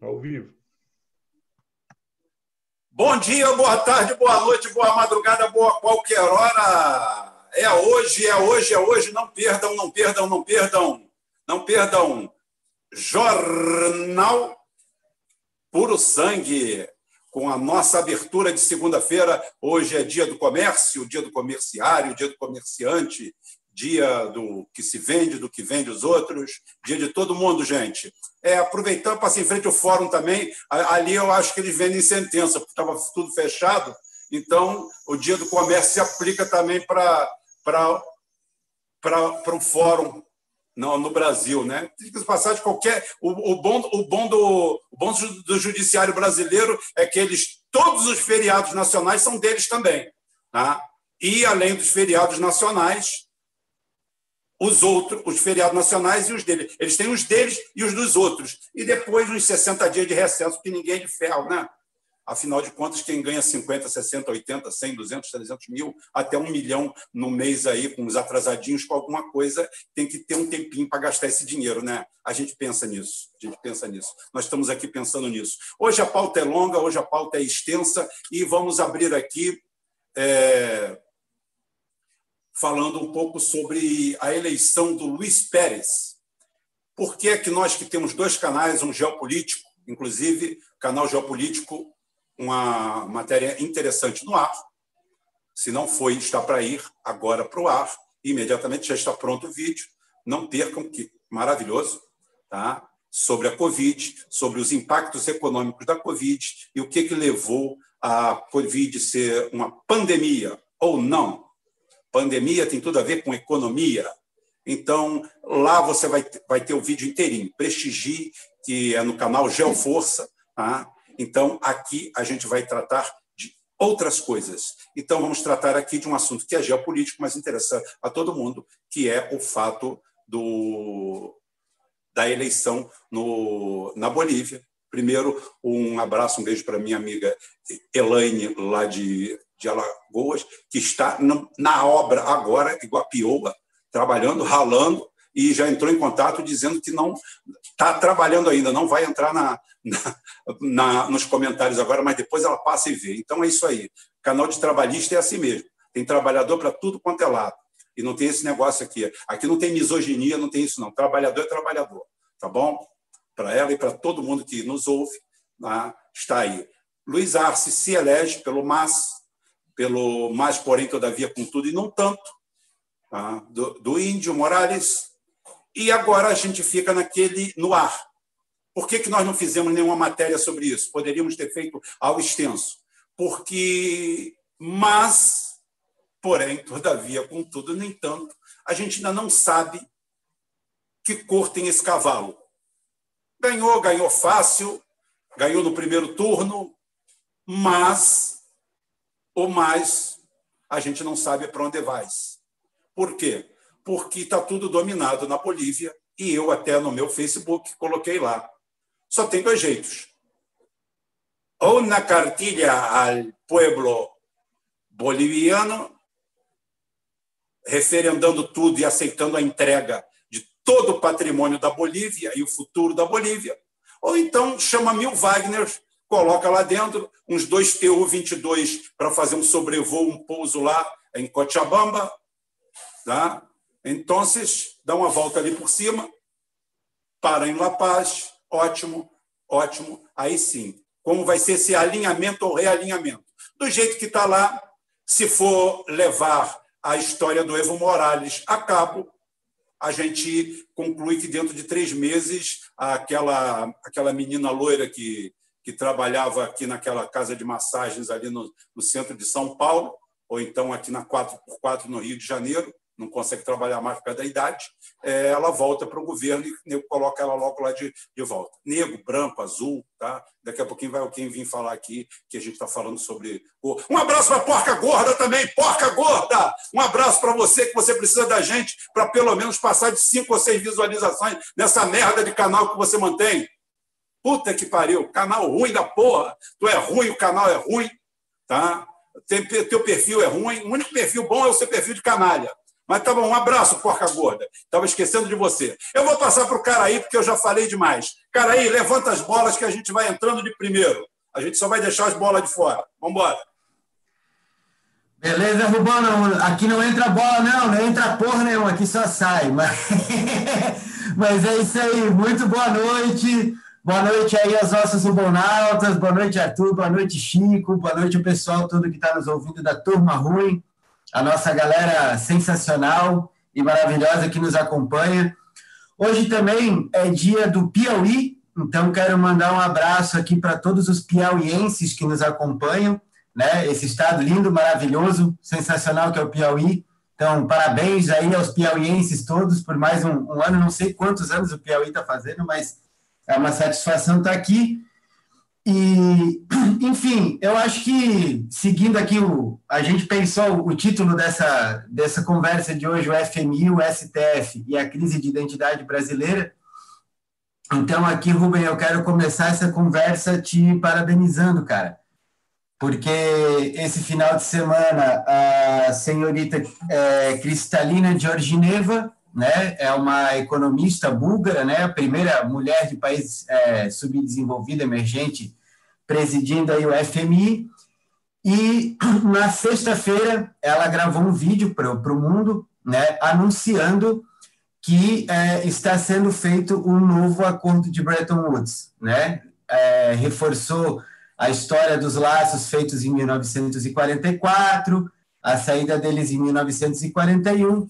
Ao vivo. Bom dia, boa tarde, boa noite, boa madrugada, boa qualquer hora. É hoje, é hoje, é hoje. Não perdam, não perdam, não perdam, não perdam. Jornal Puro Sangue, com a nossa abertura de segunda-feira. Hoje é dia do comércio, dia do comerciário, dia do comerciante, dia do que se vende, do que vende os outros, dia de todo mundo, gente. É, aproveitando, passei em frente ao fórum também, ali eu acho que eles vendem sentença, porque estava tudo fechado, então o dia do comércio se aplica também para o fórum no, no Brasil, né? Passagem, qualquer o, o, bom o bom do o bom do judiciário brasileiro é que eles todos os feriados nacionais são deles também, tá? E além dos feriados nacionais, os outros, os feriados nacionais e os deles. Eles têm os deles e os dos outros. E depois uns 60 dias de recesso, que ninguém é de ferro, né? Afinal de contas, quem ganha 50, 60, 80, 100, 200, 300 mil, até um milhão no mês aí, com os atrasadinhos, com alguma coisa, tem que ter um tempinho para gastar esse dinheiro, né? A gente pensa nisso, a gente pensa nisso. Nós estamos aqui pensando nisso. Hoje a pauta é longa, hoje a pauta é extensa, e vamos abrir aqui é, falando um pouco sobre a eleição do Luiz Pérez. Por que é que nós que temos dois canais, um geopolítico, inclusive canal geopolítico uma matéria interessante no ar. Se não foi, está para ir agora para o ar. Imediatamente já está pronto o vídeo. Não percam, que maravilhoso, tá? sobre a Covid, sobre os impactos econômicos da Covid e o que, que levou a Covid ser uma pandemia ou não. Pandemia tem tudo a ver com economia. Então, lá você vai, vai ter o vídeo inteirinho. Prestigie, que é no canal Geoforça, tá? Então, aqui a gente vai tratar de outras coisas. Então, vamos tratar aqui de um assunto que é geopolítico, mas interessa a todo mundo, que é o fato do, da eleição no, na Bolívia. Primeiro, um abraço, um beijo para minha amiga Elaine, lá de, de Alagoas, que está na obra agora, igual a Pioba, trabalhando, ralando, e já entrou em contato dizendo que não está trabalhando ainda, não vai entrar na, na, na, nos comentários agora, mas depois ela passa e vê. Então é isso aí. Canal de trabalhista é assim mesmo. Tem trabalhador para tudo quanto é lado. E não tem esse negócio aqui. Aqui não tem misoginia, não tem isso, não. Trabalhador é trabalhador. Tá bom? Para ela e para todo mundo que nos ouve, tá? está aí. Luiz Arce se elege pelo MAS, pelo mais, porém, todavia, contudo, e não tanto, tá? do, do Índio Morales. E agora a gente fica naquele no ar. Por que, que nós não fizemos nenhuma matéria sobre isso? Poderíamos ter feito ao extenso. Porque, mas, porém, todavia, contudo, nem tanto, a gente ainda não sabe que cor tem esse cavalo. Ganhou, ganhou fácil, ganhou no primeiro turno, mas o mais a gente não sabe para onde vai. Por quê? Porque está tudo dominado na Bolívia e eu até no meu Facebook coloquei lá só tem dois jeitos. Ou na cartilha ao pueblo boliviano, referendando tudo e aceitando a entrega de todo o patrimônio da Bolívia e o futuro da Bolívia, ou então chama Mil Wagner, coloca lá dentro uns dois TU-22 para fazer um sobrevoo, um pouso lá em Cochabamba, tá? Então, dá uma volta ali por cima, para em La Paz, ótimo, ótimo. Aí sim, como vai ser esse alinhamento ou realinhamento? Do jeito que está lá, se for levar a história do Evo Morales a cabo, a gente conclui que dentro de três meses aquela aquela menina loira que que trabalhava aqui naquela casa de massagens ali no, no centro de São Paulo, ou então aqui na 4x4 no Rio de Janeiro, não consegue trabalhar mais por causa da idade, é, ela volta para o governo e nego coloca ela logo lá de, de volta. Negro, branco, azul, tá? Daqui a pouquinho vai alguém vir falar aqui que a gente está falando sobre. Um abraço para a porca gorda também, porca gorda! Um abraço para você que você precisa da gente para pelo menos passar de cinco ou seis visualizações nessa merda de canal que você mantém. Puta que pariu, canal ruim da porra. Tu é ruim, o canal é ruim, tá? Teu perfil é ruim. O único perfil bom é o seu perfil de canalha Mas tá bom, um abraço, porca gorda. Estava esquecendo de você. Eu vou passar para o Caraí, porque eu já falei demais. Caraí, levanta as bolas que a gente vai entrando de primeiro. A gente só vai deixar as bolas de fora. Vamos embora. Beleza, Rubão? Aqui não entra bola, não, não entra porra nenhuma, aqui só sai. Mas, mas é isso aí, muito boa noite. Boa noite aí aos nossos Rubonautas, boa noite, Arthur, boa noite, Chico, boa noite o pessoal todo que está nos ouvindo da Turma Ruim a nossa galera sensacional e maravilhosa que nos acompanha. Hoje também é dia do Piauí, então quero mandar um abraço aqui para todos os piauienses que nos acompanham, né? Esse estado lindo, maravilhoso, sensacional que é o Piauí. Então, parabéns aí aos piauienses todos por mais um, um ano, não sei quantos anos o Piauí está fazendo, mas é uma satisfação estar aqui. E, enfim, eu acho que, seguindo aqui, o, a gente pensou o título dessa, dessa conversa de hoje, o FMI, o STF e a crise de identidade brasileira. Então, aqui, Rubem, eu quero começar essa conversa te parabenizando, cara, porque esse final de semana a senhorita é, Cristalina Georgineva, né, é uma economista búlgara, né, a primeira mulher de país é, subdesenvolvido, emergente, presidindo aí o FMI, e na sexta-feira ela gravou um vídeo para o mundo, né, anunciando que é, está sendo feito um novo acordo de Bretton Woods, né, é, reforçou a história dos laços feitos em 1944, a saída deles em 1941,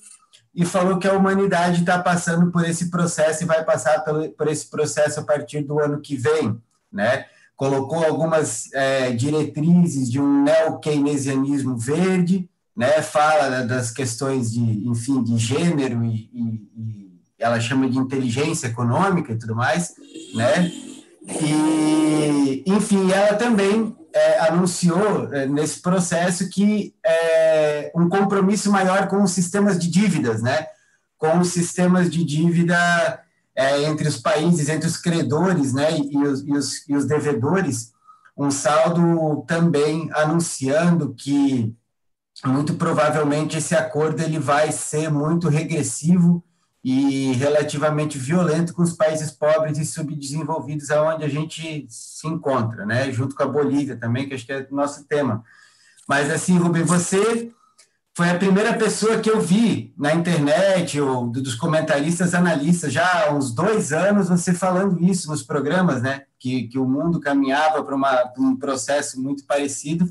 e falou que a humanidade está passando por esse processo e vai passar por esse processo a partir do ano que vem, né? colocou algumas é, diretrizes de um neo-keynesianismo verde, né, fala das questões de, enfim, de gênero e, e, e, ela chama de inteligência econômica e tudo mais, né, e, enfim, ela também é, anunciou é, nesse processo que é, um compromisso maior com os sistemas de dívidas, né, com os sistemas de dívida é, entre os países, entre os credores né, e, os, e, os, e os devedores, um saldo também anunciando que muito provavelmente esse acordo ele vai ser muito regressivo e relativamente violento com os países pobres e subdesenvolvidos aonde a gente se encontra, né? Junto com a Bolívia também, que acho que é o nosso tema. Mas assim, Rubem, você foi a primeira pessoa que eu vi na internet, ou dos comentaristas analistas, já há uns dois anos, você falando isso nos programas, né? Que, que o mundo caminhava para um processo muito parecido.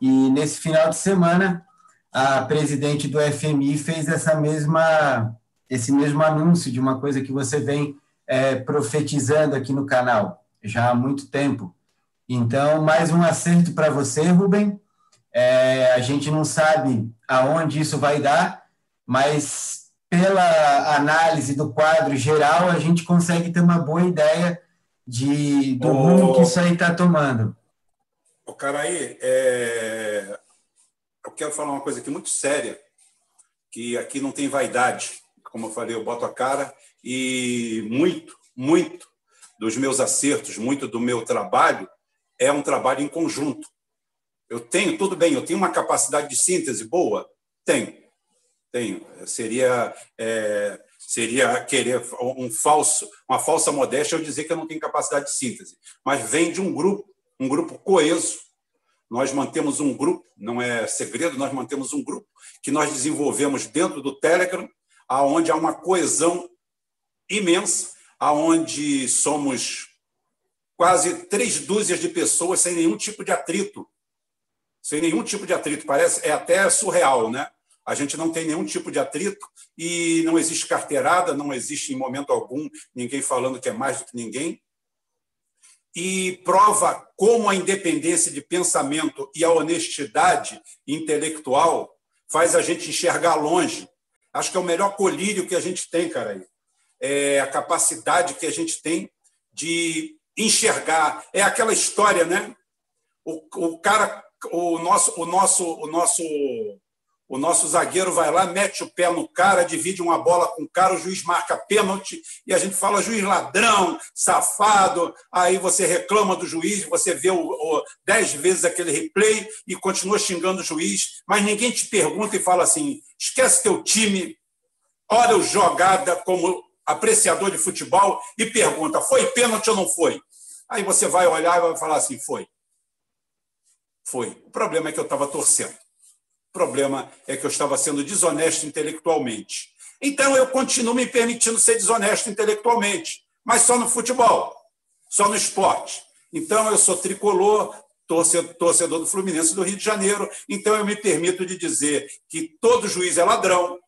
E nesse final de semana, a presidente do FMI fez essa mesma, esse mesmo anúncio de uma coisa que você vem é, profetizando aqui no canal já há muito tempo. Então, mais um acerto para você, Rubem. É, a gente não sabe aonde isso vai dar, mas pela análise do quadro geral, a gente consegue ter uma boa ideia de, do rumo que isso aí está tomando. O cara aí, é... eu quero falar uma coisa aqui muito séria, que aqui não tem vaidade, como eu falei, eu boto a cara e muito, muito dos meus acertos, muito do meu trabalho é um trabalho em conjunto. Eu tenho, tudo bem, eu tenho uma capacidade de síntese boa? Tenho. Tenho. Seria, é, seria querer um falso, uma falsa modéstia eu dizer que eu não tenho capacidade de síntese. Mas vem de um grupo, um grupo coeso. Nós mantemos um grupo, não é segredo, nós mantemos um grupo que nós desenvolvemos dentro do Telegram, aonde há uma coesão imensa, aonde somos quase três dúzias de pessoas sem nenhum tipo de atrito sem nenhum tipo de atrito. Parece é até surreal, né? A gente não tem nenhum tipo de atrito e não existe carteirada, não existe em momento algum ninguém falando que é mais do que ninguém. E prova como a independência de pensamento e a honestidade intelectual faz a gente enxergar longe. Acho que é o melhor colírio que a gente tem, cara. É a capacidade que a gente tem de enxergar. É aquela história, né? O, o cara o nosso, o nosso, o nosso, O nosso zagueiro vai lá, mete o pé no cara, divide uma bola com o cara, o juiz marca pênalti e a gente fala juiz ladrão, safado. Aí você reclama do juiz, você vê o, o, dez vezes aquele replay e continua xingando o juiz, mas ninguém te pergunta e fala assim: esquece teu time, olha o jogada como apreciador de futebol e pergunta: foi pênalti ou não foi? Aí você vai olhar e vai falar assim: foi. Foi. O problema é que eu estava torcendo. Problema é que eu estava sendo desonesto intelectualmente. Então eu continuo me permitindo ser desonesto intelectualmente, mas só no futebol, só no esporte. Então eu sou tricolor, torcedor do Fluminense do Rio de Janeiro, então eu me permito de dizer que todo juiz é ladrão,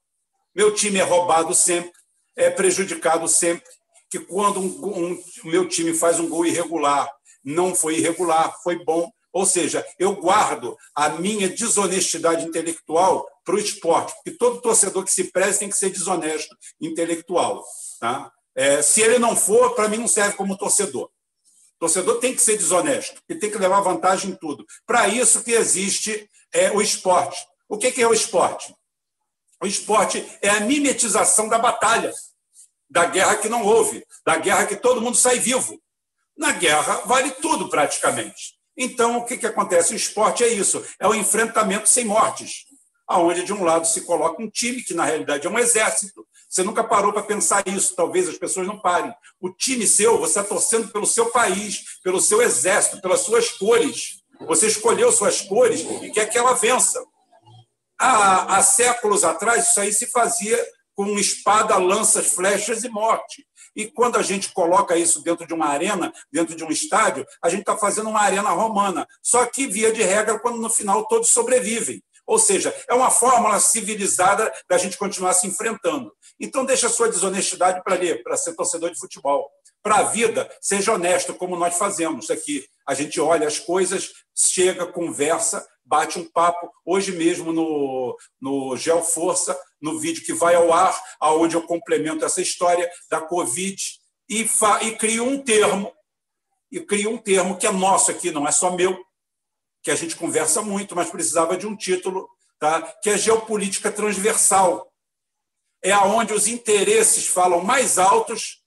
meu time é roubado sempre, é prejudicado sempre, que quando um, um, meu time faz um gol irregular, não foi irregular, foi bom, ou seja, eu guardo a minha desonestidade intelectual para o esporte, porque todo torcedor que se preze tem que ser desonesto intelectual. Tá? É, se ele não for, para mim não serve como torcedor. Torcedor tem que ser desonesto, ele tem que levar vantagem em tudo. Para isso que existe é, o esporte. O que, que é o esporte? O esporte é a mimetização da batalha, da guerra que não houve, da guerra que todo mundo sai vivo. Na guerra vale tudo praticamente. Então, o que, que acontece? O esporte é isso, é o enfrentamento sem mortes, aonde de um lado se coloca um time, que na realidade é um exército. Você nunca parou para pensar isso, talvez as pessoas não parem. O time seu, você está torcendo pelo seu país, pelo seu exército, pelas suas cores. Você escolheu suas cores e quer que ela vença. Há, há séculos atrás, isso aí se fazia com espada, lanças, flechas e morte. E quando a gente coloca isso dentro de uma arena, dentro de um estádio, a gente está fazendo uma arena romana. Só que, via de regra, quando no final todos sobrevivem. Ou seja, é uma fórmula civilizada da gente continuar se enfrentando. Então, deixa a sua desonestidade para ler, para ser torcedor de futebol. Para a vida, seja honesto, como nós fazemos aqui. A gente olha as coisas, chega, conversa, bate um papo. Hoje mesmo no, no Geoforça, no vídeo que vai ao ar, aonde eu complemento essa história da Covid e, e crio um termo, e crio um termo que é nosso aqui, não é só meu, que a gente conversa muito, mas precisava de um título, tá? que é geopolítica transversal. É aonde os interesses falam mais altos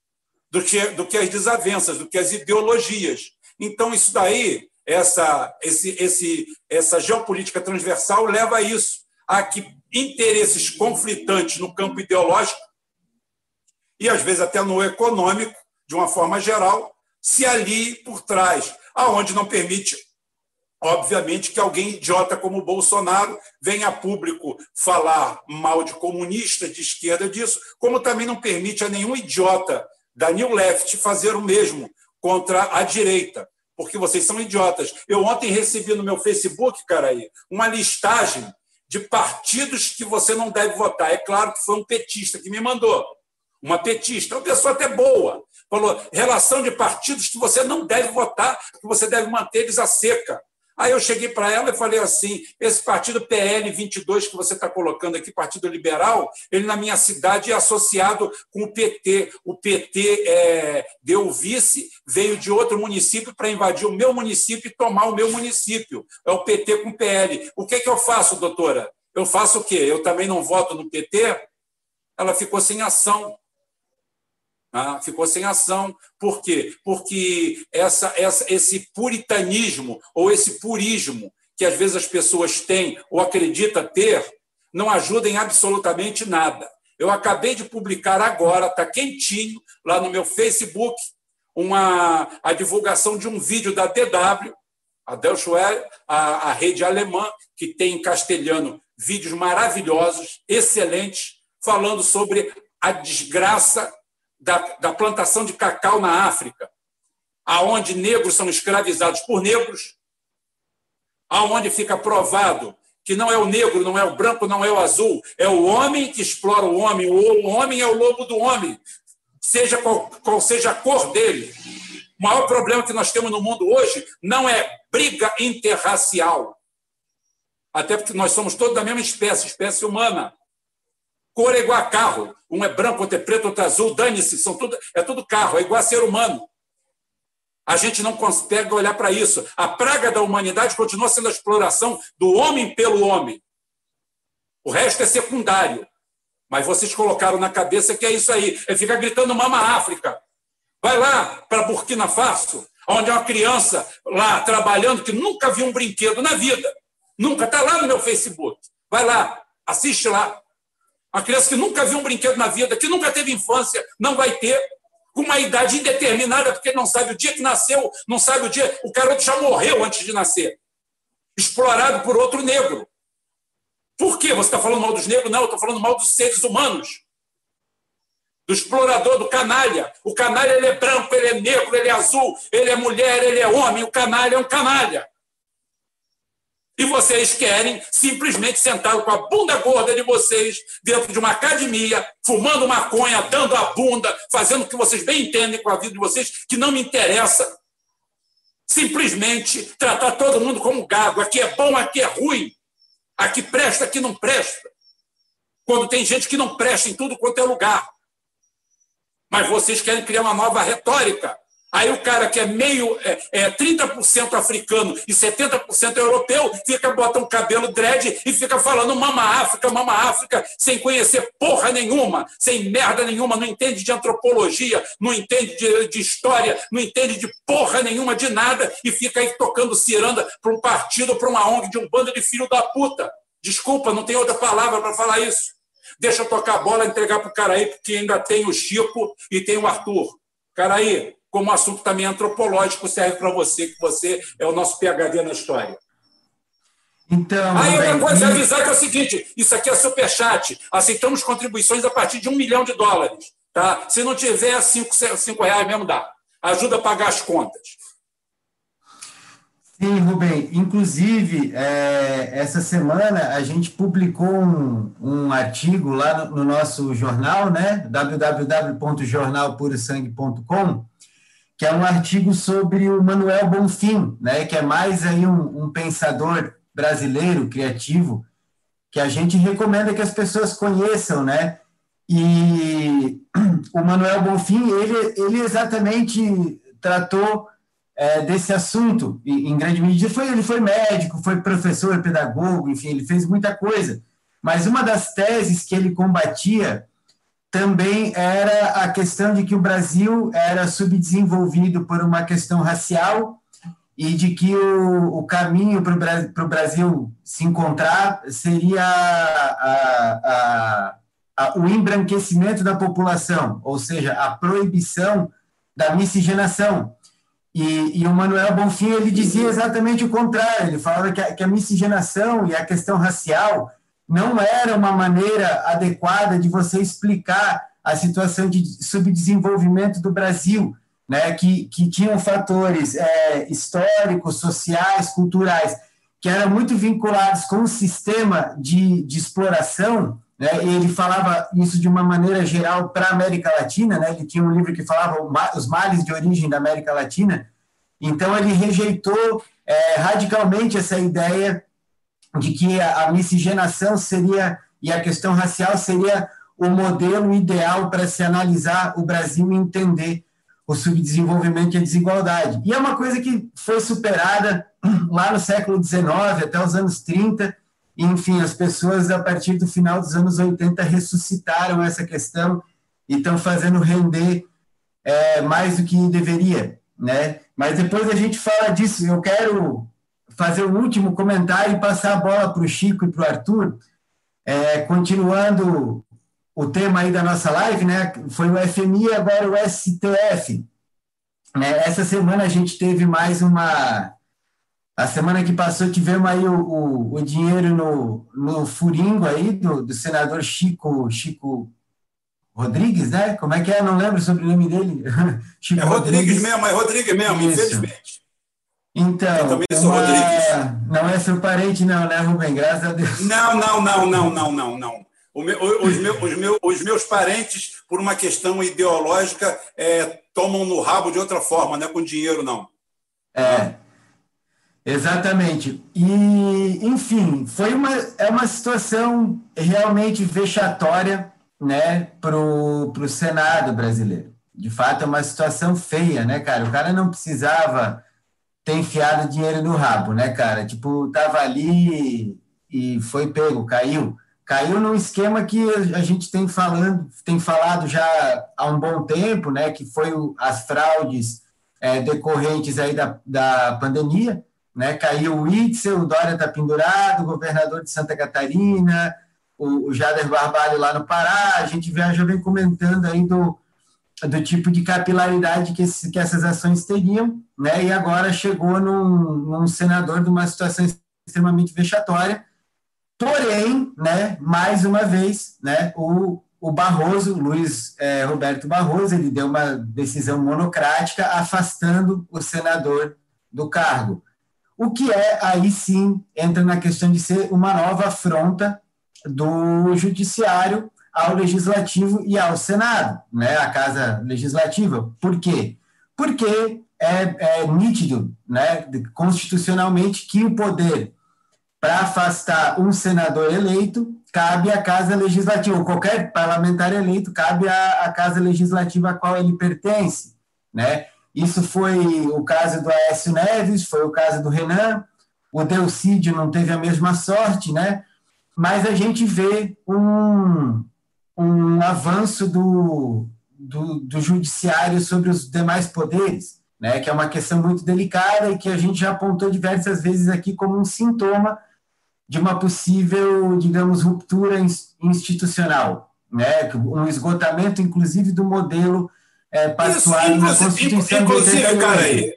do que, do que as desavenças, do que as ideologias. Então, isso daí essa, esse, esse, essa geopolítica transversal leva a isso, a que interesses conflitantes no campo ideológico e às vezes até no econômico, de uma forma geral, se aliem por trás, aonde não permite, obviamente, que alguém idiota como o Bolsonaro venha a público falar mal de comunista, de esquerda disso, como também não permite a nenhum idiota da New Left fazer o mesmo contra a direita porque vocês são idiotas. Eu ontem recebi no meu Facebook, cara, aí, uma listagem de partidos que você não deve votar. É claro que foi um petista que me mandou. Uma petista, uma pessoa até boa. Falou: relação de partidos que você não deve votar, que você deve manter eles a seca. Aí eu cheguei para ela e falei assim: esse partido PL 22 que você está colocando aqui, Partido Liberal, ele na minha cidade é associado com o PT. O PT é, deu vice, veio de outro município para invadir o meu município e tomar o meu município. É o PT com PL. O que, é que eu faço, doutora? Eu faço o quê? Eu também não voto no PT? Ela ficou sem ação. Ah, ficou sem ação. Por quê? Porque essa, essa, esse puritanismo ou esse purismo que às vezes as pessoas têm ou acreditam ter não ajuda em absolutamente nada. Eu acabei de publicar agora, está quentinho, lá no meu Facebook, uma, a divulgação de um vídeo da DW, a Deutsche a, a rede alemã, que tem em castelhano vídeos maravilhosos, excelentes, falando sobre a desgraça da, da plantação de cacau na África, aonde negros são escravizados por negros, aonde fica provado que não é o negro, não é o branco, não é o azul, é o homem que explora o homem, o homem é o lobo do homem, seja qual, qual seja a cor dele. O maior problema que nós temos no mundo hoje não é briga interracial, até porque nós somos todos da mesma espécie, espécie humana. Cor é igual a carro. Um é branco, outro é preto, outro é azul. Dane-se, são tudo, é tudo carro, é igual a ser humano. A gente não consegue olhar para isso. A praga da humanidade continua sendo a exploração do homem pelo homem. O resto é secundário. Mas vocês colocaram na cabeça que é isso aí. É ficar gritando Mama África. Vai lá para Burkina Faso, onde é uma criança lá trabalhando que nunca viu um brinquedo na vida. Nunca. Está lá no meu Facebook. Vai lá, assiste lá. Uma criança que nunca viu um brinquedo na vida, que nunca teve infância, não vai ter. Com uma idade indeterminada, porque não sabe o dia que nasceu, não sabe o dia. O garoto já morreu antes de nascer. Explorado por outro negro. Por que você está falando mal dos negros? Não, eu estou falando mal dos seres humanos. Do explorador, do canalha. O canalha ele é branco, ele é negro, ele é azul, ele é mulher, ele é homem. O canalha é um canalha. E vocês querem simplesmente sentar com a bunda gorda de vocês dentro de uma academia, fumando maconha, dando a bunda, fazendo o que vocês bem entendem com a vida de vocês, que não me interessa. Simplesmente tratar todo mundo como gago. Aqui é bom, aqui é ruim. Aqui presta, aqui não presta. Quando tem gente que não presta em tudo quanto é lugar. Mas vocês querem criar uma nova retórica Aí o cara que é meio, é, é 30% africano e 70% europeu, fica, bota um cabelo dread e fica falando mama África, mama África, sem conhecer porra nenhuma, sem merda nenhuma, não entende de antropologia, não entende de, de história, não entende de porra nenhuma de nada e fica aí tocando ciranda para um partido, para uma ONG de um bando de filho da puta. Desculpa, não tem outra palavra para falar isso. Deixa eu tocar a bola e entregar para o cara aí, porque ainda tem o Chico e tem o Arthur. Cara aí, como assunto também antropológico serve para você, que você é o nosso PHD na história. Então, Aí outra coisa, e... avisar que é o seguinte: isso aqui é superchat. Aceitamos contribuições a partir de um milhão de dólares. Tá? Se não tiver, cinco, cinco reais mesmo dá. Ajuda a pagar as contas. Sim, Rubem. Inclusive, é, essa semana a gente publicou um, um artigo lá no, no, nosso jornal, né? www.jornalpurosangue.com, que é um artigo sobre o Manuel Bonfim, né, que é mais aí um, um, pensador brasileiro criativo que a gente recomenda que as pessoas conheçam, né? E o Manuel Bonfim, ele, ele exatamente tratou é, desse assunto em grande medida. Foi, ele foi médico, foi professor, pedagogo, enfim, ele fez muita coisa. Mas uma das teses que ele combatia também era a questão de que o Brasil era subdesenvolvido por uma questão racial e de que o, o caminho para o Brasil se encontrar seria a, a, a, o embranquecimento da população, ou seja, a proibição da miscigenação. E, e, o Manuel Bonfim ele dizia exatamente o contrário. Ele falava que a, que a miscigenação e a questão racial não era uma maneira adequada de você explicar a situação de subdesenvolvimento do Brasil, né, que, que tinham fatores é, históricos, sociais, culturais, que eram muito vinculados com o sistema de, de exploração, né, ele falava isso de uma maneira geral para a América Latina, né, ele tinha um livro que falava os males de origem da América Latina, então ele rejeitou é, radicalmente essa ideia de que a, miscigenação seria, e a questão racial seria o modelo ideal para se analisar o Brasil e entender o subdesenvolvimento e a desigualdade. E é uma coisa que foi superada lá no século XIX, até os anos 30, e, enfim, as pessoas, a partir do final dos anos 80, ressuscitaram essa questão e estão fazendo render é, mais do que deveria. Né? Mas depois a gente fala disso. Eu quero fazer o último comentário e passar a bola para o Chico e para o Arthur. É, continuando o tema aí da nossa live, né? Foi o FMI e agora o STF. Né? Essa semana a gente teve mais uma. A semana que passou tivemos aí o, o, o dinheiro no, no furingo aí do, do senador Chico, Chico Rodrigues, né? Como é que é? Não lembro sobre o nome dele. Chico é Rodrigues, Rodrigues mesmo, é Rodrigues mesmo, Isso. infelizmente. Então, sou uma... Rodrigues. Não é seu parente, não, né, Rubem? Graças a Deus. Não, não, não, não, não, não, não. Meu, os, meus, os, os, meus, parentes, por uma questão ideológica, é, tomam no rabo de outra forma, não é com dinheiro, não. É, exatamente. E, enfim, foi uma, é uma situação realmente vexatória né, para o Senado brasileiro. De fato, é uma situação feia, né, cara? O cara não precisava ter enfiado dinheiro no rabo, né, cara? Tipo, tava ali e foi pego, caiu. caiu num esquema que a gente tem falando, tem falado já há um bom tempo, né, que foi o, as fraudes é, decorrentes aí da, da pandemia, né, caiu o Itzel, o Dória está pendurado, o governador de Santa Catarina, o, o Jader Barbalho lá no Pará, a gente já, já vem comentando aí do, do tipo de capilaridade que, que essas ações teriam, né? E agora chegou num, num senador de uma situação extremamente vexatória. Porém, né, mais uma vez, né, o, o Barroso, Luiz é, Roberto Barroso, ele deu uma decisão monocrática afastando o senador do cargo. O que é, aí sim, entra na questão de ser uma nova afronta do judiciário ao legislativo e ao Senado, né, a Casa Legislativa. Por quê? Porque é, é nítido, né, constitucionalmente, que o poder para afastar um senador eleito cabe à Casa Legislativa, qualquer parlamentar eleito cabe à, à Casa Legislativa a qual ele pertence, né? Isso foi o caso do Aécio Neves, foi o caso do Renan, o Delcídio não teve a mesma sorte, né? Mas a gente vê um, um avanço do, do, do, judiciário sobre os demais poderes, né, que é uma questão muito delicada e que a gente já apontou diversas vezes aqui como um sintoma de uma possível, digamos, ruptura institucional, né, um esgotamento, inclusive, do modelo é, pactuado na Constituição inclusive, de cara aí,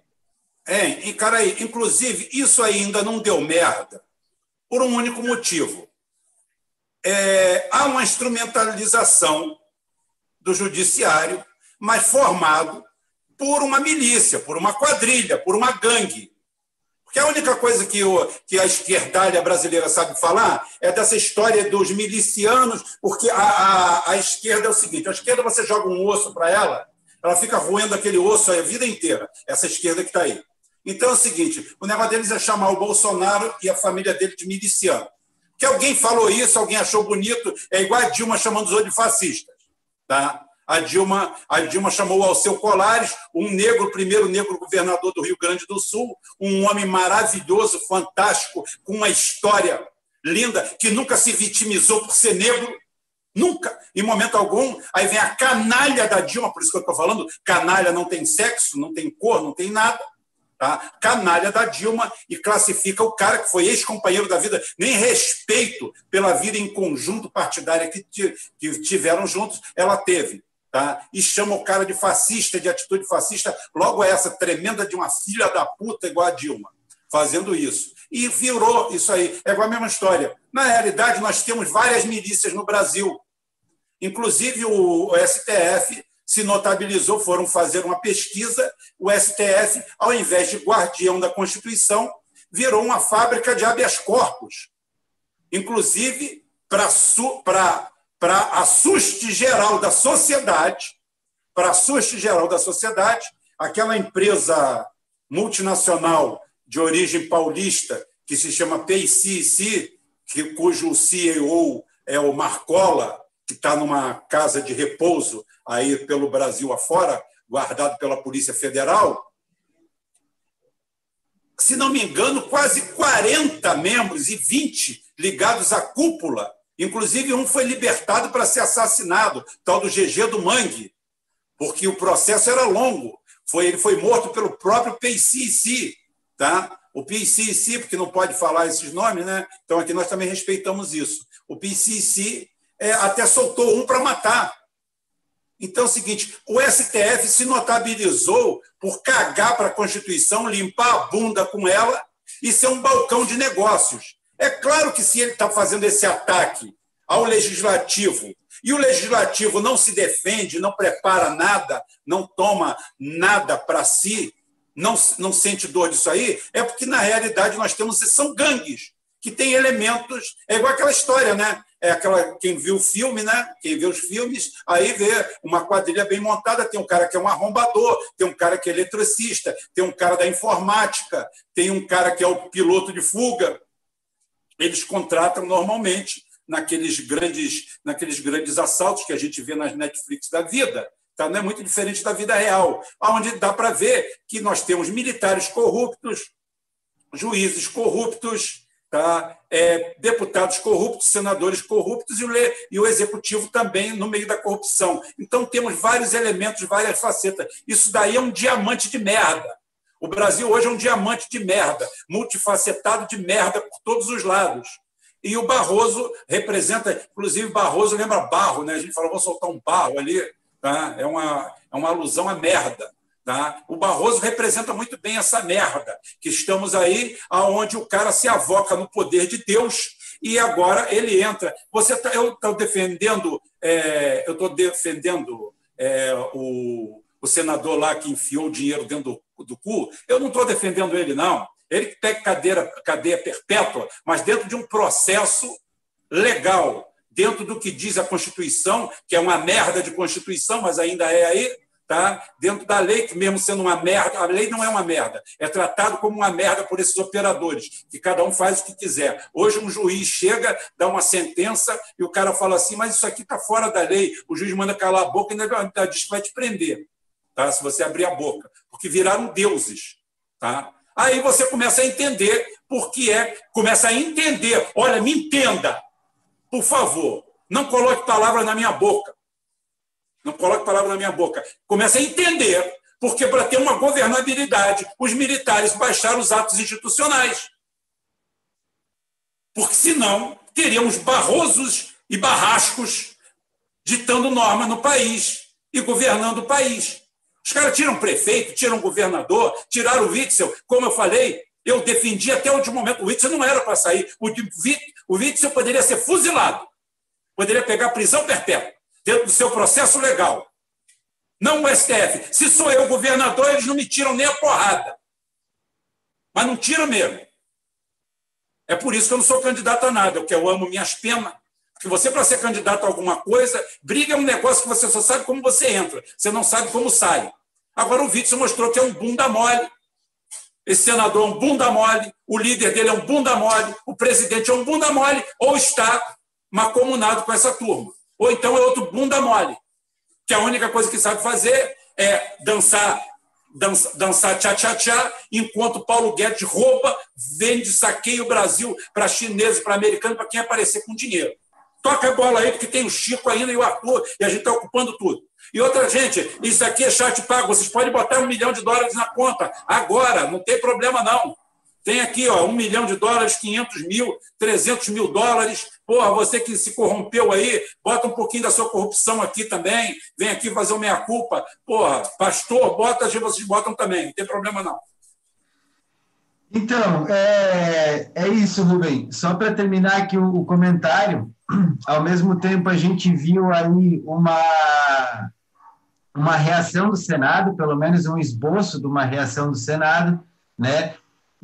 é, cara aí, inclusive, isso ainda não deu merda por um único motivo é, há uma instrumentalização do judiciário, mas formado por uma milícia, por uma quadrilha, por uma gangue. Porque a única coisa que, o, que a esquerdalha brasileira sabe falar é dessa história dos milicianos, porque a, a, a esquerda é o seguinte: a esquerda você joga um osso para ela, ela fica roendo aquele osso a vida inteira, essa esquerda que está aí. Então é o seguinte: o negócio deles é chamar o Bolsonaro e a família dele de miliciano que alguém falou isso, alguém achou bonito, é igual a Dilma chamando os outros de fascistas. Tá? A Dilma, a Dilma chamou ao seu Colares, um negro, primeiro negro governador do Rio Grande do Sul, um homem maravilhoso, fantástico, com uma história linda, que nunca se vitimizou por ser negro, nunca, em momento algum. Aí vem a canalha da Dilma, por isso que eu estou falando, canalha não tem sexo, não tem cor, não tem nada tá? canalha da Dilma, e classifica o cara que foi ex-companheiro da vida, nem respeito pela vida em conjunto partidária que, que tiveram juntos, ela teve. Tá? E chama o cara de fascista, de atitude fascista, logo essa tremenda de uma filha da puta igual a Dilma, fazendo isso. E virou isso aí. É igual a mesma história. Na realidade, nós temos várias milícias no Brasil. Inclusive, o STF se notabilizou, foram fazer uma pesquisa, o STF, ao invés de guardião da Constituição, virou uma fábrica de habeas corpus. Inclusive, para assuste geral da sociedade, para assuste geral da sociedade, aquela empresa multinacional de origem paulista, que se chama PCC, que, cujo CEO é o Marcola, que está numa casa de repouso aí pelo Brasil afora, guardado pela Polícia Federal. Se não me engano, quase 40 membros e 20 ligados à cúpula. Inclusive, um foi libertado para ser assassinado, tal do GG do Mangue, porque o processo era longo. Foi, ele foi morto pelo próprio PCC, tá? O PCC, porque não pode falar esses nomes, né? Então aqui nós também respeitamos isso. O PCC é, até soltou um para matar. Então é o seguinte: o STF se notabilizou por cagar para a Constituição, limpar a bunda com ela e ser um balcão de negócios. É claro que se ele está fazendo esse ataque ao legislativo e o legislativo não se defende, não prepara nada, não toma nada para si, não, não sente dor disso aí, é porque na realidade nós temos são gangues que têm elementos. É igual aquela história, né? É aquela quem viu o filme, né? Quem vê os filmes, aí vê uma quadrilha bem montada, tem um cara que é um arrombador, tem um cara que é eletricista, tem um cara da informática, tem um cara que é o piloto de fuga. Eles contratam normalmente naqueles grandes, naqueles grandes assaltos que a gente vê nas Netflix da vida. Tá? Não é muito diferente da vida real, onde dá para ver que nós temos militares corruptos, juízes corruptos, tá? É, deputados corruptos, senadores corruptos e o, e o executivo também no meio da corrupção. Então, temos vários elementos, várias facetas. Isso daí é um diamante de merda. O Brasil hoje é um diamante de merda, multifacetado de merda por todos os lados. E o Barroso representa, inclusive, Barroso lembra barro, né? A gente falou, vou soltar um barro ali, tá? É uma, é uma alusão à merda. Tá? O Barroso representa muito bem essa merda, que estamos aí aonde o cara se avoca no poder de Deus e agora ele entra. Você tá, eu estou defendendo, é, eu estou defendendo é, o, o senador lá que enfiou o dinheiro dentro do, do cu. Eu não estou defendendo ele, não. Ele que pega cadeira, cadeia perpétua, mas dentro de um processo legal, dentro do que diz a Constituição, que é uma merda de Constituição, mas ainda é aí, tá? dentro da lei, que mesmo sendo uma merda, a lei não é uma merda, é tratado como uma merda por esses operadores, que cada um faz o que quiser. Hoje um juiz chega, dá uma sentença e o cara fala assim, mas isso aqui está fora da lei, o juiz manda calar a boca e ainda diz que vai te prender, tá? se você abrir a boca, porque viraram deuses. Tá? Aí você começa a entender por que é, começa a entender, olha, me entenda, por favor, não coloque palavras na minha boca. Não coloque palavra na minha boca. Começa a entender, porque para ter uma governabilidade, os militares baixaram os atos institucionais. Porque senão teríamos barrosos e barrascos ditando norma no país e governando o país. Os caras tiram prefeito, tiram governador, tiraram o Witzel. Como eu falei, eu defendi até o último momento. O Witzel não era para sair. O Witzel poderia ser fuzilado. Poderia pegar prisão perpétua dentro do seu processo legal. Não o STF. Se sou eu governador, eles não me tiram nem a porrada. Mas não tiram mesmo. É por isso que eu não sou candidato a nada, porque eu amo minhas penas. Porque você, para ser candidato a alguma coisa, briga é um negócio que você só sabe como você entra, você não sabe como sai. Agora o Witzel mostrou que é um bunda mole. Esse senador é um bunda mole, o líder dele é um bunda mole, o presidente é um bunda mole, ou está macomunado com essa turma. Ou então é outro bunda mole, que a única coisa que sabe fazer é dançar dança, dançar tchá-tchá-tchá, enquanto Paulo Guedes rouba, vende, saqueia o Brasil para chineses, para americanos, para quem aparecer com dinheiro. Toca a bola aí, porque tem o Chico ainda e o Arthur, e a gente está ocupando tudo. E outra, gente, isso aqui é chat pago, vocês podem botar um milhão de dólares na conta, agora, não tem problema não. Tem aqui, ó, um milhão de dólares, 500 mil, 300 mil dólares. Porra, você que se corrompeu aí, bota um pouquinho da sua corrupção aqui também. Vem aqui fazer o meia-culpa. Porra, pastor, bota, vocês botam também, não tem problema não. Então, é, é isso, Rubem. Só para terminar aqui o, o, comentário, ao mesmo tempo a gente viu aí uma, uma reação do Senado, pelo menos um esboço de uma reação do Senado, né?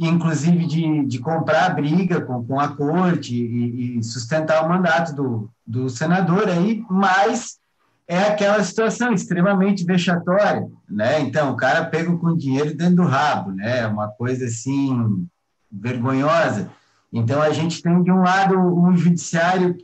Inclusive de, de comprar a briga com, com a corte e, e, sustentar o mandato do, do senador aí, mas é aquela situação extremamente vexatória, né? Então, o cara pega com dinheiro dentro do rabo, né? Uma coisa assim vergonhosa. Então, a gente tem de um lado um judiciário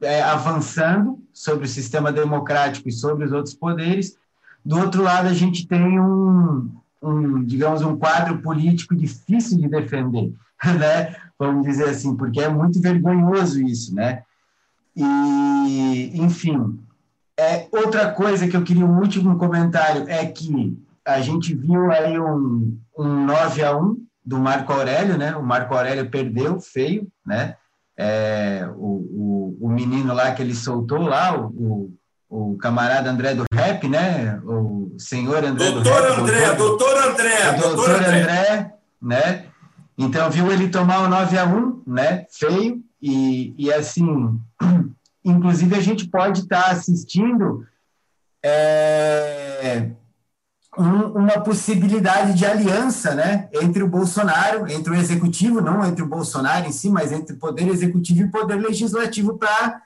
é, avançando sobre o sistema democrático e sobre os outros poderes, do outro lado a gente tem um, um, digamos, um quadro político difícil de defender, né? Vamos dizer assim, porque é muito vergonhoso isso, né? E, enfim, é, outra coisa que eu queria, um último comentário, é que a gente viu aí um, um 9 a 1 do Marco Aurélio, né? O Marco Aurélio perdeu feio, né? É, o, o, o menino lá que ele soltou lá, o, o camarada André do Rap, né? O senhor André doutor do Rap. André, doutor, André, doutor, doutor André. André, né? Então, viu ele tomar o 9 a 1 né? Feio. E, e assim, inclusive a gente pode estar tá assistindo é, um, uma possibilidade de aliança, né? Entre o Bolsonaro, entre o executivo, não entre o Bolsonaro em si, mas entre o poder executivo e o poder legislativo para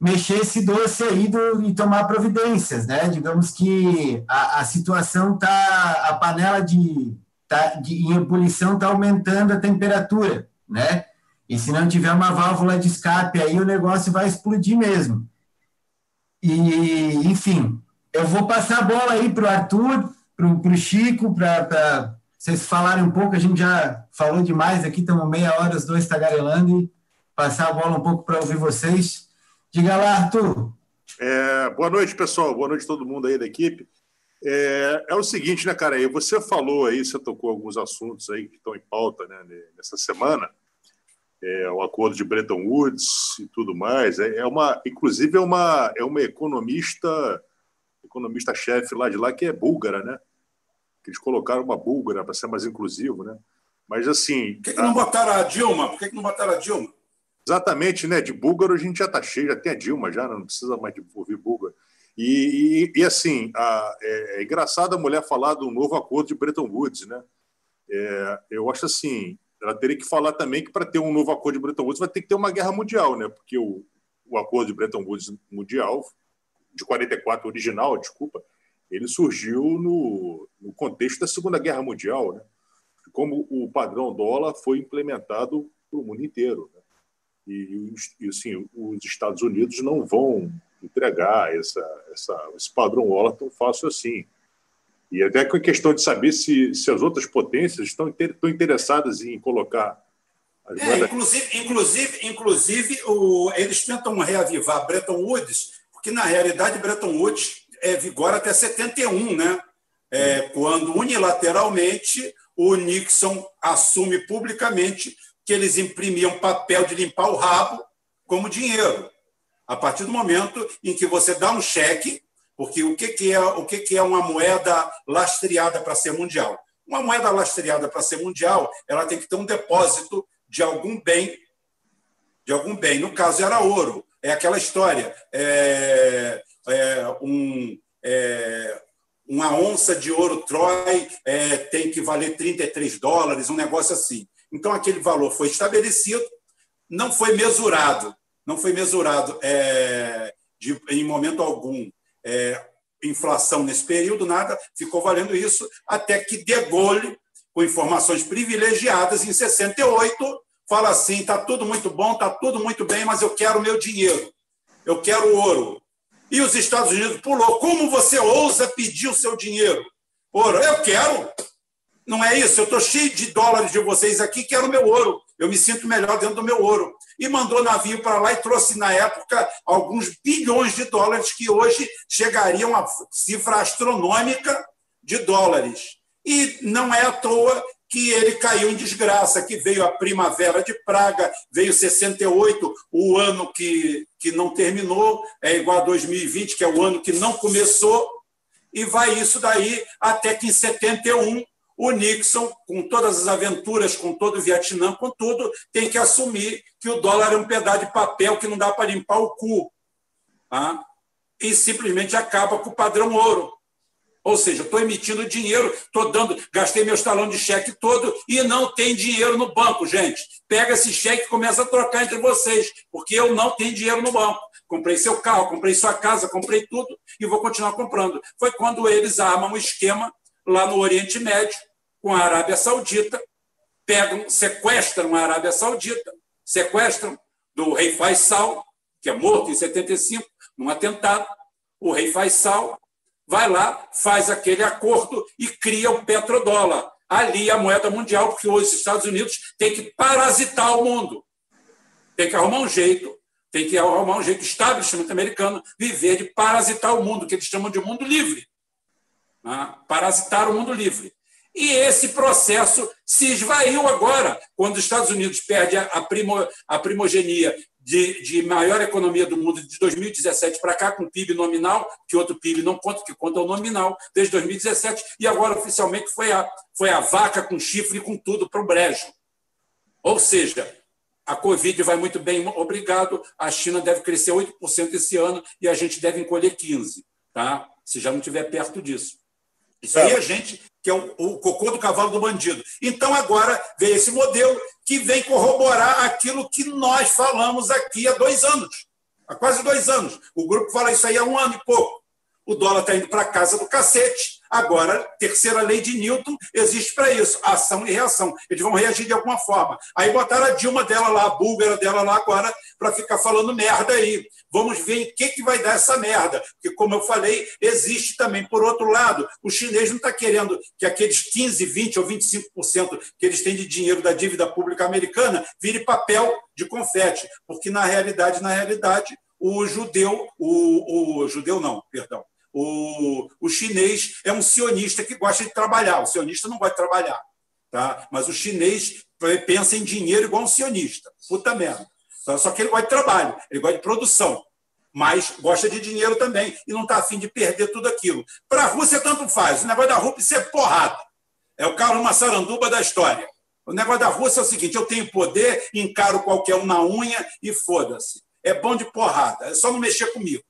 mexer esse doce aí do, e tomar providências, né? Digamos que a, a situação tá, a panela de, tá, de em ebulição está aumentando a temperatura, né? E se não tiver uma válvula de escape aí, o negócio vai explodir mesmo. E, enfim, eu vou passar a bola aí para o Arthur, para o Chico, para vocês falarem um pouco, a gente já falou demais aqui, estamos meia hora os dois tagarelando e passar a bola um pouco para ouvir vocês. Diga lá, Arthur. É, boa noite, pessoal. Boa noite a todo mundo aí da equipe. É, é, o seguinte, né, cara? Você falou aí, você tocou alguns assuntos aí que estão em pauta né, nessa semana. É, o acordo de Bretton Woods e tudo mais. É, é uma, inclusive, é uma, é uma economista, economista-chefe lá de lá que é búlgara, né? Que eles colocaram uma búlgara para ser mais inclusivo, né? Mas assim. Por que, que não botaram a Dilma? Por que, que não botaram a Dilma? Exatamente, né? De búlgaro a gente já está cheio, já tem a Dilma, já não precisa mais de ouvir búlgaro. E, e, e assim, a, é, é, engraçado a mulher falar do novo acordo de Bretton Woods, né? É, eu acho assim, ela teria que falar também que para ter um novo acordo de Bretton Woods vai ter que ter uma guerra mundial, né? Porque o, o acordo de Bretton Woods mundial, de 44 original, desculpa, ele surgiu no, no contexto da Segunda Guerra Mundial, né? Como o padrão dólar foi implementado para o mundo inteiro, né? E, e assim, os Estados Unidos não vão entregar essa, essa, esse padrão Waller tão fácil assim. E até com a questão de saber se, se as outras potências estão, estão interessadas em colocar. É, inclusive, inclusive, inclusive o, eles tentam reavivar Bretton Woods, porque na realidade Bretton Woods é, vigora até 71, né? É, quando unilateralmente o Nixon assume publicamente que eles imprimiam papel de limpar o rabo como dinheiro. A partir do momento em que você dá um cheque, porque o que, que é o que, que é uma moeda lastreada para ser mundial? Uma moeda lastreada para ser mundial, ela tem que ter um depósito de algum bem, de algum bem. No caso era ouro. É aquela história. É, é um, é, uma onça de ouro Troy é, tem que valer 33 dólares, um negócio assim. Então, aquele valor foi estabelecido, não foi mesurado, não foi mesurado é, de, em momento algum é, inflação nesse período, nada, ficou valendo isso, até que De Gaulle, com informações privilegiadas, em 68, fala assim: está tudo muito bom, está tudo muito bem, mas eu quero meu dinheiro, eu quero ouro. E os Estados Unidos pulou: como você ousa pedir o seu dinheiro? Ouro, eu quero, não é isso? Eu estou cheio de dólares de vocês aqui, quero meu ouro. Eu me sinto melhor dentro do meu ouro. E mandou navio para lá e trouxe, na época, alguns bilhões de dólares, que hoje chegariam a cifra astronômica de dólares. E não é à toa que ele caiu em desgraça, que veio a primavera de Praga, veio 68, o ano que, que não terminou, é igual a 2020, que é o ano que não começou, e vai isso daí até que em 71 o Nixon, com todas as aventuras, com todo o Vietnã, com tudo, tem que assumir que o dólar é um pedaço de papel que não dá para limpar o cu. Tá? E simplesmente acaba com o padrão ouro. Ou seja, estou emitindo dinheiro, estou dando, gastei meu talão de cheque todo e não tem dinheiro no banco, gente. Pega esse cheque e começa a trocar entre vocês, porque eu não tenho dinheiro no banco. Comprei seu carro, comprei sua casa, comprei tudo e vou continuar comprando. Foi quando eles armam um esquema lá no Oriente Médio, com a Arábia Saudita, pegam, sequestram a Arábia Saudita, sequestram do rei Faisal, que é morto em 75, num atentado. O rei Faisal vai lá, faz aquele acordo e cria o petrodólar. Ali a moeda mundial, porque hoje os Estados Unidos têm que parasitar o mundo. Tem que arrumar um jeito, tem que arrumar um jeito, establishment americano, viver de parasitar o mundo, que eles chamam de mundo livre. Né? Parasitar o mundo livre. E esse processo se esvaiu agora, quando os Estados Unidos perde a, primo, a primogenia de, de, maior economia do mundo de 2017 para cá, com PIB nominal, que outro PIB não conta, que conta é o nominal, desde 2017, e agora oficialmente foi a, foi a vaca com chifre e com tudo para o brejo. Ou seja, a Covid vai muito bem, obrigado, a China deve crescer 8% esse ano e a gente deve encolher 15%, tá? se já não estiver perto disso. Isso aí é gente que é o, cocô do cavalo do bandido. Então, agora veio esse modelo que vem corroborar aquilo que nós falamos aqui há dois anos. Há quase dois anos. O grupo fala isso aí há um ano e pouco. O dólar está indo para casa do cacete, Agora, terceira lei de Newton existe para isso, ação e reação. Eles vão reagir de alguma forma. Aí botaram a Dilma dela lá, a búlgara dela lá agora, para ficar falando merda aí. Vamos ver em que, que vai dar essa merda. Porque, como eu falei, existe também. Por outro lado, o chinês não está querendo que aqueles 15, 20 ou 25% que eles têm de dinheiro da dívida pública americana vire papel de confete. Porque, na realidade, na realidade, o judeu, o, o judeu não, perdão, o, o chinês é um sionista que gosta de trabalhar. O sionista não gosta de trabalhar. Tá? Mas o chinês pensa em dinheiro igual um sionista. Puta merda. Só que ele gosta de trabalho, ele gosta de produção. Mas gosta de dinheiro também e não está afim de perder tudo aquilo. Para a Rússia, tanto faz. O negócio da Rússia é porrada. É o carro Massaranduba da história. O negócio da Rússia é o seguinte: eu tenho poder, encaro qualquer um na unha e foda-se. É bom de porrada, é só não mexer comigo.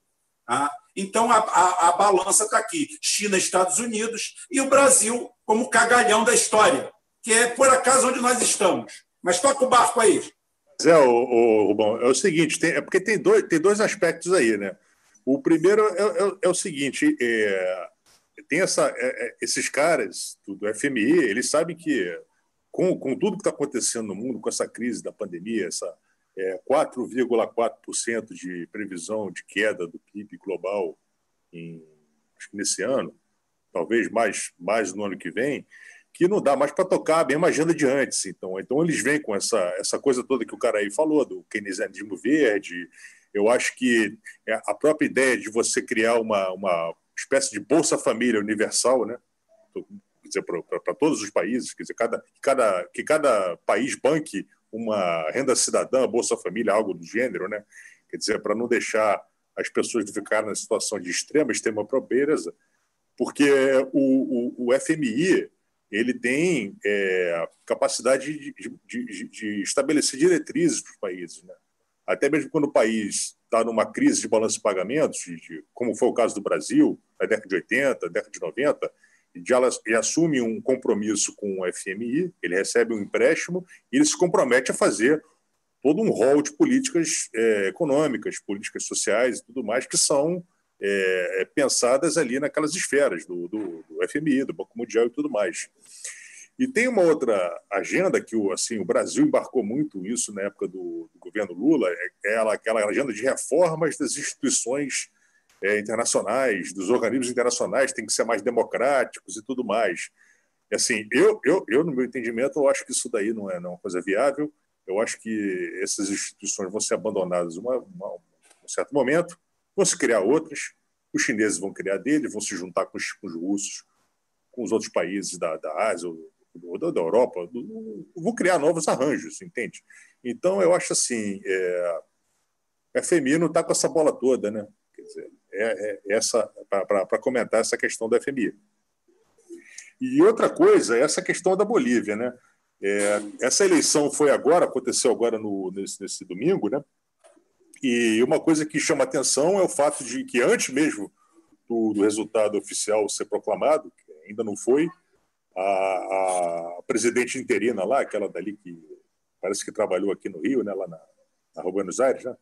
Tá? Então, a, a, a balança está aqui: China, Estados Unidos e o Brasil como cagalhão da história, que é por acaso onde nós estamos. Mas toca o barco aí. Zé, o, Rubão, é o seguinte: tem, é porque tem dois, tem dois aspectos aí, né? O primeiro é, é, é o seguinte: é, tem essa, é, é, esses caras do FMI, eles sabem que, com, com tudo que está acontecendo no mundo, com essa crise da pandemia, essa é, 4,4% de previsão de queda do PIB global em, acho que nesse ano, talvez mais, mais no ano que vem, que não dá mais para tocar a mesma agenda de antes. Então, então eles vêm com essa, essa coisa toda que o cara aí falou, do keynesianismo verde. Eu acho que é, a própria ideia de você criar uma, uma espécie de Bolsa Família universal, né? para todos os países, quer dizer, cada, cada, que cada país banque uma renda cidadã, Bolsa Família, algo do gênero, né? Quer dizer, para não deixar as pessoas ficarem na situação de extrema, extrema pobreza, porque o, o, o FMI ele tem é, capacidade de, de, de, de, estabelecer diretrizes para os países. Né? Até mesmo quando o país está numa crise de balanço de pagamentos, como foi o caso do Brasil, na década de 80, década de 90, ele assume um compromisso com o FMI, ele recebe um empréstimo e ele se compromete a fazer todo um rol de políticas é, econômicas, políticas sociais e tudo mais que são é, pensadas ali naquelas esferas do, do, do, FMI, do Banco Mundial e tudo mais. E tem uma outra agenda que o, assim, o Brasil embarcou muito isso na época do, do governo Lula, é, é aquela agenda de reformas das instituições é, internacionais, dos organismos internacionais, têm que ser mais democráticos e tudo mais. E, assim, eu, eu, eu, no meu entendimento, eu acho que isso daí não é, não é uma coisa viável. Eu acho que essas instituições vão ser abandonadas em um certo momento, vão se criar outras, os chineses vão criar deles, vão se juntar com os, com os russos, com os outros países da, da Ásia ou da, da Europa, vão criar novos arranjos, entende? Então, eu acho assim, é, a não está com essa bola toda, né? Quer dizer, é, é essa para comentar essa questão da FMI. E outra coisa é essa questão da Bolívia, né? É, essa eleição foi agora, aconteceu agora no, nesse, nesse, domingo, né? E uma coisa que chama atenção é o fato de que antes mesmo do, do resultado oficial ser proclamado, que ainda não foi, a, a, presidente interina lá, aquela dali que parece que trabalhou aqui no Rio, né? Lá na, na Buenos Aires, né?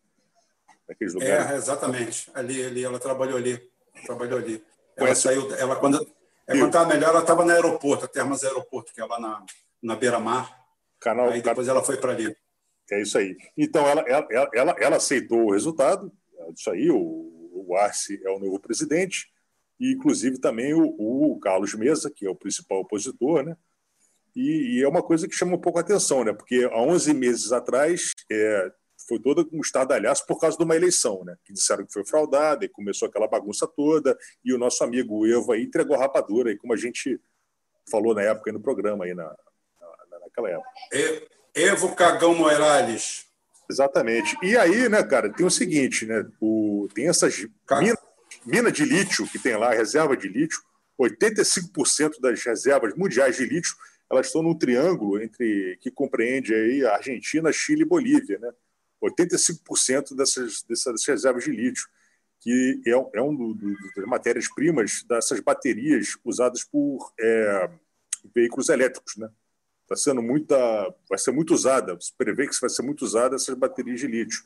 Naqueles é, lugares. É, exatamente. Ali, ali, ela trabalhou ali. Trabalhou ali. Ela Conhece? saiu, ela quando é, quando estava melhor, ela estava no aeroporto, a Termas Aeroporto, que é lá na, na beira-mar. Canal, aí depois ela foi para ali. É isso aí. Então, ela, ela, ela, ela aceitou o resultado, isso aí, o, o Arce é o novo presidente, e inclusive também o, o Carlos Mesa, que é o principal opositor, né? E, e, é uma coisa que chama um pouco a atenção, né? Porque há 11 meses atrás é, foi todo um estardalhaço por causa de uma eleição, né? Que disseram que foi fraudada e começou aquela bagunça toda. E o nosso amigo Evo aí entregou a rapadura, aí, como a gente falou na época no programa, aí na, na, naquela época. Evo Cagão Morales. Exatamente. E aí, né, cara, tem o seguinte, né? O, tem essas minas mina de lítio que tem lá, reserva de lítio, 85% das reservas mundiais de lítio elas estão num triângulo entre que compreende aí a Argentina, Chile e Bolívia, né? 85% dessas, dessas reservas de lítio, que é, é um do, das matérias-primas dessas baterias usadas por é, veículos elétricos. Né? Está sendo muita, vai ser muito usada, se prevê que vai ser muito usada essas baterias de lítio.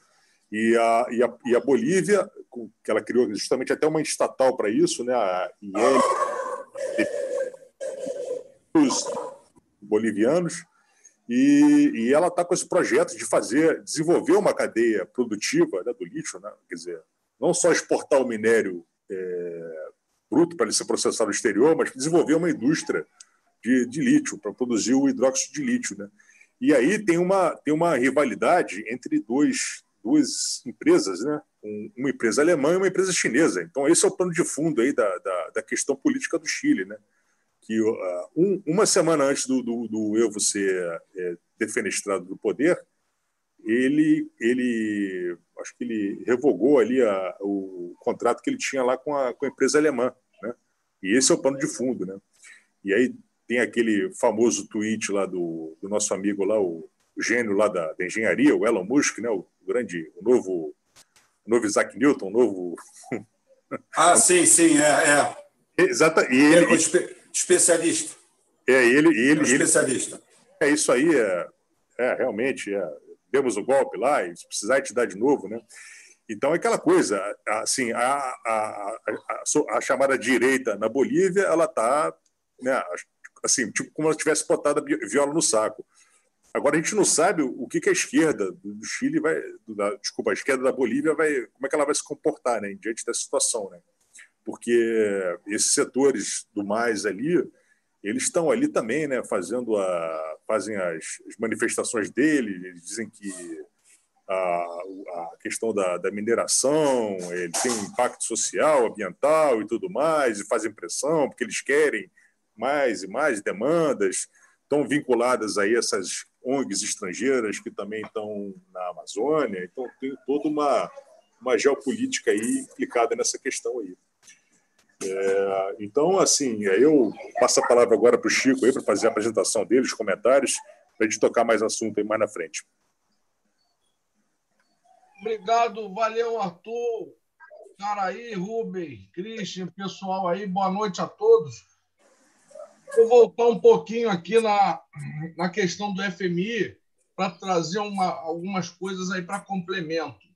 E a, e a, e a Bolívia, que ela criou justamente até uma estatal para isso, né? a IEL, grupos bolivianos, e, e ela está com esse projeto de fazer, desenvolver uma cadeia produtiva né, do lítio, né? quer dizer, não só exportar o minério é, bruto para ele ser processado no exterior, mas desenvolver uma indústria de, de lítio para produzir o hidróxido de lítio, né? E aí tem uma, tem uma rivalidade entre dois, duas empresas, né? uma empresa alemã e uma empresa chinesa. Então, esse é o plano de fundo aí da, da, da questão política do Chile. Né? Que uh, um, uma semana antes do, do, do Evo ser é, defenestrado do poder, ele, ele acho que ele revogou ali a, o contrato que ele tinha lá com a, com a empresa alemã. Né? E esse é o plano de fundo. Né? E aí tem aquele famoso tweet lá do, do nosso amigo lá, o, o gênio lá da, da, engenharia, o Elon Musk, né? o grande, o novo, o novo Isaac Newton, o novo... Ah, sim, sim, é. é. Exata, e ele, é espe especialista. É, ele... ele, é especialista. Ele, é, isso aí é, é realmente, é, demos o golpe lá e se precisar te dar de novo, né? Então, é aquela coisa, assim, a, a, a, a chamada direita na Bolívia, ela está, né, assim, tipo como ela tivesse botado a viola no saco. Agora, a gente não sabe o que, que a esquerda do Chile vai, da, desculpa, a esquerda da Bolívia vai, como é que ela vai se comportar, né, diante dessa situação, né? Porque esses setores do mais ali, eles estão ali também, né, fazendo a, fazem as, as manifestações deles, eles dizem que a, a questão da, da, mineração ele tem um impacto social, ambiental e tudo mais, e fazem pressão porque eles querem mais e mais demandas, estão vinculadas aí essas ONGs estrangeiras que também estão na Amazônia, então tem toda uma, uma geopolítica aí implicada nessa questão aí. É, então, assim, eu passo a palavra agora para o Chico para fazer a apresentação dele, os comentários, para a gente tocar mais assunto aí mais na frente. Obrigado, valeu, Arthur, Caraí, Rubem, Christian, pessoal aí, boa noite a todos. Vou voltar um pouquinho aqui na, na questão do FMI para trazer uma, algumas coisas aí para complemento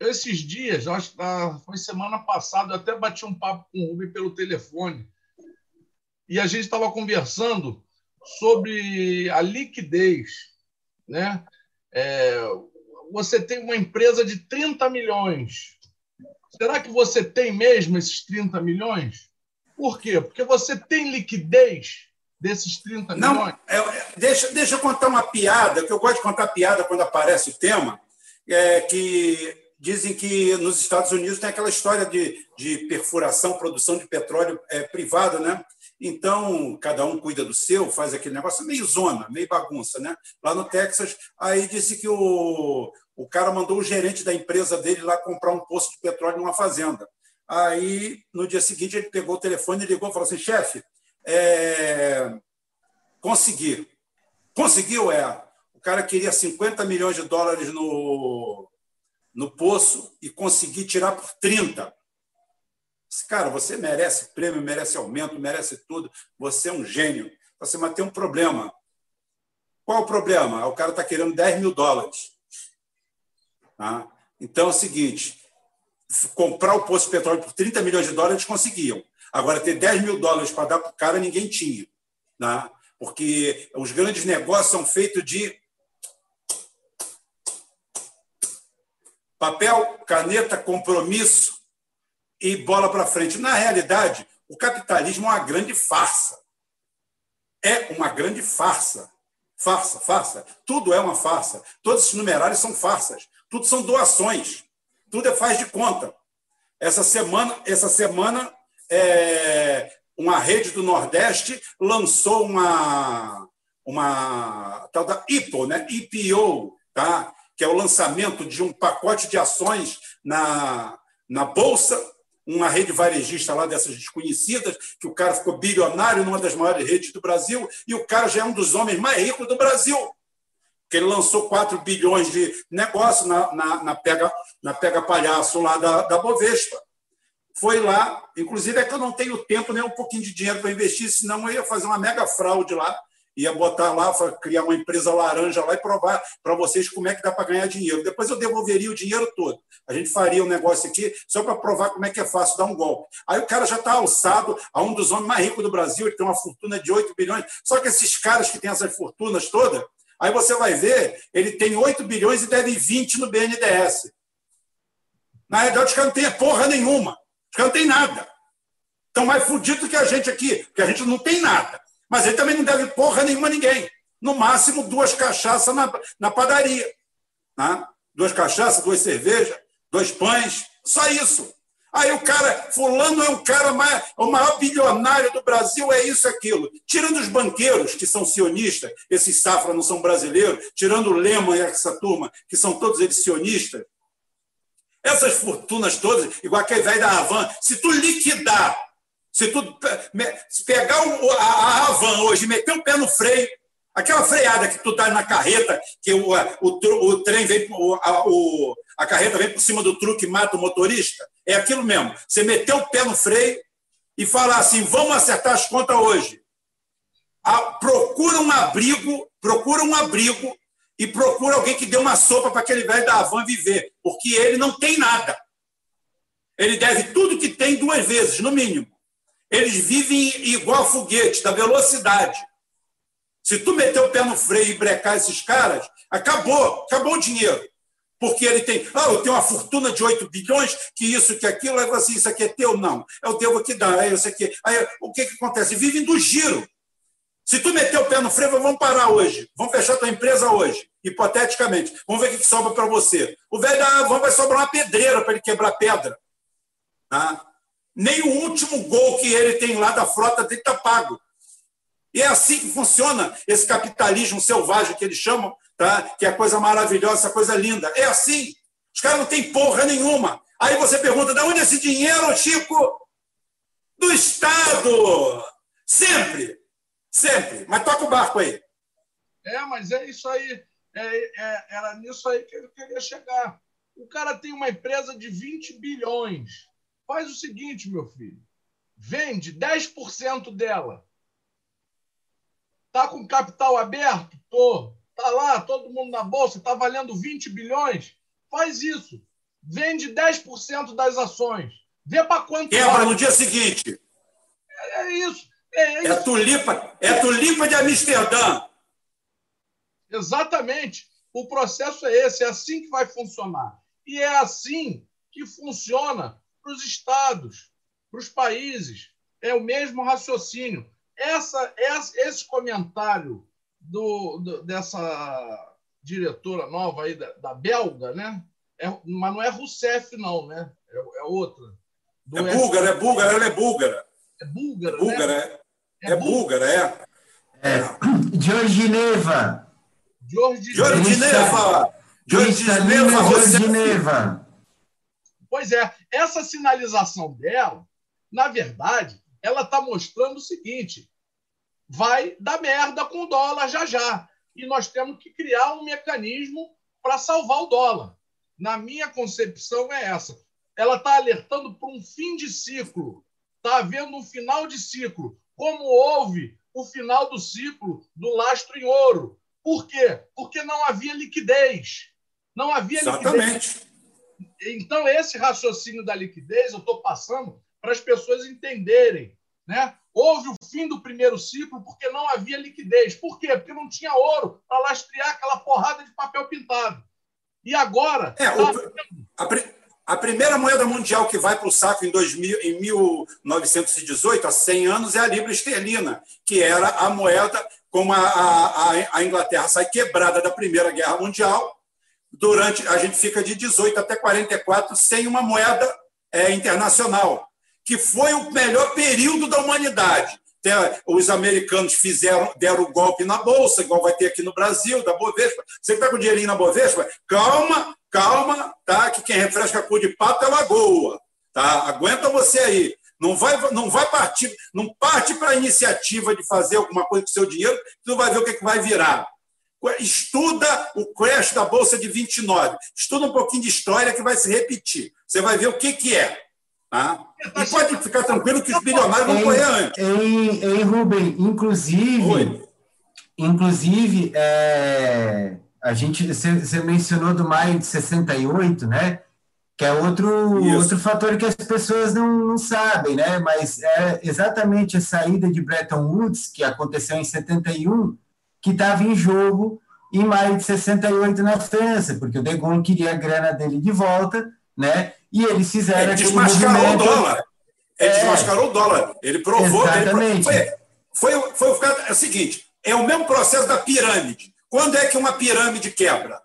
esses dias, acho que foi semana passada, eu até bati um papo com o Rubem pelo telefone e a gente estava conversando sobre a liquidez. Né? É, você tem uma empresa de 30 milhões. Será que você tem mesmo esses 30 milhões? Por quê? Porque você tem liquidez desses 30 Não, milhões? É, deixa, deixa eu contar uma piada, que eu gosto de contar piada quando aparece o tema, é que dizem que nos Estados Unidos tem aquela história de, de perfuração, produção de petróleo é, privada, né? Então, cada um cuida do seu, faz aquele negócio meio zona, meio bagunça, né? Lá no Texas, aí disse que o, o cara mandou o gerente da empresa dele lá comprar um poço de petróleo numa fazenda. Aí, no dia seguinte, ele pegou o telefone e ligou e falou assim: chefe, é... consegui. Conseguiu, é. O cara queria 50 milhões de dólares no, no poço e conseguir tirar por 30. Cara, você merece prêmio, merece aumento, merece tudo. Você é um gênio. Você, mas tem um problema. Qual o problema? O cara está querendo 10 mil dólares. Tá? Então é o seguinte: comprar o poço de petróleo por 30 milhões de dólares, conseguiam. Agora, ter 10 mil dólares para dar para o cara, ninguém tinha. Tá? Porque os grandes negócios são feitos de Papel, caneta, compromisso e bola para frente. Na realidade, o capitalismo é uma grande farsa. É uma grande farsa. Farsa, farsa. Tudo é uma farsa. Todos esses numerários são farsas. Tudo são doações. Tudo é faz de conta. Essa semana, essa semana é, uma rede do Nordeste lançou uma, uma tal da IPO, né? IPO, tá? Que é o lançamento de um pacote de ações na, na Bolsa, uma rede varejista lá dessas desconhecidas, que o cara ficou bilionário numa das maiores redes do Brasil, e o cara já é um dos homens mais ricos do Brasil, que ele lançou 4 bilhões de negócio na, na, na, pega, na pega palhaço lá da, da Bovespa. Foi lá, inclusive é que eu não tenho tempo nem um pouquinho de dinheiro para investir, senão eu ia fazer uma mega fraude lá ia botar lá, criar uma empresa laranja lá e provar para vocês como é que dá para ganhar dinheiro. Depois eu devolveria o dinheiro todo. A gente faria um negócio aqui só para provar como é que é fácil dar um golpe. Aí o cara já está alçado a um dos homens mais ricos do Brasil, ele tem uma fortuna de 8 bilhões. Só que esses caras que têm essas fortunas todas, aí você vai ver, ele tem 8 bilhões e deve 20 no BNDES. Na realidade, os caras não têm porra nenhuma. Os caras não têm nada. Estão mais fudidos que a gente aqui, porque a gente não tem nada. Mas ele também não deve porra nenhuma a ninguém. No máximo, duas cachaças na, na padaria. Né? Duas cachaças, duas cervejas, dois pães, só isso. Aí o cara, fulano é um cara mais, o maior bilionário do Brasil, é isso, aquilo. Tirando os banqueiros, que são sionistas, esses safra não são brasileiros, tirando o Lema e essa turma, que são todos eles sionistas, essas fortunas todas, igual aquele velho da Havan, se tu liquidar se tu se pegar a, a Havan hoje meter o pé no freio, aquela freada que tu dá na carreta, que o, o, o trem vem, o, a, o, a carreta vem por cima do truque e mata o motorista, é aquilo mesmo. Você meter o pé no freio e falar assim: vamos acertar as contas hoje. A, procura um abrigo, procura um abrigo e procura alguém que dê uma sopa para aquele velho da Havan viver, porque ele não tem nada. Ele deve tudo que tem duas vezes, no mínimo. Eles vivem igual foguete, da velocidade. Se tu meter o pé no freio e brecar esses caras, acabou, acabou o dinheiro. Porque ele tem, ah, eu tenho uma fortuna de 8 bilhões, que isso, que aquilo, aí assim, isso aqui é teu? Não, eu devo que dar, aí isso aqui. Aí o que, que acontece? Vivem do giro. Se tu meter o pé no freio, vamos parar hoje. Vamos fechar tua empresa hoje, hipoteticamente. Vamos ver o que sobra para você. O velho da Avon vai sobrar uma pedreira para ele quebrar pedra. Tá? Nem o último gol que ele tem lá da frota dele está pago. E é assim que funciona esse capitalismo selvagem que eles chamam, tá? que é coisa maravilhosa, coisa linda. É assim. Os caras não têm porra nenhuma. Aí você pergunta, de onde é esse dinheiro, Chico? Do Estado. Sempre. Sempre. Mas toca o barco aí. É, mas é isso aí. É, é, era nisso aí que eu queria chegar. O cara tem uma empresa de 20 bilhões. Faz o seguinte, meu filho. Vende 10% dela. Tá com capital aberto? Tô. Tá lá, todo mundo na bolsa, tá valendo 20 bilhões? Faz isso. Vende 10% das ações. Vê para quanto Quebra vale. no dia seguinte. É, é isso. É, é, é tulipa, é tulipa de Amsterdã. Exatamente. O processo é esse, é assim que vai funcionar. E é assim que funciona para os estados, para os países. É o mesmo raciocínio. Essa, esse comentário do, do, dessa diretora nova aí da, da belga, né? É, mas não é Rousseff, não, né? É, é outra. é búlgara, é búlgara, ela é búlgara. É búlgara, é búlgara, né? é. É, é búlgara, é. É. Georgineva. Georgineva. Georgineva. Georgineva. Pois é, essa sinalização dela, na verdade, ela está mostrando o seguinte: vai dar merda com o dólar já já. E nós temos que criar um mecanismo para salvar o dólar. Na minha concepção, é essa. Ela está alertando para um fim de ciclo. Está havendo um final de ciclo, como houve o final do ciclo do lastro em ouro. Por quê? Porque não havia liquidez. Não havia Exatamente. liquidez. Então, esse raciocínio da liquidez eu estou passando para as pessoas entenderem. Né? Houve o fim do primeiro ciclo porque não havia liquidez. Por quê? Porque não tinha ouro para lastrear aquela porrada de papel pintado. E agora. É, tá... o, a, a, primeira moeda mundial que vai para o saco em, 2000, em 1918, há 100 anos, é a libra esterlina, que era a moeda, como a, a, a Inglaterra sai quebrada da Primeira Guerra Mundial, durante a gente fica de 18 até 44 sem uma moeda é, internacional, que foi o melhor período da humanidade. Os americanos fizeram, deram o golpe na bolsa, igual vai ter aqui no Brasil, da Bovespa. Você que está com o dinheirinho na Bovespa, calma, calma, tá? Que quem refresca cor de pato é lagoa, tá? Aguenta você aí. Não vai, não vai partir, não parte para a iniciativa de fazer alguma coisa com seu dinheiro, tu vai ver o que, que vai virar. Estuda o crash da Bolsa de 29. Estuda um pouquinho de história que vai se repetir. Você vai ver o que, que é. Tá? E pode ficar tranquilo que os bilionários vão correr antes. Em, em Rubem, inclusive, inclusive, é, a gente, você mencionou do maio de 68, né? Que é outro, outro fator que as pessoas não, não sabem, né? Mas é exatamente a saída de Bretton Woods, que aconteceu em 71, que estava em jogo em maio de 68 na França, porque o De Gaulle queria a grana dele de volta, né? E eles fizeram. Ele desmascarou movimento... o dólar. Ele é, desmascarou o dólar. Ele provou. Exatamente. Ele foi, foi, foi, foi é o seguinte: é o mesmo processo da pirâmide. Quando é que uma pirâmide quebra?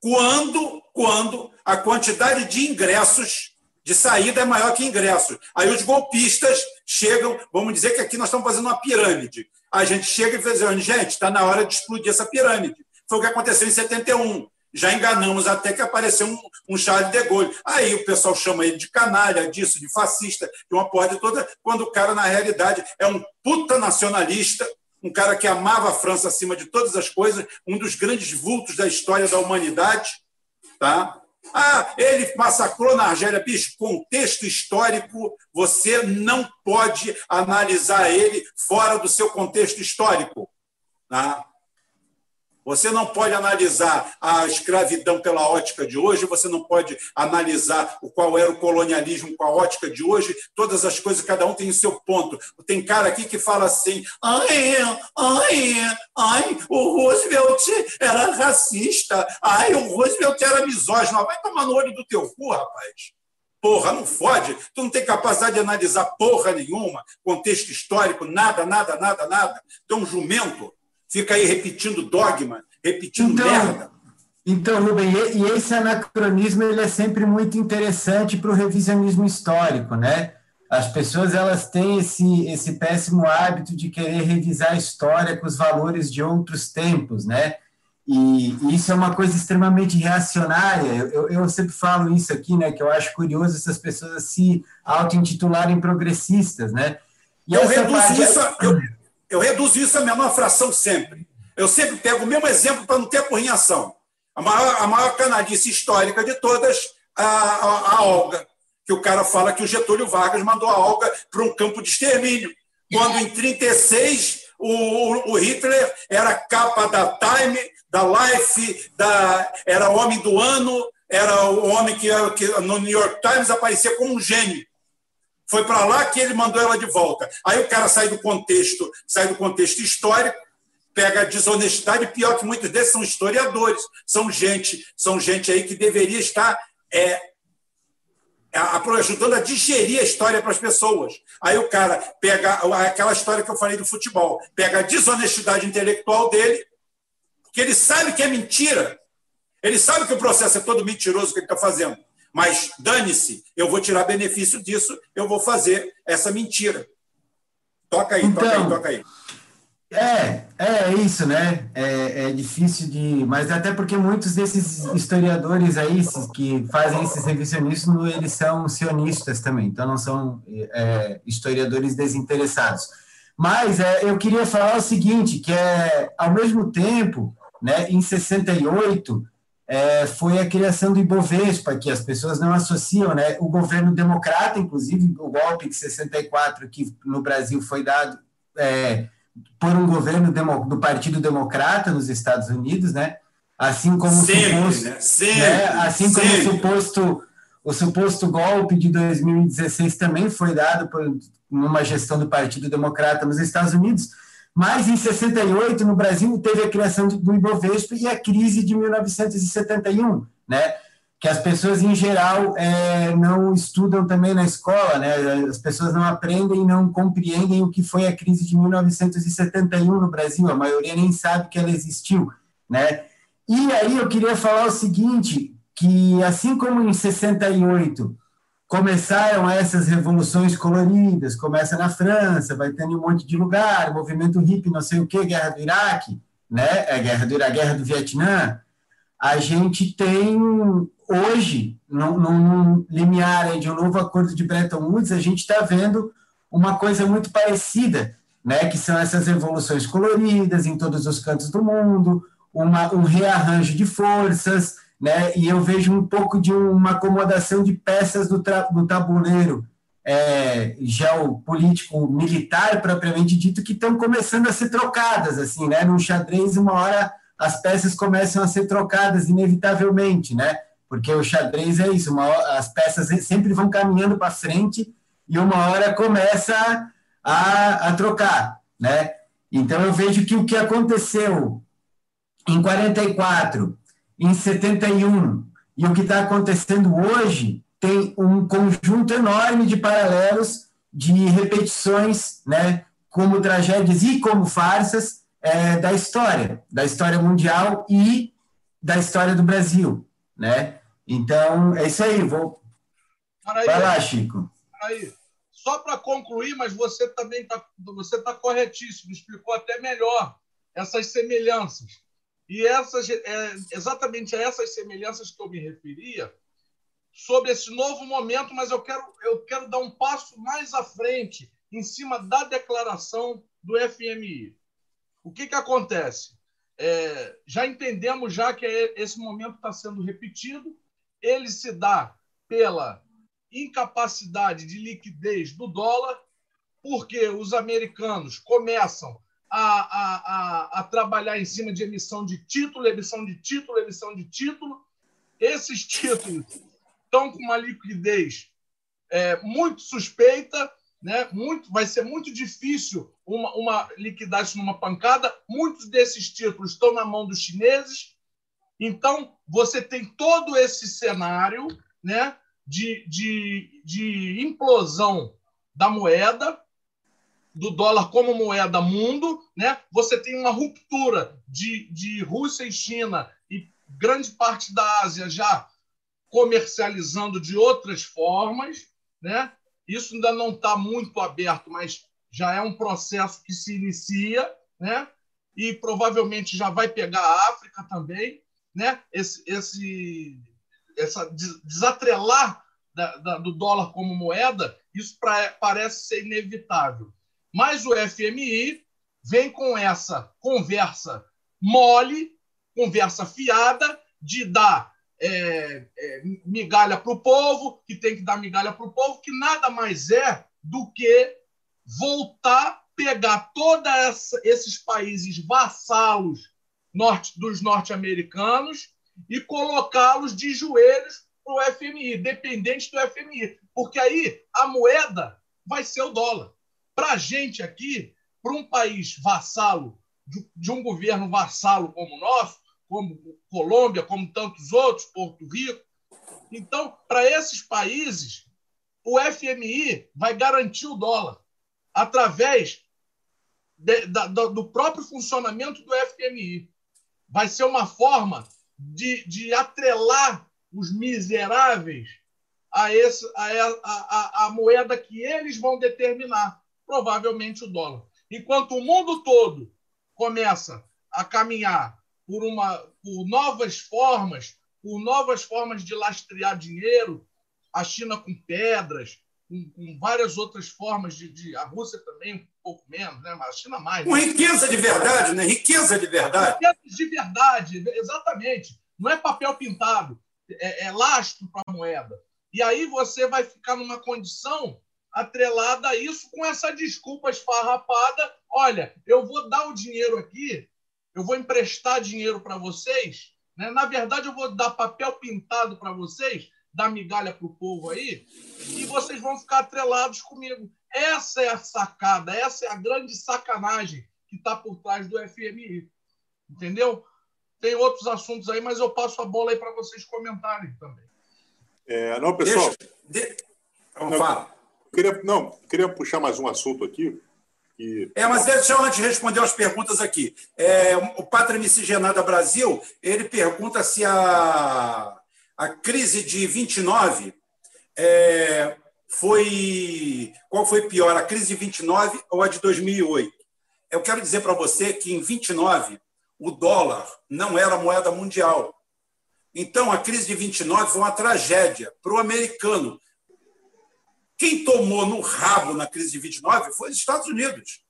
Quando, quando a quantidade de ingressos de saída é maior que ingressos. Aí os golpistas chegam, vamos dizer que aqui nós estamos fazendo uma pirâmide. A gente chega e faz, gente, está na hora de explodir essa pirâmide. Foi o que aconteceu em 71. Já enganamos até que apareceu um, um Charles de Gaulle. Aí o pessoal chama ele de canalha, disso, de fascista, de uma porra de toda, quando o cara, na realidade, é um puta nacionalista, um cara que amava a França acima de todas as coisas, um dos grandes vultos da história da humanidade. Tá? Ah, ele massacrou na Argélia. Bicho, contexto histórico, você não pode analisar ele fora do seu contexto histórico. Tá? Você não pode analisar a escravidão pela ótica de hoje, você não pode analisar o qual era o colonialismo com a ótica de hoje, todas as coisas, cada um tem o seu ponto. Tem cara aqui que fala assim: ai, ai, ai, o Roosevelt era racista, ai, o Roosevelt era misógino. Vai tomar no olho do teu cu, rapaz. Porra, não fode. Tu não tem capacidade de analisar porra nenhuma, contexto histórico, nada, nada, nada, nada. Tu é um jumento fica aí repetindo dogma, repetindo então, merda. Então, Rubem, e esse anacronismo ele é sempre muito interessante para o revisionismo histórico, né? As pessoas elas têm esse, esse péssimo hábito de querer revisar a história com os valores de outros tempos, né? E, e isso é uma coisa extremamente reacionária. Eu, eu, eu, sempre falo isso aqui, né? Que eu acho curioso essas pessoas se auto-intitularem progressistas, né? E eu reduzo parte... isso. Eu eu reduzo isso a menor fração sempre. Eu sempre pego o mesmo exemplo para não ter apurrinhação. A maior, a maior canalice histórica de todas, a, a, a Olga, que o cara fala que o Getúlio Vargas mandou a Olga para um campo de extermínio, quando em 36 o, o Hitler era capa da Time, da Life, da, era homem do ano, era o homem que, que no New York Times aparecia como um gênio. Foi para lá que ele mandou ela de volta. Aí o cara sai do contexto, sai do contexto histórico, pega a desonestidade, pior que muitos desses são historiadores, são gente, são gente aí que deveria estar é, ajudando a digerir a história para as pessoas. Aí o cara pega aquela história que eu falei do futebol, pega a desonestidade intelectual dele, que ele sabe que é mentira, ele sabe que o processo é todo mentiroso que ele está fazendo. Mas dane-se, eu vou tirar benefício disso, eu vou fazer essa mentira. Toca aí, então, toca aí, toca aí. É, é isso, né? É, é, difícil de. Mas até porque muitos desses historiadores aí que fazem esses revisionismos, eles são sionistas também, então não são é, historiadores desinteressados. Mas é, eu queria falar o seguinte: que é, ao mesmo tempo, né, em 68, é, foi a criação do Ibovespa, que as pessoas não associam, né? O governo democrata, inclusive, o golpe de 64 que no Brasil foi dado é, por um governo do Partido Democrata nos Estados Unidos, né? Assim como sempre, suposto, né? Sempre, né? assim sempre. como o suposto o suposto golpe de 2016 também foi dado por uma gestão do Partido Democrata nos Estados Unidos. Mas em 68, no Brasil, teve a criação do Ibovespa e a crise de 1971, né? que as pessoas, em geral, é, não estudam também na escola, né? as pessoas não aprendem não compreendem o que foi a crise de 1971 no Brasil, a maioria nem sabe que ela existiu. Né? E aí eu queria falar o seguinte, que assim como em 68 começaram essas revoluções coloridas, começa na França, vai tendo um monte de lugar, movimento hippie, não sei o que, guerra do Iraque, né? É guerra do Iraque, guerra do Vietnã. A gente tem hoje, num, num limiar de um novo acordo de Bretton Woods, a gente está vendo uma coisa muito parecida, né? Que são essas revoluções coloridas em todos os cantos do mundo, uma, um rearranjo de forças, né? E eu vejo um pouco de uma acomodação de peças do, do tabuleiro é, geopolítico-militar, propriamente dito, que estão começando a ser trocadas, assim, né? No xadrez, uma hora as peças começam a ser trocadas, inevitavelmente, né? Porque o xadrez é isso, uma, as peças sempre vão caminhando para frente e uma hora começa a, a trocar, né? Então, eu vejo que o que aconteceu em 44, em 71, e o que está acontecendo hoje tem um conjunto enorme de paralelos, de repetições, né, como tragédias e como farsas é, da história, da história mundial e da história do Brasil, né? Então, é isso aí, vou... Aí, Vai lá, Chico. Aí. Só para concluir, mas você também está você tá corretíssimo, explicou até melhor essas semelhanças. E essas, é, exatamente a essas semelhanças que eu me referia, sobre esse novo momento, mas eu quero, eu quero dar um passo mais à frente, em cima da declaração do FMI. O que, que acontece? É, já entendemos já que esse momento está sendo repetido, ele se dá pela incapacidade de liquidez do dólar, porque os americanos começam a, a, a, a trabalhar em cima de emissão de título, emissão de título, emissão de título. Esses títulos estão com uma liquidez é, muito suspeita, né? muito, vai ser muito difícil uma, uma liquidar isso numa pancada. Muitos desses títulos estão na mão dos chineses. Então, você tem todo esse cenário né, de, de, de implosão da moeda, do dólar como moeda mundo. Né? Você tem uma ruptura de, de Rússia e China e grande parte da Ásia já comercializando de outras formas, né? Isso ainda não está muito aberto, mas já é um processo que se inicia, né? E provavelmente já vai pegar a África também, né? Esse, esse essa desatrelar da, da, do dólar como moeda, isso pra, parece ser inevitável. Mas o FMI vem com essa conversa mole, conversa fiada, de dar é, é, migalha para o povo, que tem que dar migalha para o povo, que nada mais é do que voltar, pegar todos esses países vassalos norte, dos norte-americanos e colocá-los de joelhos para o FMI, dependente do FMI. Porque aí a moeda vai ser o dólar. Para a gente aqui, para um país vassalo, de, um governo vassalo como o nosso, como Colômbia, como tantos outros, Porto Rico. Então, para esses países, o FMI vai garantir o dólar através de, da, do próprio funcionamento do FMI. Vai ser uma forma de, de atrelar os miseráveis a, esse, a, a, a, moeda que eles vão determinar, provavelmente o dólar. Enquanto o mundo todo começa a caminhar por, uma, por novas formas, por novas formas de lastrear dinheiro, a China com pedras, com, com várias outras formas de, de, A Rússia também um pouco menos, né? mas a China mais. Com né? riqueza de verdade, né? Riqueza de verdade. Riqueza de verdade, exatamente. Não é papel pintado, é, é lastro para a moeda. E aí você vai ficar numa condição atrelada a isso com essa desculpa esfarrapada. Olha, eu vou dar o dinheiro aqui eu vou emprestar dinheiro para vocês, né? na verdade, eu vou dar papel pintado para vocês, dar migalha para o povo aí, e vocês vão ficar atrelados comigo. Essa é a sacada, essa é a grande sacanagem que está por trás do FMI. Entendeu? Tem outros assuntos aí, mas eu passo a bola aí para vocês comentarem também. É, não, pessoal. Deixa, de... não, queria, não, queria puxar mais um assunto aqui e... É, mas deixa eu antes responder as perguntas aqui. É, o Pátria Miscigenada Brasil, ele pergunta se a, a crise de 29 é, foi. Qual foi pior, a crise de 29 ou a de 2008? Eu quero dizer para você que em 29 o dólar não era moeda mundial. Então, a crise de 29 foi uma tragédia para o americano, quem tomou no rabo na crise de 29 foi os Estados Unidos.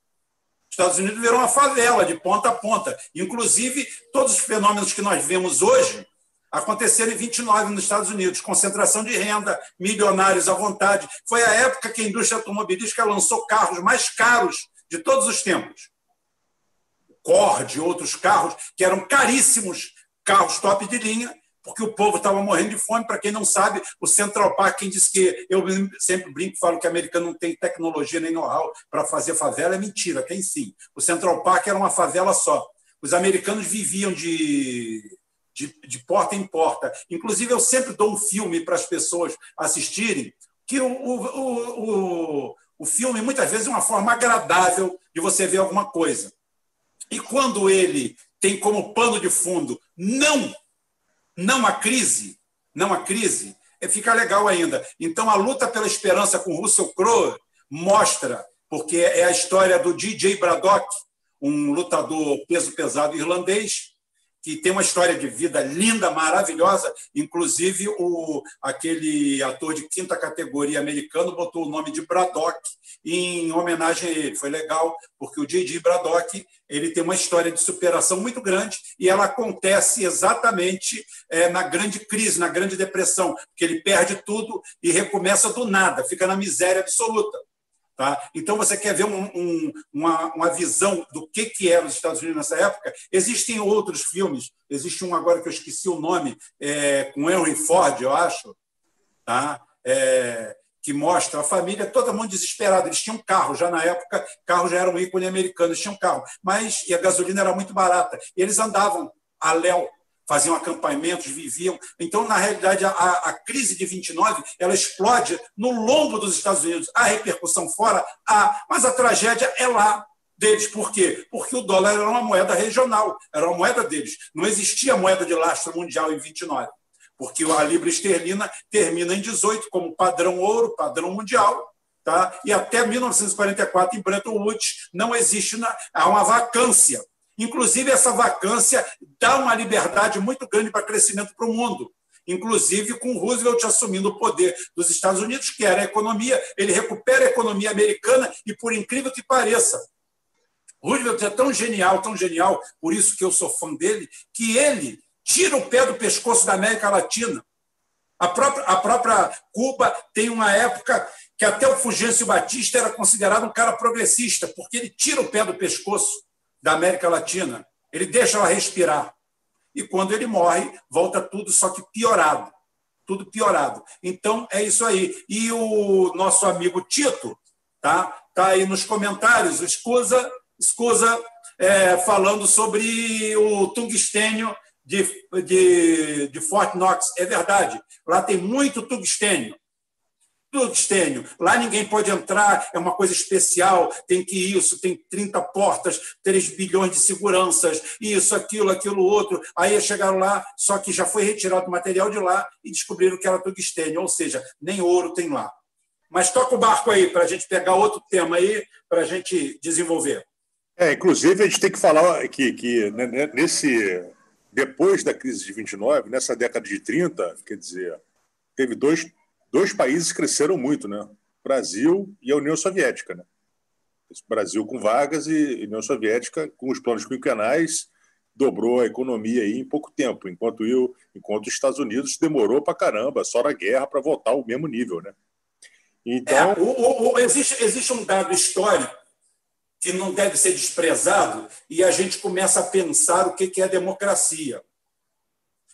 Os Estados Unidos virou uma favela de ponta a ponta. Inclusive, todos os fenômenos que nós vemos hoje aconteceram em 29 nos Estados Unidos, concentração de renda, milionários à vontade. Foi a época que a indústria automobilística lançou carros mais caros de todos os tempos. Cord e outros carros que eram caríssimos, carros top de linha, porque o povo estava morrendo de fome. Para quem não sabe, o Central Park, quem diz que eu sempre brinco e falo que o americano não tem tecnologia nem know-how para fazer favela, é mentira, tem sim. O Central Park era uma favela só. Os americanos viviam de, de, de porta em porta. Inclusive, eu sempre dou um filme para as pessoas assistirem, que o, o, o, o filme, muitas vezes, é uma forma agradável de você ver alguma coisa. E quando ele tem como pano de fundo não não a crise, não a crise, é, fica legal ainda. Então, a luta pela esperança com Russell Crowe mostra, porque é a história do DJ Braddock, um lutador peso pesado irlandês, que tem uma história de vida linda, maravilhosa. Inclusive, o, aquele ator de quinta categoria americano botou o nome de Braddock em homenagem a ele. Foi legal, porque o Didi Braddock ele tem uma história de superação muito grande e ela acontece exatamente é, na grande crise, na grande depressão, porque ele perde tudo e recomeça do nada, fica na miséria absoluta. Tá? Então, você quer ver um, um, uma, uma, visão do que, que eram os Estados Unidos nessa época? Existem outros filmes, existe um agora que eu esqueci o nome, é, com Henry Ford, eu acho, tá? É, que mostra a família, todo mundo desesperado. Eles tinham carro, já na época, carro já era um ícone americano, eles tinham carro, mas e a gasolina era muito barata. Eles andavam a léu faziam acampamentos, viviam. Então, na realidade, a, a, crise de 29 ela explode no lombo dos Estados Unidos. Há repercussão fora? Há, mas a tragédia é lá deles. Por quê? Porque o dólar era uma moeda regional, era uma moeda deles. Não existia moeda de lastro mundial em 29, porque a libra esterlina termina em 18 como padrão ouro, padrão mundial. Tá? E até 1944, em Bretton Woods, não existe, há uma vacância Inclusive, essa vacância dá uma liberdade muito grande para crescimento para o mundo. Inclusive, com Roosevelt assumindo o poder dos Estados Unidos, que era a economia, ele recupera a economia americana e, por incrível que pareça, Roosevelt é tão genial, tão genial, por isso que eu sou fã dele, que ele tira o pé do pescoço da América Latina. A própria, a própria Cuba tem uma época que até o Fulgêncio Batista era considerado um cara progressista, porque ele tira o pé do pescoço da América Latina. Ele deixa ela respirar. E quando ele morre, volta tudo, só que piorado. Tudo piorado. Então, é isso aí. E o nosso amigo Tito tá, tá aí nos comentários, escusa, escusa é, falando sobre o tungstênio de, de, de Fort Knox. É verdade, lá tem muito tungstênio tungstênio. Lá ninguém pode entrar, é uma coisa especial, tem que isso, tem 30 portas, 3 bilhões de seguranças, isso, aquilo, aquilo, outro. Aí chegaram lá, só que já foi retirado o material de lá e descobriram que era tungstênio, ou seja, nem ouro tem lá. Mas toca o barco aí para a gente pegar outro tema aí para a gente desenvolver. É, inclusive, a gente tem que falar que, que né, né, nesse depois da crise de 29, nessa década de 30, quer dizer, teve dois dois países cresceram muito, né? Brasil e a União Soviética, né? Brasil com Vargas e União Soviética com os planos quinquenais dobrou a economia aí em pouco tempo, enquanto eu, enquanto os Estados Unidos demorou para caramba, só na guerra para voltar ao mesmo nível, né? Então, é, o, o, existe, existe um dado histórico que não deve ser desprezado e a gente começa a pensar o que é democracia.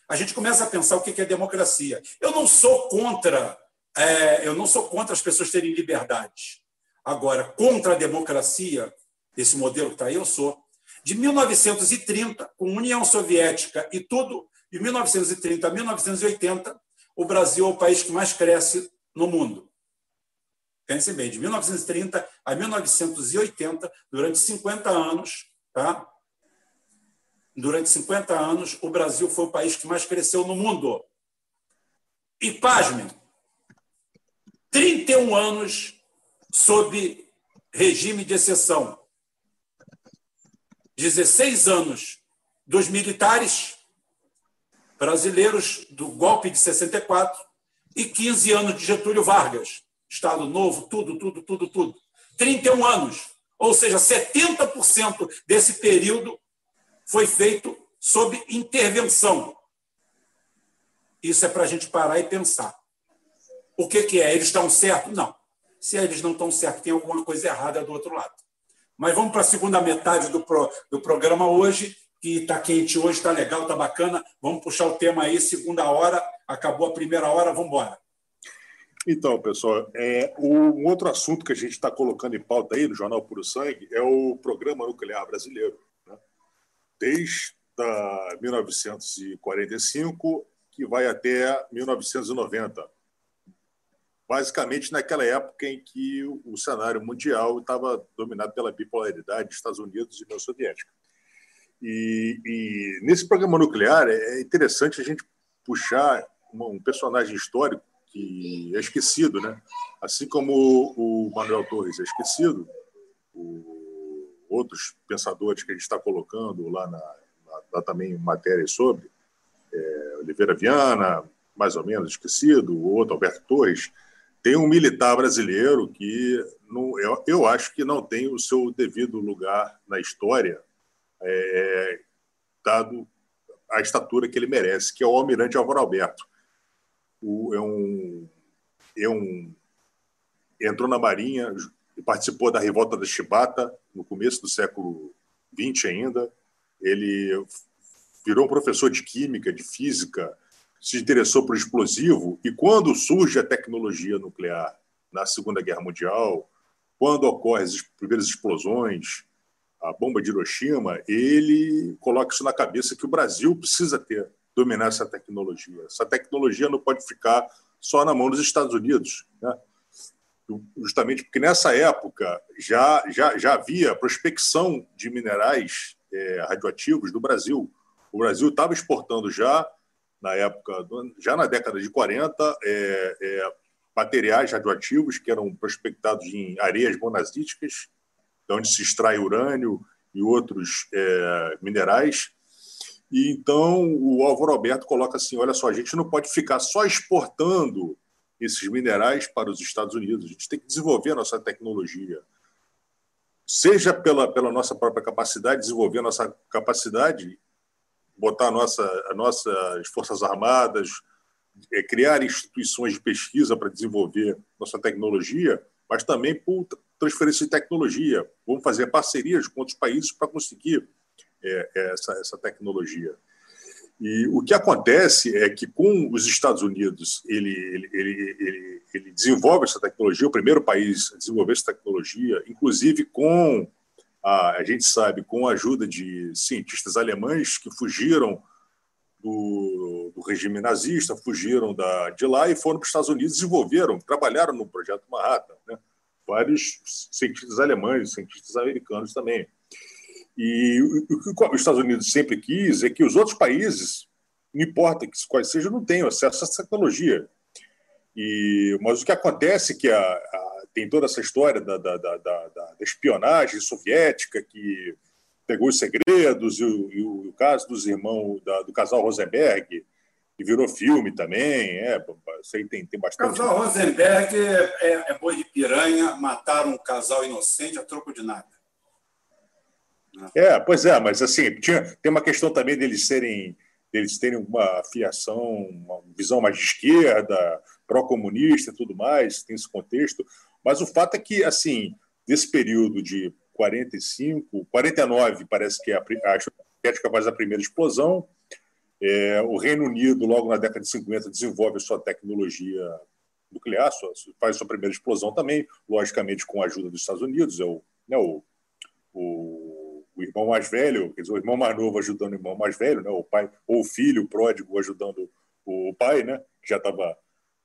A gente começa a pensar o que é democracia. Eu não sou contra é, eu não sou contra as pessoas terem liberdade. Agora, contra a democracia, esse modelo que está aí, eu sou. De 1930, com União Soviética e tudo, de 1930 a 1980, o Brasil é o país que mais cresce no mundo. Pensem bem, de 1930 a 1980, durante 50 anos, tá? Durante 50 anos, o Brasil foi o país que mais cresceu no mundo. E, pasmem, 31 anos sob regime de exceção. 16 anos dos militares brasileiros do golpe de 64 e 15 anos de Getúlio Vargas. Estado Novo, tudo, tudo, tudo, tudo. 31 anos. Ou seja, 70% desse período foi feito sob intervenção. Isso é para a gente parar e pensar. O que, que é? Eles estão certos? Não. Se eles não estão certos, tem alguma coisa errada do outro lado. Mas vamos para a segunda metade do, pro, do programa hoje, que está quente hoje, está legal, está bacana. Vamos puxar o tema aí, segunda hora, acabou a primeira hora, vamos embora. Então, pessoal, é, um outro assunto que a gente está colocando em pauta aí no Jornal Puro Sangue é o Programa Nuclear Brasileiro. Né? Desde a 1945, que vai até 1990. Basicamente naquela época em que o cenário mundial estava dominado pela bipolaridade dos Estados Unidos e União Soviética. E, e, nesse programa nuclear é interessante a gente puxar um personagem histórico que é esquecido, né? Assim como o Manuel Torres é esquecido, outros pensadores que a gente está colocando lá na, na, também matérias sobre é, Oliveira Viana, mais ou menos esquecido, o outro Alberto Torres, tem um militar brasileiro que não, eu, eu acho que não tem o seu devido lugar na história, é, dado a estatura que ele merece, que é o Almirante Álvaro Alberto o, é um, é um, entrou na Marinha e participou da revolta da Chibata no começo do século XX ainda. Ele virou professor de química, de física, se interessou por explosivo e quando surge a tecnologia nuclear na Segunda Guerra Mundial, quando ocorrem as primeiras explosões, a bomba de Hiroshima, ele coloca isso na cabeça que o Brasil precisa ter dominar essa tecnologia. Essa tecnologia não pode ficar só na mão dos Estados Unidos, né? justamente porque nessa época já, já, já havia prospecção de minerais é, radioativos do Brasil. O Brasil estava exportando já na época, já na década de 40, é, é, materiais radioativos que eram prospectados em areias monazíticas, de onde se extrai urânio e outros é, minerais e então o Álvaro Alberto coloca assim: olha só, a gente não pode ficar só exportando esses minerais para os Estados Unidos, a gente tem que desenvolver a nossa tecnologia. Seja pela, pela nossa própria capacidade, desenvolver a nossa capacidade, botar a nossa, a nossas Forças Armadas, é, criar instituições de pesquisa para desenvolver nossa tecnologia, mas também por transferência de tecnologia. Vamos fazer parcerias com outros países para conseguir é, é, essa, essa tecnologia. E o que acontece é que, com os Estados Unidos, ele, ele, ele, ele, ele desenvolve essa tecnologia, o primeiro país a desenvolver essa tecnologia, inclusive com, a, a gente sabe, com a ajuda de cientistas alemães que fugiram do, do, regime nazista, fugiram da, de lá e foram para os Estados Unidos, desenvolveram, trabalharam no projeto Manhattan. Né? Vários cientistas alemães, cientistas americanos também. E o que os Estados Unidos sempre quis é que os outros países, não importa quais sejam, não tenham acesso a essa tecnologia. E, mas o que acontece é que a, tem toda essa história da, da, da, da, espionagem soviética que pegou os segredos e o, e o caso dos irmãos do casal Rosenberg, que virou filme também. É, aí tem, tem bastante. O casal Rosenberg é, é, é boi de piranha, mataram um casal inocente a troco de nada. É, pois é, mas assim, tinha, tem uma questão também deles serem deles terem uma fiação, uma visão mais de esquerda, pró-comunista e tudo mais, tem esse contexto. Mas o fato é que, assim, nesse período de 45, 49, parece que é a, a Soviética faz a primeira explosão, é, o Reino Unido, logo na década de 50, desenvolve sua tecnologia nuclear, sua, faz sua primeira explosão também, logicamente com a ajuda dos Estados Unidos, é o, né, o, o o irmão mais velho, quer dizer, o irmão mais novo ajudando o irmão mais velho, né? o pai, ou o filho o pródigo ajudando o pai, né? que já estava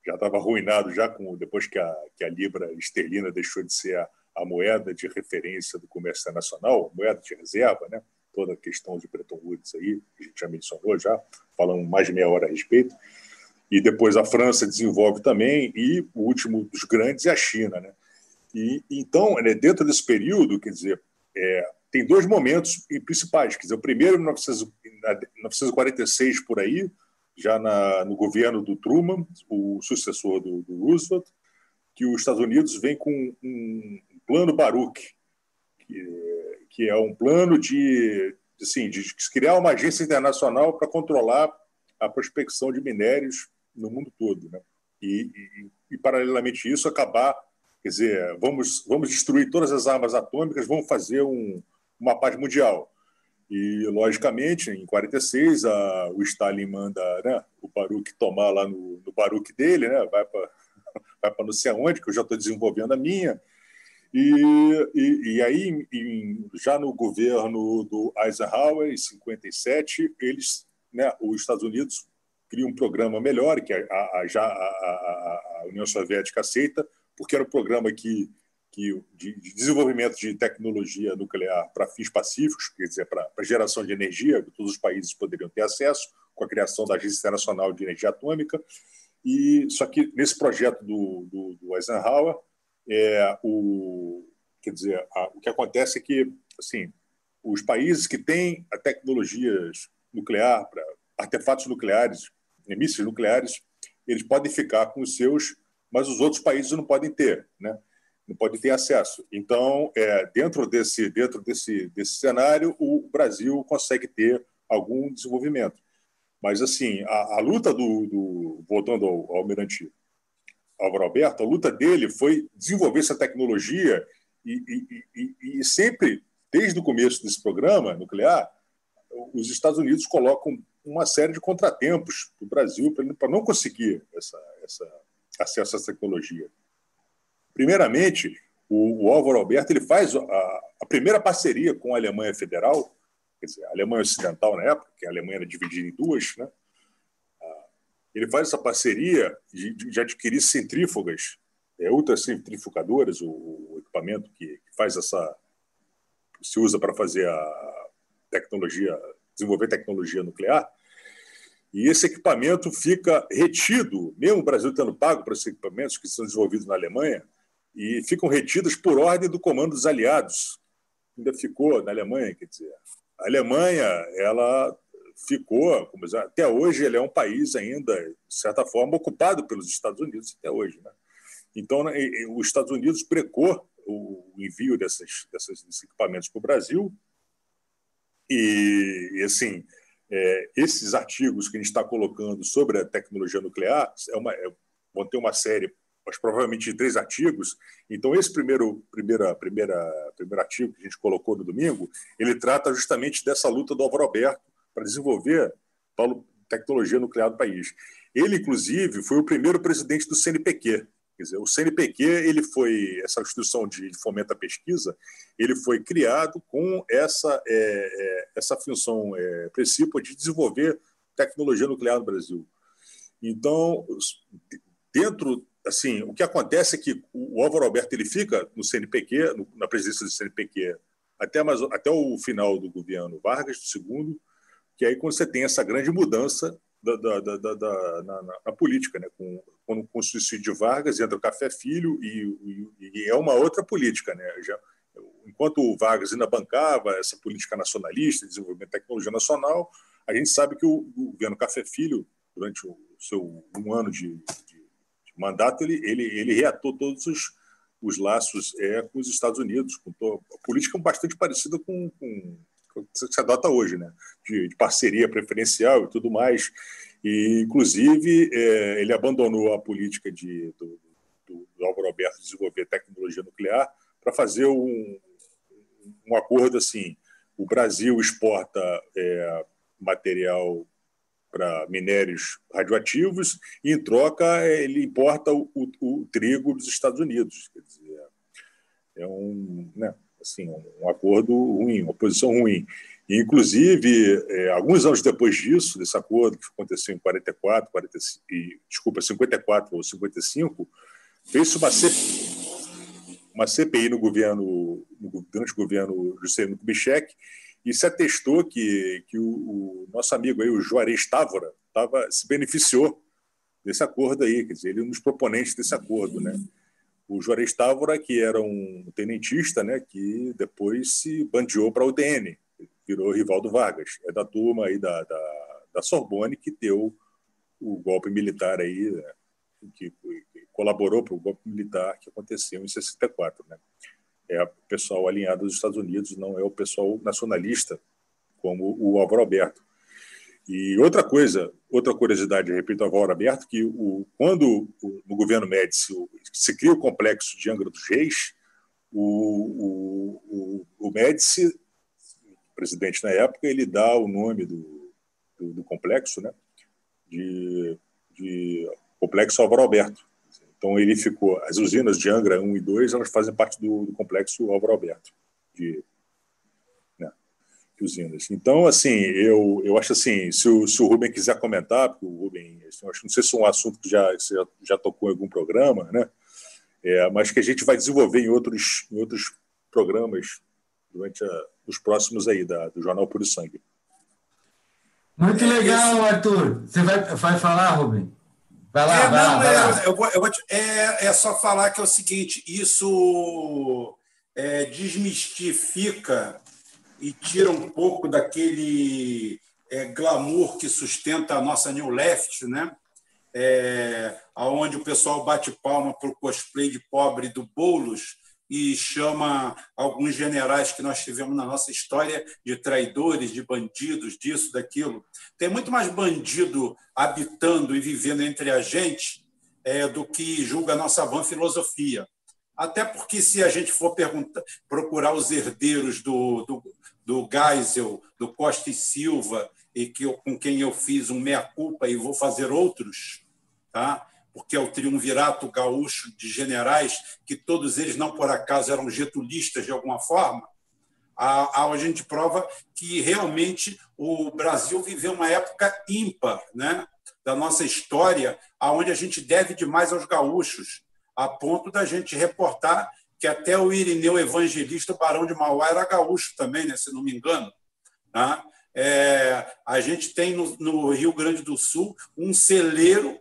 já estava arruinado já com depois que a, que a libra esterlina deixou de ser a, a moeda de referência do comércio internacional, moeda de reserva, né? toda a questão de Bretton Woods aí, a gente já mencionou já, falando mais de meia hora a respeito. E depois a França desenvolve também, e o último dos grandes é a China. Né? E, então, né, dentro desse período, quer dizer, é, tem dois momentos principais. Quer dizer, o primeiro, em 1946, por aí, já na, no governo do Truman, o sucessor do, do, Roosevelt, que os Estados Unidos vem com um plano Baruch, que, que é um plano de, assim, de criar uma agência internacional para controlar a prospecção de minérios no mundo todo. Né? E, e, e, paralelamente isso, acabar, quer dizer, vamos, vamos destruir todas as armas atômicas, vamos fazer um, uma paz mundial. E, logicamente, em 46, a, o Stalin manda né, o Baruch tomar lá no, no Baruch dele, né, vai para vai não sei aonde, que eu já estou desenvolvendo a minha. E, e, e aí, em, já no governo do Eisenhower, em 57, eles, né, os Estados Unidos criam um programa melhor, que a, a, já a, a, União Soviética aceita, porque era um programa que, que de, de desenvolvimento de tecnologia nuclear para fins pacíficos, quer dizer, para, geração de energia, que todos os países poderiam ter acesso, com a criação da Agência Internacional de Energia Atômica. E só que nesse projeto do, do, do Eisenhower, é, o, quer dizer, a, o que acontece é que assim, os países que têm a tecnologias nuclear, para artefatos nucleares, mísseis nucleares, eles podem ficar com os seus, mas os outros países não podem ter, né? Não podem ter acesso. Então, é, dentro desse dentro desse desse cenário, o Brasil consegue ter algum desenvolvimento. Mas assim, a, a luta do, do, voltando ao, ao Almirante Álvaro Alberto, a luta dele foi desenvolver essa tecnologia e, e, e, e sempre, desde o começo desse programa nuclear, os Estados Unidos colocam uma série de contratempos para o Brasil para não conseguir essa, essa, acesso a essa tecnologia. Primeiramente, o, o Álvaro Alberto ele faz a, a, primeira parceria com a Alemanha Federal, quer dizer, a Alemanha Ocidental na época, que a Alemanha era dividida em duas, né? ele faz essa parceria de, de adquirir centrífugas, é, ultracentrifugadoras, o, o equipamento que, que faz essa se usa para fazer a tecnologia, desenvolver tecnologia nuclear. E esse equipamento fica retido, mesmo o Brasil tendo pago para esses equipamentos que são desenvolvidos na Alemanha, e ficam retidos por ordem do comando dos aliados. Ainda ficou na Alemanha, quer dizer. A Alemanha, ela ficou, até hoje ele é um país ainda, de certa forma, ocupado pelos Estados Unidos até hoje. Né? Então, os Estados Unidos precou o envio dessas, desses equipamentos para o Brasil e, e assim, é, esses artigos que a gente está colocando sobre a tecnologia nuclear é uma, é, vão ter uma série, mas provavelmente de três artigos. Então, esse primeiro, primeira, primeira, primeiro artigo que a gente colocou no domingo, ele trata justamente dessa luta do Álvaro Alberto para desenvolver tecnologia nuclear do país. Ele, inclusive, foi o primeiro presidente do CNPq. Quer dizer, o CNPq, ele foi essa instituição de fomento à pesquisa, ele foi criado com essa é, é, essa função é, principal de desenvolver tecnologia nuclear no Brasil. Então, dentro assim, o que acontece é que o Álvaro Alberto ele fica no CNPq, no, na presidência do CNPq, até mais, até o final do governo Vargas II, que aí quando você tem essa grande mudança da, da, da, da na, na, política, né? com, com, com o suicídio de Vargas, entra o Café Filho e, e, e, é uma outra política. Né? Já, enquanto o Vargas ainda bancava essa política nacionalista, desenvolvimento de tecnologia nacional, a gente sabe que o, o governo Café Filho, durante o seu um ano de, de mandato, ele, ele, ele reatou todos os, os laços é, com os Estados Unidos, com a política bastante parecida com, com que se adota hoje, né? de, de parceria preferencial e tudo mais. E, inclusive, é, ele abandonou a política de, do, do, do Álvaro Alberto de desenvolver tecnologia nuclear para fazer um, um acordo assim. O Brasil exporta é, material para minérios radioativos e, em troca, ele importa o, o, o trigo dos Estados Unidos. Quer dizer, é um, né, assim, um acordo ruim, uma posição ruim. E, inclusive, é, alguns anos depois disso, desse acordo que aconteceu em 44, 45, e, desculpa, 54 ou 55, fez uma, C... uma CPI no governo, no, durante o governo Juscelino Kubitschek, e se atestou que, que o, o, nosso amigo aí, o Juarez Távora, tava, se beneficiou desse acordo aí, quer dizer, ele é um dos proponentes desse acordo, né? o Juarez Távora, que era um tenentista, né, que depois se bandeou para o UDN, virou rival do Vargas. É da turma aí da, da, da Sorbonne que deu o golpe militar aí, né, que, que, colaborou para o golpe militar que aconteceu em 64. Né? É o pessoal alinhado dos Estados Unidos, não é o pessoal nacionalista, como o Álvaro Alberto. E outra coisa, outra curiosidade, repito, a Valor Aberto, que o, quando o, no governo Médici se cria o complexo de Angra dos Reis, o, o, o Médici, o presidente na época, ele dá o nome do, do, do complexo, né, de, de Complexo Álvaro Alberto. Então ele ficou, as usinas de Angra 1 e 2, elas fazem parte do, do complexo Álvaro Alberto, de, usinas. Então, assim, eu, eu acho assim, se o, se o Rubem quiser comentar, porque o Rubem, assim, acho, não sei se é um assunto que já, já, já tocou em algum programa, né? É, mas que a gente vai desenvolver em outros, em outros programas durante a, os próximos aí da, do Jornal Puro Sangue. Muito legal, Arthur. Você vai, vai falar, Rubem? Vai lá, é, vai não, lá, vai é, lá. Eu vou, eu vou, é, é só falar que é o seguinte, isso é, desmistifica e tira um pouco daquele é, glamour que sustenta a nossa New Left, né? É, onde o pessoal bate palma para o cosplay de pobre do Boulos e chama alguns generais que nós tivemos na nossa história de traidores, de bandidos, disso, daquilo. Tem muito mais bandido habitando e vivendo entre a gente é, do que julga a nossa van filosofia. Até porque, se a gente for procurar os herdeiros do, do, do Geisel, do Costa e Silva, e que eu, com quem eu fiz um meia-culpa e vou fazer outros, tá? Porque é o triunvirato gaúcho de generais, que todos eles, não por acaso, eram getulistas de alguma forma, a, a, a gente prova que realmente o Brasil viveu uma época ímpar né? da nossa história, aonde a gente deve demais aos gaúchos a ponto da gente reportar que até o Irineu Evangelista, o Barão de Mauá, era gaúcho também, né, se não me engano. Tá? É, a gente tem no, no, Rio Grande do Sul um celeiro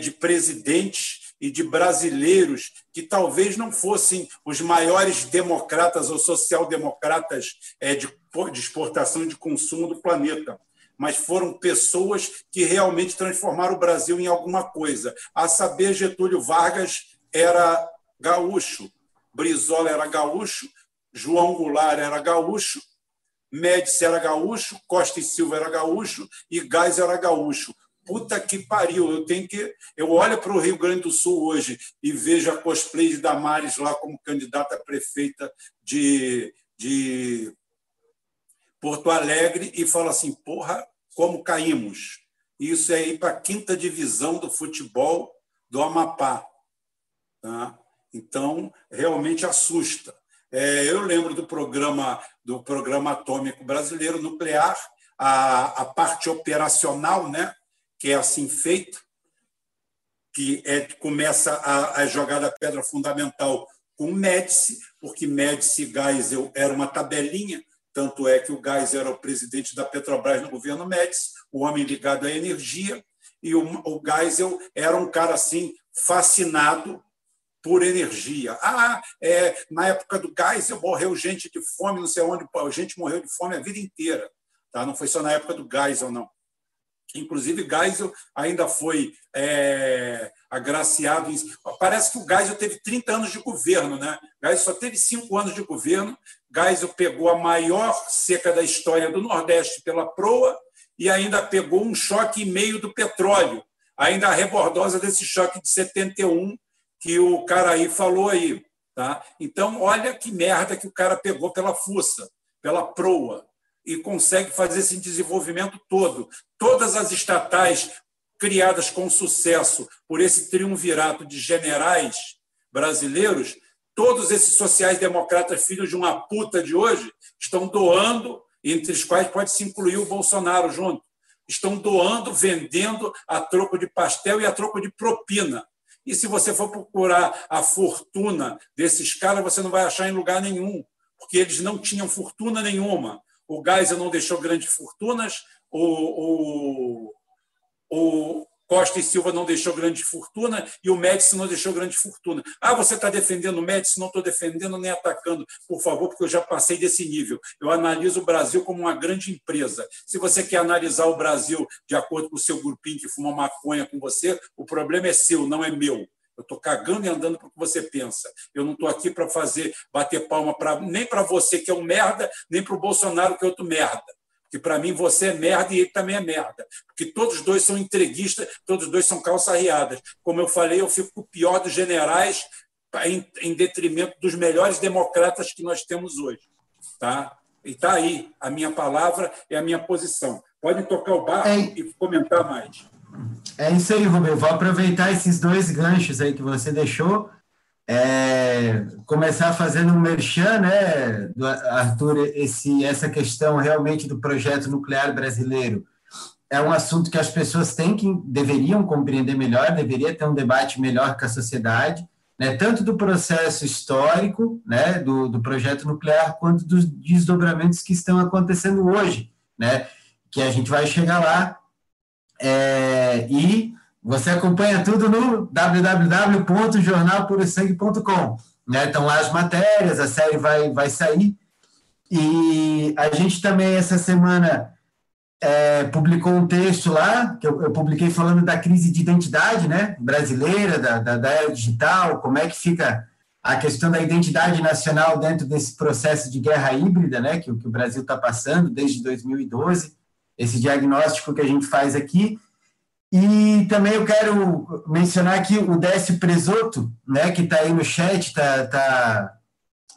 de presidentes e de brasileiros que talvez não fossem os maiores democratas ou social-democratas é, de, de exportação e de consumo do planeta, mas foram pessoas que realmente transformaram o Brasil em alguma coisa. A saber, Getúlio Vargas era gaúcho, Brizola era gaúcho, João Goulart era gaúcho, Médici era gaúcho, Costa e Silva era gaúcho e Gás era gaúcho. Puta que pariu, eu tenho que. Eu olho para o Rio Grande do Sul hoje e vejo a cosplay de Damares lá como candidata a prefeita de, de Porto Alegre e falo assim: porra, como caímos. Isso é ir para a quinta divisão do futebol do Amapá. Tá? Então, realmente assusta. É, eu lembro do programa do programa atômico brasileiro nuclear, a, a parte operacional, né, que é assim feita, que é, começa a, a jogada pedra fundamental com Médici, porque Médici e Geisel era uma tabelinha, tanto é que o Geisel era o presidente da Petrobras no governo Médici, o homem ligado à energia, e o, o Geisel era um cara assim fascinado por energia. Ah, é, na época do Geisel morreu gente de fome, não sei onde, gente morreu de fome a vida inteira. Tá? Não foi só na época do Geisel, não. Inclusive, Geisel ainda foi é, agraciado. Em... Parece que o Geisel teve 30 anos de governo. Né? Geisel só teve cinco anos de governo. Geisel pegou a maior seca da história do Nordeste pela proa e ainda pegou um choque e meio do petróleo, ainda a rebordosa desse choque de 71, que o cara aí falou aí. Tá? Então, olha que merda que o cara pegou pela fuça, pela proa, e consegue fazer esse desenvolvimento todo. Todas as estatais criadas com sucesso por esse triunvirato de generais brasileiros, todos esses sociais-democratas, filhos de uma puta de hoje, estão doando, entre os quais pode se incluir o Bolsonaro junto. Estão doando, vendendo a troco de pastel e a troco de propina. E se você for procurar a fortuna desses caras, você não vai achar em lugar nenhum, porque eles não tinham fortuna nenhuma. O Geisel não deixou grandes fortunas, o, o, o Costa e Silva não deixou grande fortuna e o Médici não deixou grande fortuna. Ah, você está defendendo o Médici? Não estou defendendo nem atacando, por favor, porque eu já passei desse nível. Eu analiso o Brasil como uma grande empresa. Se você quer analisar o Brasil de acordo com o seu grupinho que fuma maconha com você, o problema é seu, não é meu. Eu estou cagando e andando para o que você pensa. Eu não estou aqui para fazer, bater palma pra, nem para você, que é um merda, nem para o Bolsonaro, que é outro merda que para mim você é merda e ele também é merda. Porque todos os dois são entreguistas, todos os dois são calça riadas. Como eu falei, eu fico com o pior dos generais em, em detrimento dos melhores democratas que nós temos hoje. Tá? E está aí a minha palavra e a minha posição. Pode tocar o barco é, e comentar mais. É isso aí, Rubem. Vou aproveitar esses dois ganchos aí que você deixou. É, começar fazendo um merchan, né, Arthur, esse, essa questão realmente do projeto nuclear brasileiro é um assunto que as pessoas têm que deveriam compreender melhor, deveria ter um debate melhor com a sociedade né, tanto do processo histórico né, do, do projeto nuclear, quanto dos desdobramentos que estão acontecendo hoje, né, que a gente vai chegar lá. É, e você acompanha tudo no www.jornalpurosangue.com. Né? Estão lá as matérias, a série vai, vai sair. E a gente também, essa semana, é, publicou um texto lá, que eu, eu, publiquei falando da crise de identidade né, brasileira, da, da, da, era digital, como é que fica a questão da identidade nacional dentro desse processo de guerra híbrida né, que, que o Brasil está passando desde 2012, esse diagnóstico que a gente faz aqui. E também eu quero mencionar aqui o Décio Presoto, né, que está aí no chat, está tá,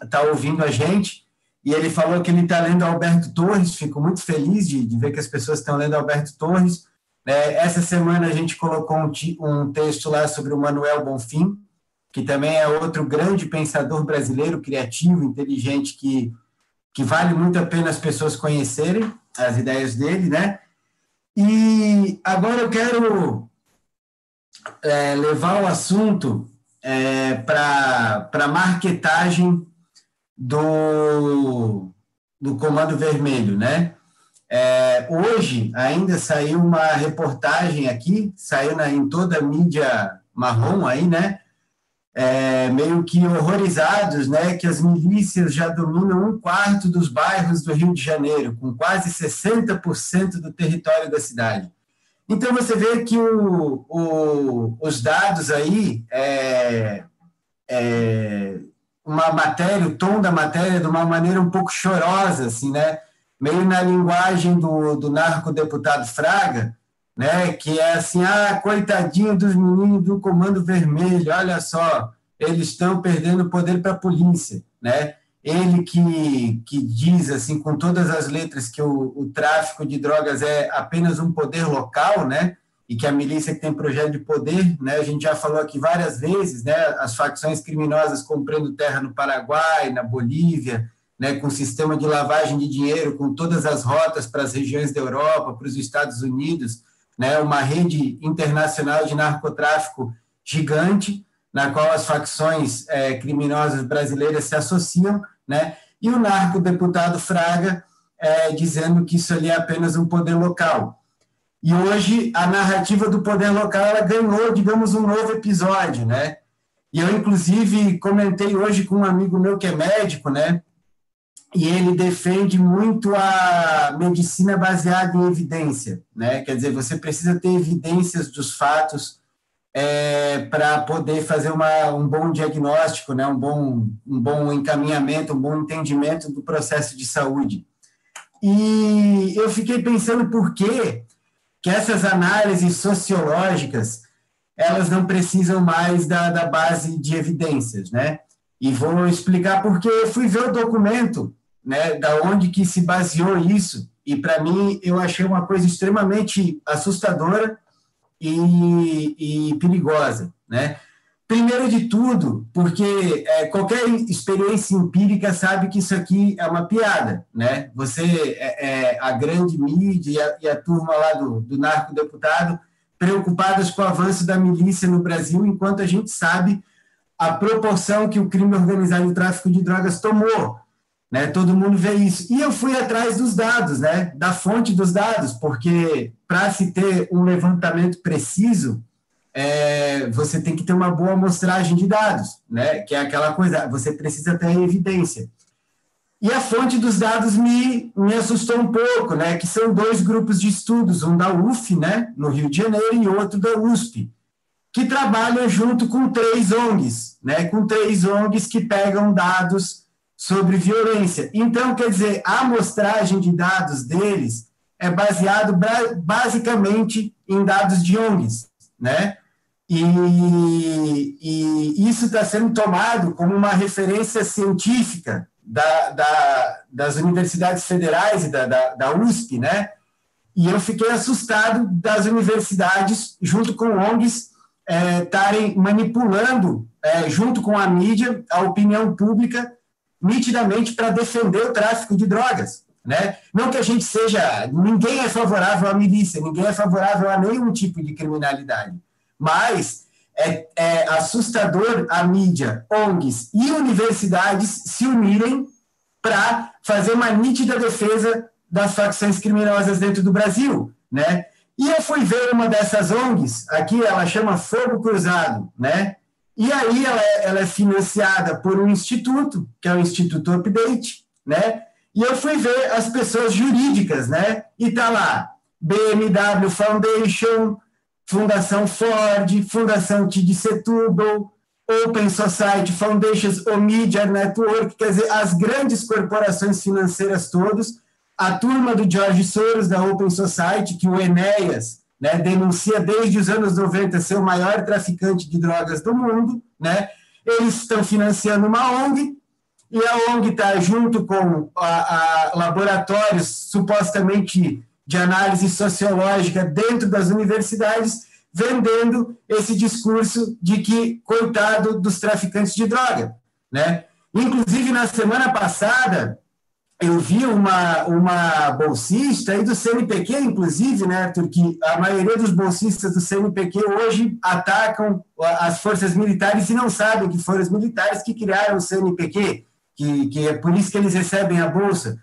tá ouvindo a gente, e ele falou que ele está lendo Alberto Torres, fico muito feliz de, de ver que as pessoas estão lendo Alberto Torres. É, essa semana a gente colocou um, um, texto lá sobre o Manuel Bonfim, que também é outro grande pensador brasileiro, criativo, inteligente, que, que vale muito a pena as pessoas conhecerem as ideias dele, né? E agora eu quero é, levar o assunto é, para a marketagem do, do Comando Vermelho, né? É, hoje ainda saiu uma reportagem aqui, saiu na, em toda a mídia marrom aí, né? É, meio que horrorizados, né? Que as milícias já dominam um quarto dos bairros do Rio de Janeiro, com quase 60% do território da cidade. Então você vê que o, o, os dados aí é, é, uma matéria, o tom da matéria de uma maneira um pouco chorosa, assim, né? Meio na linguagem do, do narco-deputado Fraga, né? Que é assim, ah, coitadinho dos meninos do Comando Vermelho, olha só, eles estão perdendo o poder para a polícia, né? Ele que, que diz, assim, com todas as letras, que o, o tráfico de drogas é apenas um poder local, né? e que a milícia que tem projeto de poder, né, a gente já falou aqui várias vezes, né, as facções criminosas comprando terra no Paraguai, na Bolívia, né, com sistema de lavagem de dinheiro, com todas as rotas para as regiões da Europa, para os Estados Unidos, né, uma rede internacional de narcotráfico gigante, na qual as facções é, criminosas brasileiras se associam, né, e o narco-deputado Fraga é, dizendo que isso ali é apenas um poder local. E hoje a narrativa do poder local ela ganhou, digamos, um novo episódio, né? E eu, inclusive, comentei hoje com um amigo meu que é médico, né? E ele defende muito a medicina baseada em evidência, né? Quer dizer, você precisa ter evidências dos fatos é, para poder fazer uma, um bom diagnóstico, né? Um bom, um bom encaminhamento, um bom entendimento do processo de saúde. E eu fiquei pensando por quê que essas análises sociológicas elas não precisam mais da, da base de evidências, né? E vou explicar porque fui ver o documento, né, da onde que se baseou isso, e para mim eu achei uma coisa extremamente assustadora e, e perigosa, né? Primeiro de tudo, porque é, qualquer experiência empírica sabe que isso aqui é uma piada, né? Você, é, é, a grande mídia e a, e a turma lá do, do narco-deputado preocupadas com o avanço da milícia no Brasil, enquanto a gente sabe a proporção que o crime organizado e o tráfico de drogas tomou, né? Todo mundo vê isso. E eu fui atrás dos dados, né? Da fonte dos dados, porque para se ter um levantamento preciso é, você tem que ter uma boa amostragem de dados, né? Que é aquela coisa, você precisa ter evidência. E a fonte dos dados me, me assustou um pouco, né? Que são dois grupos de estudos, um da UF, né? No Rio de Janeiro, e outro da USP, que trabalham junto com três ONGs, né? Com três ONGs que pegam dados sobre violência. Então, quer dizer, a amostragem de dados deles é baseado basicamente em dados de ONGs, né? E, e isso está sendo tomado como uma referência científica da, da, das universidades federais e da, da, da USP, né? E eu fiquei assustado das universidades, junto com ONGs, estarem é, manipulando, é, junto com a mídia, a opinião pública, nitidamente para defender o tráfico de drogas. Né? Não que a gente seja. Ninguém é favorável à milícia, ninguém é favorável a nenhum tipo de criminalidade. Mas é, é assustador a mídia, ONGs e universidades se unirem para fazer uma nítida defesa das facções criminosas dentro do Brasil. Né? E eu fui ver uma dessas ONGs, aqui ela chama Fogo Cruzado, né? E aí ela é, ela é financiada por um instituto, que é o Instituto Update, né? E eu fui ver as pessoas jurídicas, né? E tá lá BMW Foundation, Fundação Ford, Fundação TD Setúbal, Open Society Foundations, o Media Network, quer dizer, as grandes corporações financeiras todas, a turma do George Soros, da Open Society, que o Enéas né, denuncia desde os anos 90 ser o maior traficante de drogas do mundo, né, eles estão financiando uma ONG, e a ONG está junto com a, a laboratórios supostamente de análise sociológica dentro das universidades, vendendo esse discurso de que, coitado dos traficantes de droga. Né? Inclusive, na semana passada, eu vi uma, uma bolsista do CNPq, inclusive, né, Arthur, que a maioria dos bolsistas do CNPq hoje atacam as forças militares e não sabem que foram os militares que criaram o CNPq, que, que é por isso que eles recebem a bolsa.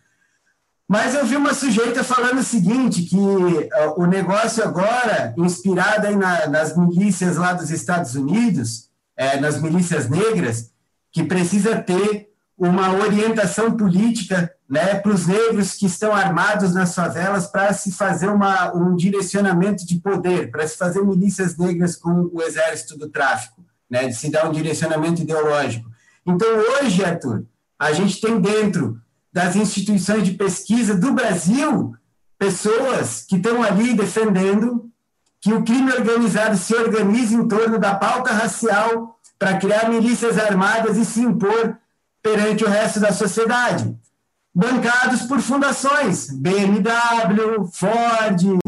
Mas eu vi uma sujeita falando o seguinte, que uh, o negócio agora, inspirado aí na, nas milícias lá dos Estados Unidos, é, nas milícias negras, que precisa ter uma orientação política né, para os negros que estão armados nas favelas para se fazer uma, um direcionamento de poder, para se fazer milícias negras com o exército do tráfico, né, de se dar um direcionamento ideológico. Então, hoje, Arthur, a gente tem dentro das instituições de pesquisa do Brasil pessoas que estão ali defendendo que o crime organizado se organize em torno da pauta racial para criar milícias armadas e se impor perante o resto da sociedade, bancados por fundações, BMW, Ford,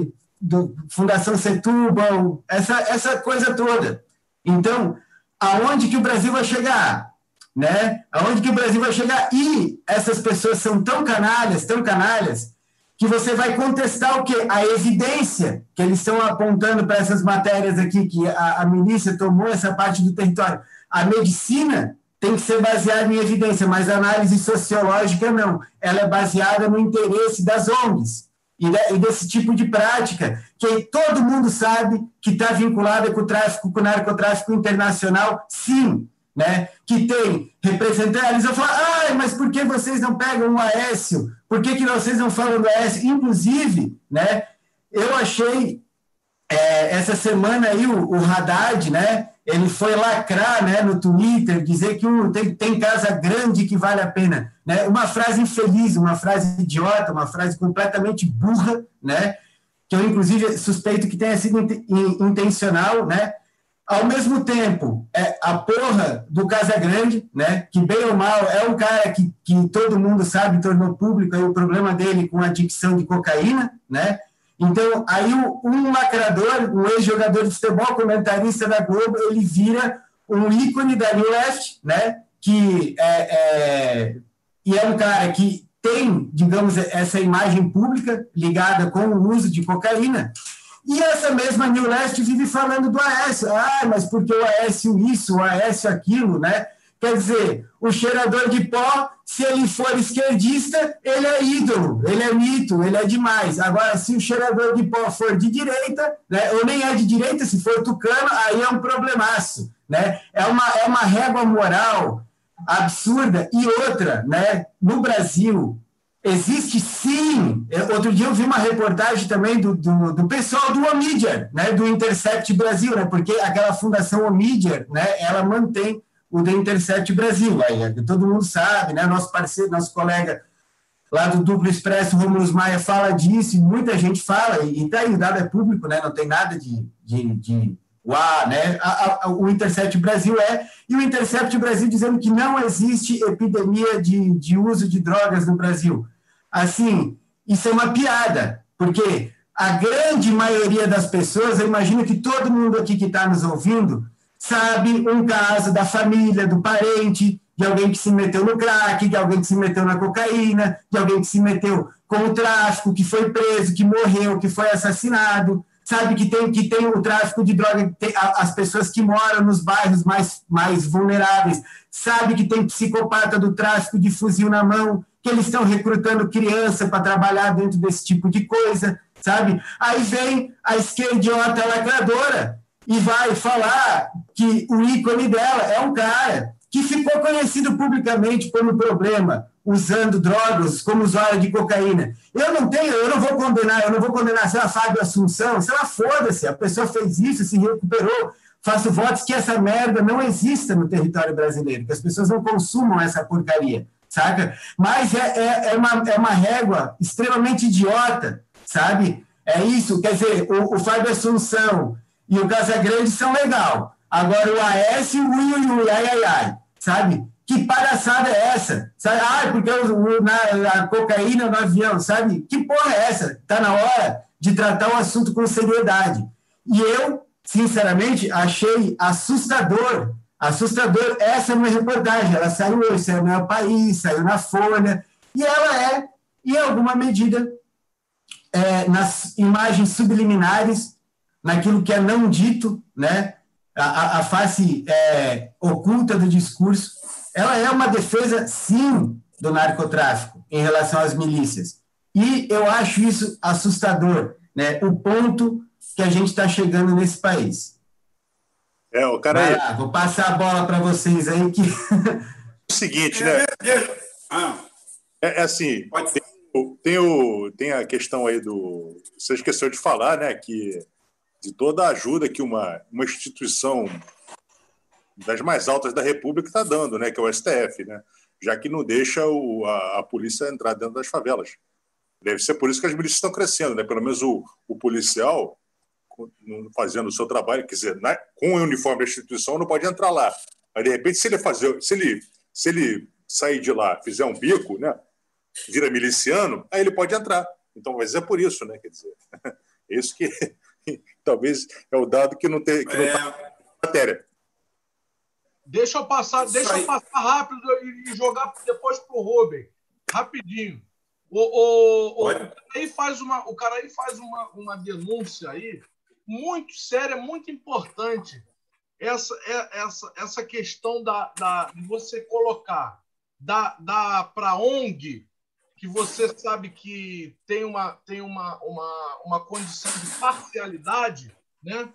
do, Fundação Setúbal, essa, essa coisa toda. Então, aonde que o Brasil vai chegar? Né? Aonde que o Brasil vai chegar? E essas pessoas são tão canalhas, tão canalhas, que você vai contestar o quê? A evidência que eles estão apontando para essas matérias aqui, que a, a milícia tomou essa parte do território. A medicina tem que ser baseada em evidência, mas a análise sociológica não. Ela é baseada no interesse das ONGs e, de, e desse tipo de prática, que todo mundo sabe que está vinculada com o tráfico, com o narcotráfico internacional, sim, né? que tem representantes, vão falar, ah, mas por que vocês não pegam o Aécio? Por que, que vocês não falam do Aécio? Inclusive, né, eu achei é, essa semana aí o, o Haddad, né, ele foi lacrar né, no Twitter, dizer que um, tem, tem casa grande que vale a pena. Né? Uma frase infeliz, uma frase idiota, uma frase completamente burra, né? que eu, inclusive, suspeito que tenha sido intencional, né? Ao mesmo tempo, é a porra do Casa Grande, né? que bem ou mal é um cara que, que todo mundo sabe, tornou público aí o problema dele com a adicção de cocaína, né? Então, aí um lacrador, um ex-jogador de futebol, comentarista da Globo, ele vira um ícone da New Left, né? Que é, é, e é um cara que tem, digamos, essa imagem pública ligada com o uso de cocaína. E essa mesma New Left vive falando do Aécio. Ah, mas porque o Aécio isso, o Aécio aquilo, né? Quer dizer, o cheirador de pó, se ele for esquerdista, ele é ídolo, ele é mito, ele é demais. Agora, se o cheirador de pó for de direita, né, ou nem é de direita, se for tucano, aí é um problemaço. Né? É, uma, é uma régua moral absurda. E outra, né, no Brasil, existe sim. Outro dia eu vi uma reportagem também do, do, do pessoal do Omidyar, né, do Intercept Brasil, né, porque aquela fundação Omidyar, né, ela mantém o The Intercept Brasil. Aí, todo mundo sabe, né? Nosso parceiro, nosso colega lá do Duplo Expresso, Romulus Maia, fala disso, e muita gente fala, e está aí, o dado é público, né? Não tem nada de, de, de uá, né? A, a, o Intercept Brasil é, e o Intercept Brasil dizendo que não existe epidemia de, de uso de drogas no Brasil. Assim, isso é uma piada, porque a grande maioria das pessoas, eu imagino que todo mundo aqui que está nos ouvindo, sabe? Um caso da família, do parente, de alguém que se meteu no crack, de alguém que se meteu na cocaína, de alguém que se meteu com o tráfico, que foi preso, que morreu, que foi assassinado, sabe que tem que tem o tráfico de droga, as pessoas que moram nos bairros mais, mais vulneráveis, sabe que tem psicopata do tráfico de fuzil na mão, que eles estão recrutando criança para trabalhar dentro desse tipo de coisa, sabe? Aí vem a esquerdiota lacradora e vai falar que o ícone dela é um cara que ficou conhecido publicamente um problema usando drogas como usuário de cocaína. Eu não tenho, eu não vou condenar, eu não vou condenar se ela Fábio Assunção, se ela foda-se, a pessoa fez isso, se recuperou. Faço votos que essa merda não exista no território brasileiro, que as pessoas não consumam essa porcaria, saca? Mas é, é, é uma, é uma régua extremamente idiota, sabe? É isso, quer dizer, o, o Fábio Assunção e o Casagrande são legal. Agora o AS e o Ui, Ui, ai, ai, ai, sabe? Que palhaçada é essa? Sabe? Ah, porque eu, na, a cocaína no avião, sabe? Que porra é essa? Está na hora de tratar o assunto com seriedade. E eu, sinceramente, achei assustador, assustador essa minha reportagem. Ela saiu hoje, saiu no País, saiu na Folha, e ela é, em alguma medida, é, nas imagens subliminares, naquilo que é não dito, né? a, a face é, oculta do discurso, ela é uma defesa, sim, do narcotráfico em relação às milícias. E eu acho isso assustador, né? o ponto que a gente está chegando nesse país. É, o cara Vai lá, vou passar a bola para vocês aí que. o seguinte, né? Ah. É, é assim, tem, tem, o, tem a questão aí do. Você esqueceu de falar, né? Que de toda a ajuda que uma, uma instituição das mais altas da República está dando, né, que é o STF, né, já que não deixa o, a, a, polícia entrar dentro das favelas. Deve ser por isso que as milícias estão crescendo, né? pelo menos o, o policial fazendo o seu trabalho, quer dizer, né, com o uniforme da instituição não pode entrar lá. Aí, de repente, se ele fazer, se ele, se ele sair de lá, fizer um bico, né, vira miliciano, aí ele pode entrar. Então, mas é por isso, né? Quer dizer, é isso que Talvez é o dado que não tem que é... não tá matéria. Deixa eu passar, deixa eu passar rápido e jogar depois para o Rubem. Rapidinho. O, o, o, o, cara aí faz uma, o cara aí faz uma, uma denúncia aí muito séria, muito importante. Essa, é, essa, essa questão da, da, de você colocar da, da para ONG que você sabe que tem uma, tem uma, uma, uma condição de parcialidade, né?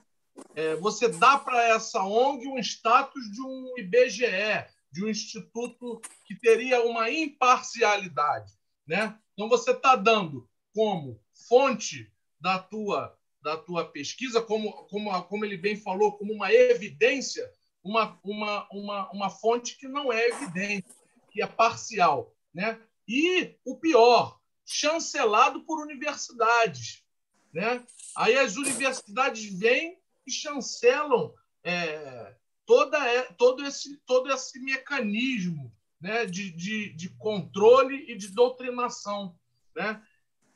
É, você dá para essa ONG um status de um IBGE, de um instituto que teria uma imparcialidade, né? Então você está dando como fonte da tua da tua pesquisa, como, como, como ele bem falou, como uma evidência, uma, uma, uma, uma fonte que não é evidente, que é parcial. Né? E o pior, chancelado por universidades. Né? Aí as universidades vêm e chancelam é, toda, todo, esse, todo esse mecanismo né, de, de, de controle e de doutrinação. Né?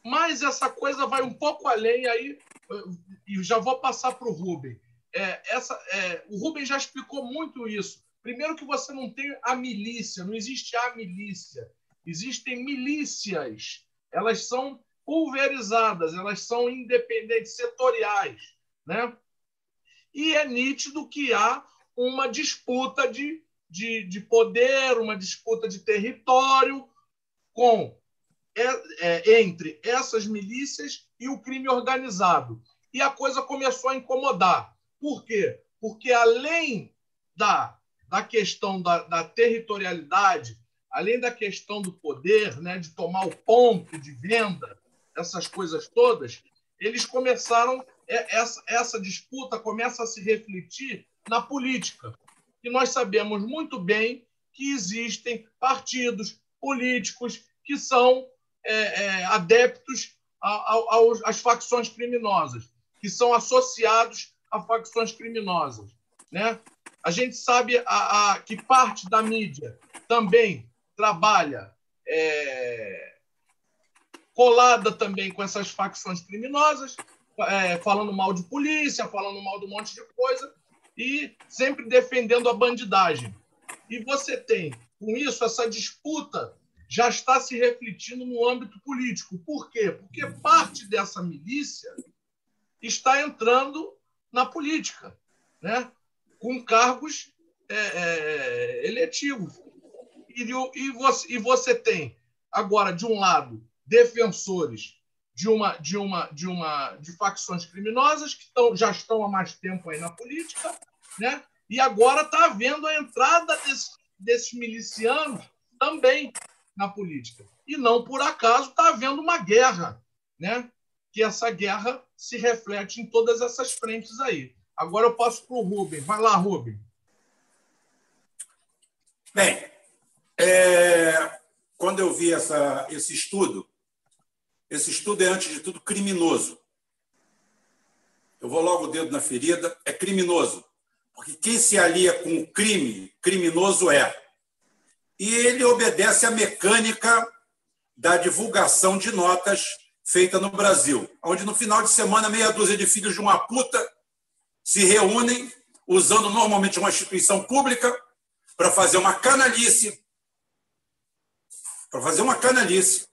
Mas essa coisa vai um pouco além, aí, e já vou passar para o Rubem. É, essa, é, o Rubem já explicou muito isso. Primeiro que você não tem a milícia, não existe a milícia. Existem milícias, elas são pulverizadas, elas são independentes, setoriais. Né? E é nítido que há uma disputa de, de, de poder, uma disputa de território com é, é, entre essas milícias e o crime organizado. E a coisa começou a incomodar. Por quê? Porque além da, da questão da, da territorialidade, além da questão do poder, né, de tomar o ponto de venda, essas coisas todas, eles começaram essa, essa disputa começa a se refletir na política. que nós sabemos muito bem que existem partidos políticos que são é, é, adeptos às facções criminosas, que são associados a facções criminosas. Né? A gente sabe a, a, que parte da mídia também trabalha é, colada também com essas facções criminosas, é, falando mal de polícia, falando mal de um monte de coisa, e sempre defendendo a bandidagem. E você tem, com isso, essa disputa já está se refletindo no âmbito político. Por quê? Porque parte dessa milícia está entrando na política, né? com cargos é, é, eletivos. E, você, e você tem, agora, de um lado, defensores de uma de uma de uma de facções criminosas que estão, já estão há mais tempo aí na política, né? E agora está havendo a entrada desse, desses milicianos também na política. E não por acaso está havendo uma guerra, né? Que essa guerra se reflete em todas essas frentes aí. Agora eu passo para o Rubem. Vai lá, Rubem. Bem, é, quando eu vi essa, esse estudo, esse estudo é, antes de tudo, criminoso. Eu vou logo o dedo na ferida, é criminoso. Porque quem se alia com o crime, criminoso é. E ele obedece à mecânica da divulgação de notas feita no Brasil, onde no final de semana meia dúzia de filhos de uma puta se reúnem usando normalmente uma instituição pública para fazer uma canalice, para fazer uma canalice.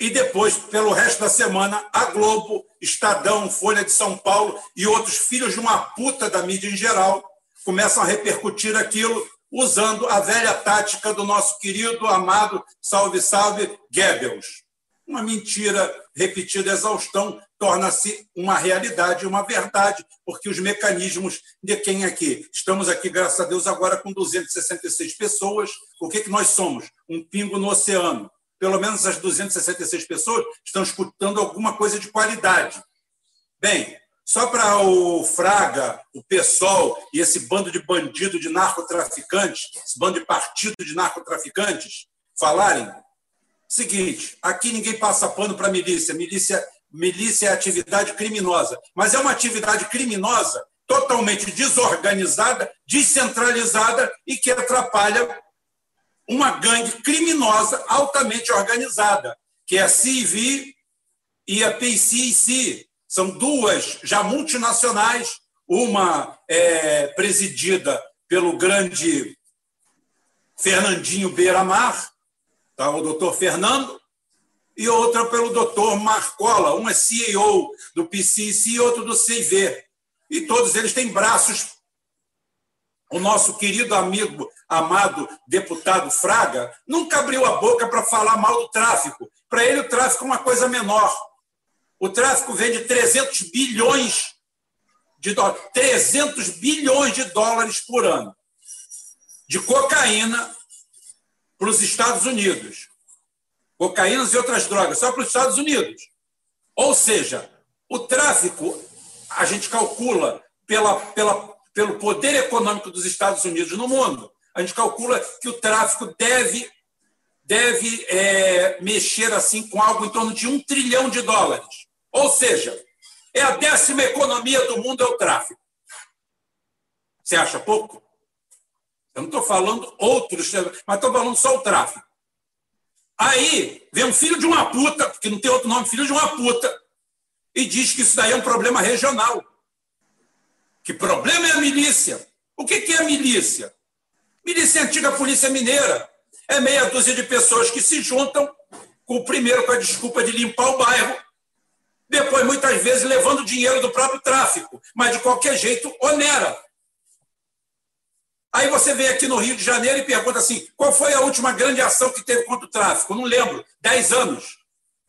E depois, pelo resto da semana, a Globo Estadão, Folha de São Paulo e outros filhos de uma puta da mídia em geral começam a repercutir aquilo usando a velha tática do nosso querido, amado, salve, salve, Goebbels. Uma mentira repetida exaustão torna-se uma realidade, uma verdade, porque os mecanismos de quem aqui? Estamos aqui, graças a Deus, agora com 266 pessoas. O que, que nós somos? Um pingo no oceano pelo menos as 266 pessoas estão escutando alguma coisa de qualidade. Bem, só para o Fraga, o PSOL e esse bando de bandido de narcotraficantes, esse bando de partido de narcotraficantes falarem, seguinte, aqui ninguém passa pano para milícia. milícia. Milícia é atividade criminosa, mas é uma atividade criminosa totalmente desorganizada, descentralizada e que atrapalha uma gangue criminosa altamente organizada, que é a CV e a PCC. São duas já multinacionais, uma é, presidida pelo grande Fernandinho Beiramar, tá, o doutor Fernando, e outra pelo doutor Marcola, uma CEO do PCC e outro do CV. E todos eles têm braços. O nosso querido amigo amado deputado Fraga, nunca abriu a boca para falar mal do tráfico. Para ele, o tráfico é uma coisa menor. O tráfico vende 300 bilhões de dólares, 300 bilhões de dólares por ano de cocaína para os Estados Unidos. Cocaínas e outras drogas, só para os Estados Unidos. Ou seja, o tráfico, a gente calcula pela, pela, pelo poder econômico dos Estados Unidos no mundo, a gente calcula que o tráfico deve, deve é, mexer assim com algo em torno de um trilhão de dólares. Ou seja, é a décima economia do mundo é o tráfico. Você acha pouco? Eu não estou falando outros, mas estou falando só o tráfico. Aí vem um filho de uma puta, porque não tem outro nome, filho de uma puta, e diz que isso daí é um problema regional. Que problema é a milícia? O que é a milícia? Milícia é antiga Polícia Mineira. É meia dúzia de pessoas que se juntam, com o primeiro com a desculpa de limpar o bairro, depois, muitas vezes, levando dinheiro do próprio tráfico, mas de qualquer jeito, onera. Aí você vem aqui no Rio de Janeiro e pergunta assim: qual foi a última grande ação que teve contra o tráfico? Não lembro, dez anos.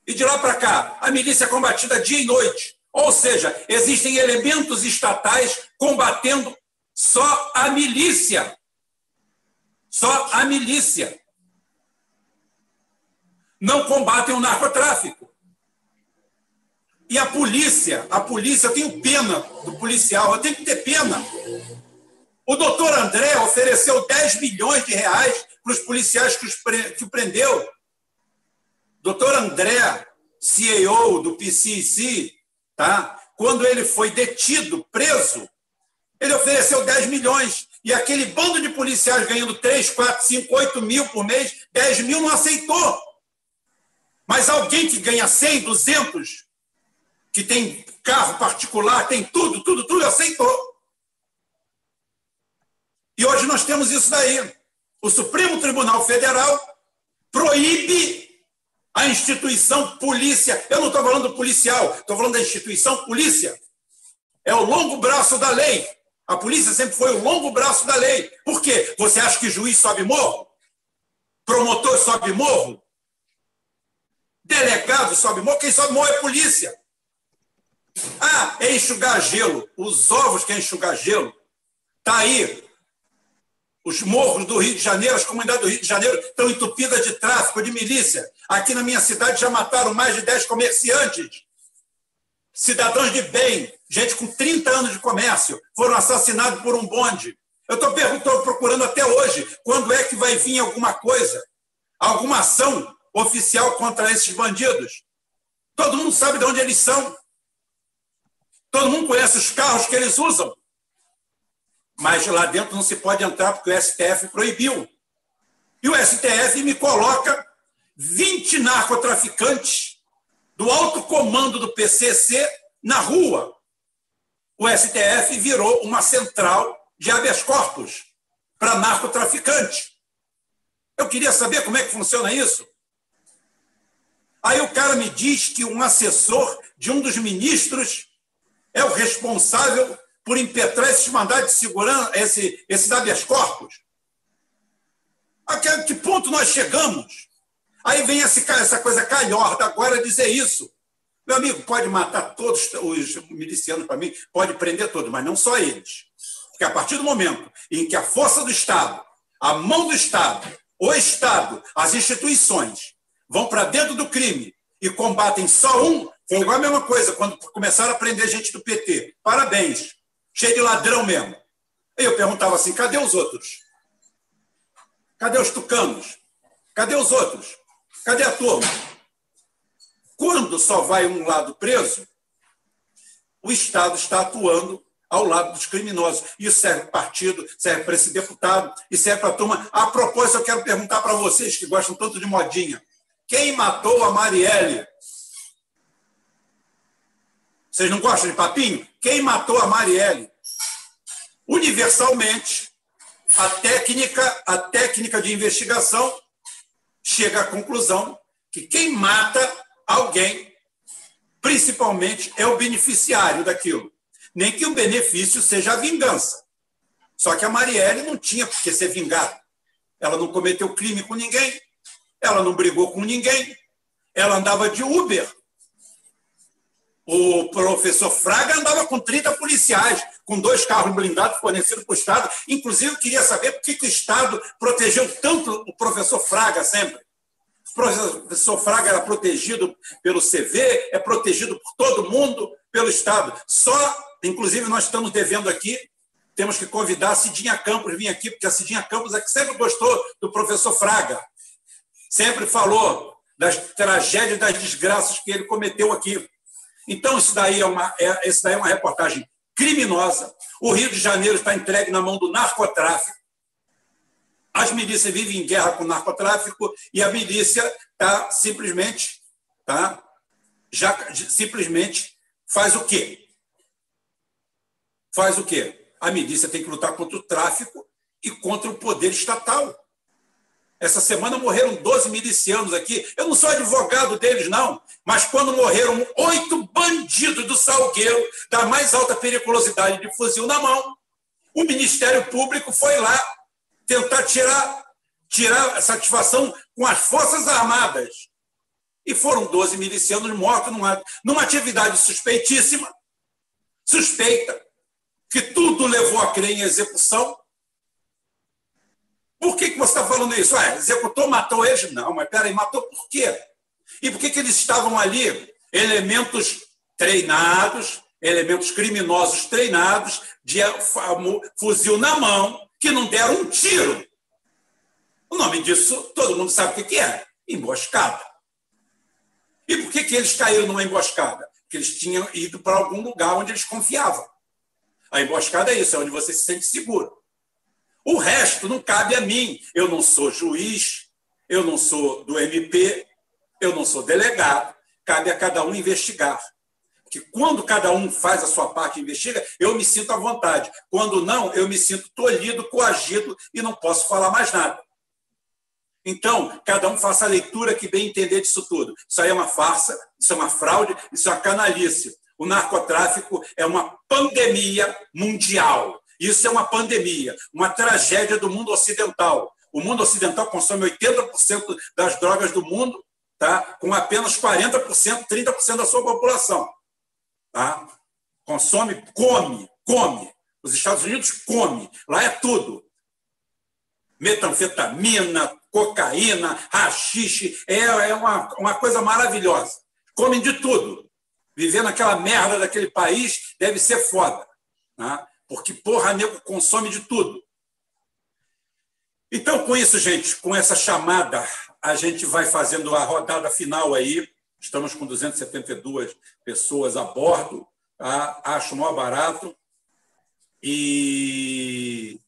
E de lá para cá, a milícia é combatida dia e noite. Ou seja, existem elementos estatais combatendo só a milícia. Só a milícia. Não combatem o narcotráfico. E a polícia, a polícia, eu tenho pena do policial, eu tenho que ter pena. O doutor André ofereceu 10 milhões de reais para os policiais que, os pre... que prendeu. Doutor André, CEO do PCC, tá? quando ele foi detido, preso, ele ofereceu 10 milhões. E aquele bando de policiais ganhando 3, 4, 5, 8 mil por mês, 10 mil não aceitou. Mas alguém que ganha 100, 200, que tem carro particular, tem tudo, tudo, tudo, aceitou. E hoje nós temos isso daí. O Supremo Tribunal Federal proíbe a instituição polícia. Eu não estou falando policial, estou falando da instituição polícia. É o longo braço da lei. A polícia sempre foi o longo braço da lei. Por quê? Você acha que juiz sobe morro? Promotor sobe morro? Delegado sobe morro? Quem sobe morro é polícia. Ah, é enxugar gelo. Os ovos que é enxugar gelo. Está aí os morros do Rio de Janeiro, as comunidades do Rio de Janeiro estão entupidas de tráfico, de milícia. Aqui na minha cidade já mataram mais de 10 comerciantes. Cidadãos de bem, gente com 30 anos de comércio, foram assassinados por um bonde. Eu estou procurando até hoje quando é que vai vir alguma coisa, alguma ação oficial contra esses bandidos. Todo mundo sabe de onde eles são. Todo mundo conhece os carros que eles usam mas lá dentro não se pode entrar porque o STF proibiu. E o STF me coloca 20 narcotraficantes do alto comando do PCC na rua. O STF virou uma central de habeas corpus para narcotraficantes. Eu queria saber como é que funciona isso. Aí o cara me diz que um assessor de um dos ministros é o responsável por impetrar esses mandados de segurança, esse, esses habeas corpus? A que, ponto nós chegamos? Aí vem esse, essa coisa calhorda agora dizer isso. Meu amigo, pode matar todos os milicianos para mim, pode prender todos, mas não só eles. Porque a partir do momento em que a força do Estado, a mão do Estado, o Estado, as instituições vão para dentro do crime e combatem só um, foi igual a mesma coisa quando começaram a prender gente do PT. Parabéns cheio de ladrão mesmo. Aí eu perguntava assim: cadê os outros? Cadê os tucanos? Cadê os outros? Cadê a turma? Quando só vai um lado preso, o Estado está atuando ao lado dos criminosos. Isso serve para o partido, serve para esse deputado e serve para a turma. A propósito, eu quero perguntar para vocês que gostam tanto de modinha: quem matou a Marielle? Vocês não gostam de papinho? Quem matou a Marielle? Universalmente, a técnica, a técnica de investigação chega à conclusão que quem mata alguém, principalmente, é o beneficiário daquilo. Nem que o benefício seja a vingança. Só que a Marielle não tinha por que ser vingada. Ela não cometeu crime com ninguém, ela não brigou com ninguém, ela andava de Uber o professor Fraga andava com 30 policiais, com dois carros blindados fornecidos para o Estado. Inclusive, queria saber por que, que o Estado protegeu tanto o professor Fraga sempre. O professor Fraga era protegido pelo CV, é protegido por todo mundo, pelo Estado. Só, inclusive, nós estamos devendo aqui, temos que convidar a Cidinha Campos vir aqui, porque a Cidinha Campos é que sempre gostou do professor Fraga. Sempre falou das tragédias, das desgraças que ele cometeu aqui. Então, isso daí é uma, é, isso daí é uma reportagem criminosa. O Rio de Janeiro está entregue na mão do narcotráfico. As milícias vivem em guerra com o narcotráfico e a milícia está simplesmente, tá, já simplesmente faz o quê? Faz o quê? A milícia tem que lutar contra o tráfico e contra o poder estatal. Essa semana morreram 12 milicianos aqui. Eu não sou advogado deles, não. Mas quando morreram oito bandidos do Salgueiro, da mais alta periculosidade de fuzil na mão, o Ministério Público foi lá tentar tirar, tirar satisfação com as Forças Armadas. E foram 12 milicianos mortos numa, numa atividade suspeitíssima, suspeita, que tudo levou a crer em execução, por que, que você está falando isso? Ah, executou, matou eles? Não, mas peraí, matou por quê? E por que, que eles estavam ali? Elementos treinados, elementos criminosos treinados de fuzil na mão que não deram um tiro. O nome disso todo mundo sabe o que é: emboscada. E por que, que eles caíram numa emboscada? Porque eles tinham ido para algum lugar onde eles confiavam. A emboscada é isso, é onde você se sente seguro. O resto não cabe a mim. Eu não sou juiz, eu não sou do MP, eu não sou delegado. Cabe a cada um investigar. Porque quando cada um faz a sua parte e investiga, eu me sinto à vontade. Quando não, eu me sinto tolhido, coagido e não posso falar mais nada. Então, cada um faça a leitura que bem entender disso tudo. Isso aí é uma farsa, isso é uma fraude, isso é uma canalice. O narcotráfico é uma pandemia mundial. Isso é uma pandemia, uma tragédia do mundo ocidental. O mundo ocidental consome 80% das drogas do mundo, tá? com apenas 40%, 30% da sua população. Tá? Consome, come, come. Os Estados Unidos come. Lá é tudo. Metanfetamina, cocaína, rachixe, é, é uma, uma coisa maravilhosa. Comem de tudo. Viver naquela merda daquele país deve ser foda. Né? Porque, porra, nego consome de tudo. Então, com isso, gente, com essa chamada, a gente vai fazendo a rodada final aí. Estamos com 272 pessoas a bordo. Tá? Acho maior barato. E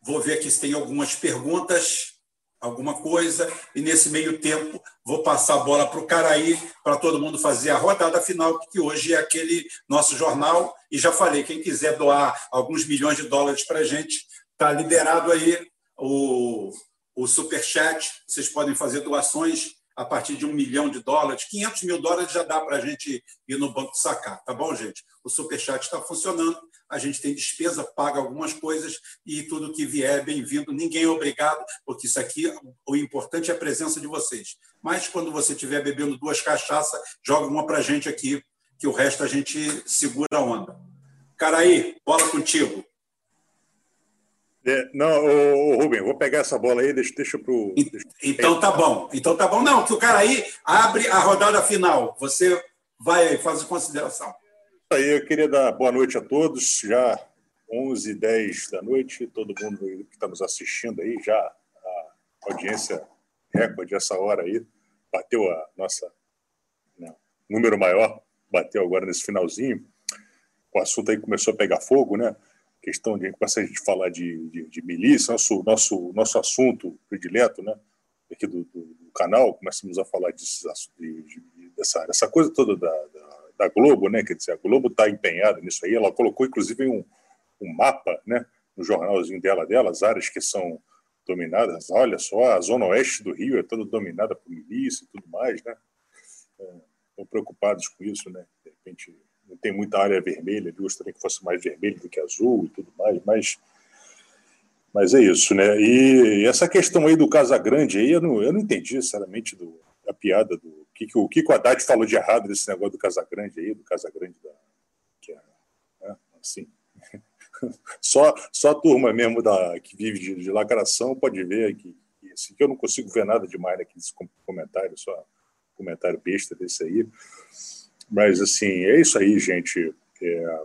vou ver aqui se tem algumas perguntas alguma coisa, e nesse meio tempo vou passar a bola para o Caraí, para todo mundo fazer a rodada final, que hoje é aquele nosso jornal, e já falei, quem quiser doar alguns milhões de dólares para a gente, está liberado aí o, o Superchat, vocês podem fazer doações a partir de um milhão de dólares, 500 mil dólares já dá para a gente ir no banco sacar, tá bom, gente? O Superchat está funcionando, a gente tem despesa, paga algumas coisas e tudo que vier é bem-vindo. Ninguém é obrigado, porque isso aqui, o importante é a presença de vocês. Mas quando você estiver bebendo duas cachaças, joga uma para a gente aqui, que o resto a gente segura a onda. Caraí, bola contigo. É, não, ô, ô, Rubem, vou pegar essa bola aí, deixa, deixa para o. Então tá bom. Então tá bom. Não, que o cara aí abre a rodada final. Você vai aí, faz a consideração aí, eu queria dar boa noite a todos. Já 11 h 10 da noite, todo mundo que está nos assistindo aí, já a audiência recorde essa hora aí, bateu a nossa né, número maior, bateu agora nesse finalzinho. O assunto aí começou a pegar fogo, né? Questão de começar a gente falar de, de, de milícia, nosso, nosso, nosso assunto predileto, né? Aqui do, do, do canal, começamos a falar disso, de, de, dessa, dessa coisa toda da, da da Globo, né? Quer dizer, a Globo está empenhada nisso aí. Ela colocou, inclusive, um, um mapa, né? No jornalzinho dela, dela, as áreas que são dominadas. Olha só, a zona oeste do Rio é toda dominada por milícia e tudo mais, né? Estão é, preocupados com isso, né? De repente, não tem muita área vermelha. Eu gostaria que fosse mais vermelho do que azul e tudo mais, mas mas é isso, né? E essa questão aí do Casagrande aí, eu não, eu não entendi, sinceramente, do, a piada do que, que o Kiko Haddad falou de errado desse negócio do Casagrande aí, do Casagrande da. Que é, né, assim. só, só a turma mesmo da, que vive de, de lacração pode ver que, que, assim, que eu não consigo ver nada demais nesse comentário, só comentário besta desse aí. Mas, assim, é isso aí, gente. É,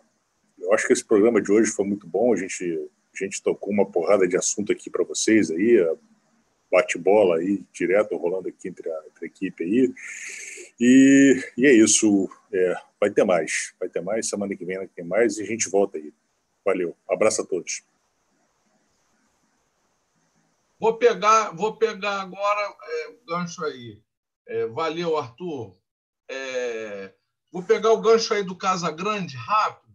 eu acho que esse programa de hoje foi muito bom. A gente, a gente tocou uma porrada de assunto aqui para vocês aí bate-bola aí, direto, rolando aqui entre a, entre a equipe aí. E, e, é isso. É, vai ter mais. Vai ter mais. Semana que vem vai ter mais e a gente volta aí. Valeu. Abraço a todos. Vou pegar, vou pegar agora é, o gancho aí. É, valeu, Arthur. É, vou pegar o gancho aí do Casa Grande rápido.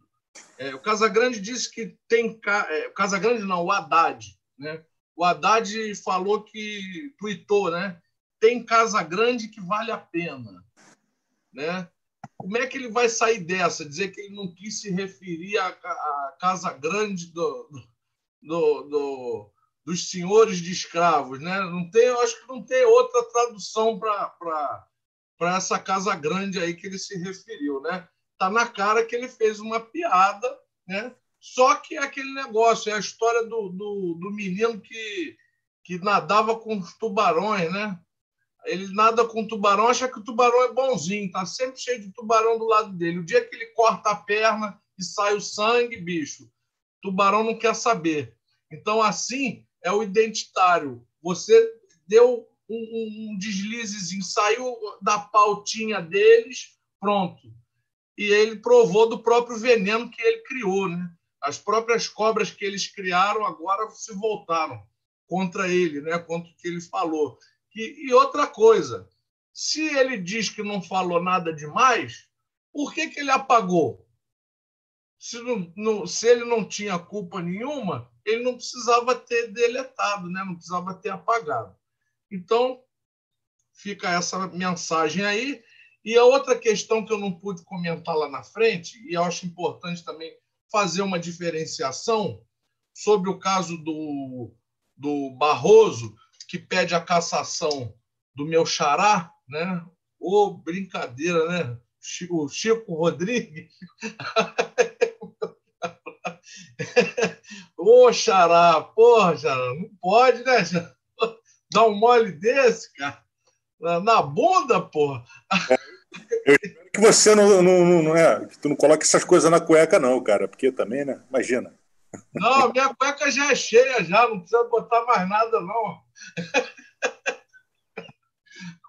É, o Casa Grande disse que tem. É, Casa Grande não, o Haddad, né? O Haddad falou que tuitou, né? Tem casa grande que vale a pena, né? Como é que ele vai sair dessa? Dizer que ele não quis se referir à, à casa grande do, do, do, dos senhores de escravos, né? Não tem, eu acho que não tem outra tradução para essa casa grande aí que ele se referiu, né? Tá na cara que ele fez uma piada, né? Só que é aquele negócio, é a história do, do, do menino que, que nadava com os tubarões, né? ele nada com o tubarão, acha que o tubarão é bonzinho, tá sempre cheio de tubarão do lado dele. O dia que ele corta a perna e sai o sangue, bicho, o tubarão não quer saber. Então, assim é o identitário. Você deu um, um, um deslizezinho, saiu da pautinha deles, pronto. E ele provou do próprio veneno que ele criou, né? As próprias cobras que eles criaram agora se voltaram contra ele, né? Contra o que ele falou. E, e outra coisa, se ele diz que não falou nada demais, por que, que ele apagou? Se, não, não, se ele não tinha culpa nenhuma, ele não precisava ter deletado, né? não precisava ter apagado. Então, fica essa mensagem aí. E a outra questão que eu não pude comentar lá na frente, e acho importante também fazer uma diferenciação sobre o caso do, do Barroso, que pede a cassação do meu xará, né? Ô, oh, brincadeira, né? O Chico Rodrigues. Ô, oh, xará, porra, xará, não pode, né? Dar um mole desse, cara. Na bunda, porra. Eu espero que você não, não, não, é, que tu não coloque essas coisas na cueca, não, cara, porque também, né? Imagina. Não, minha cueca já é cheia, já, não precisa botar mais nada, não.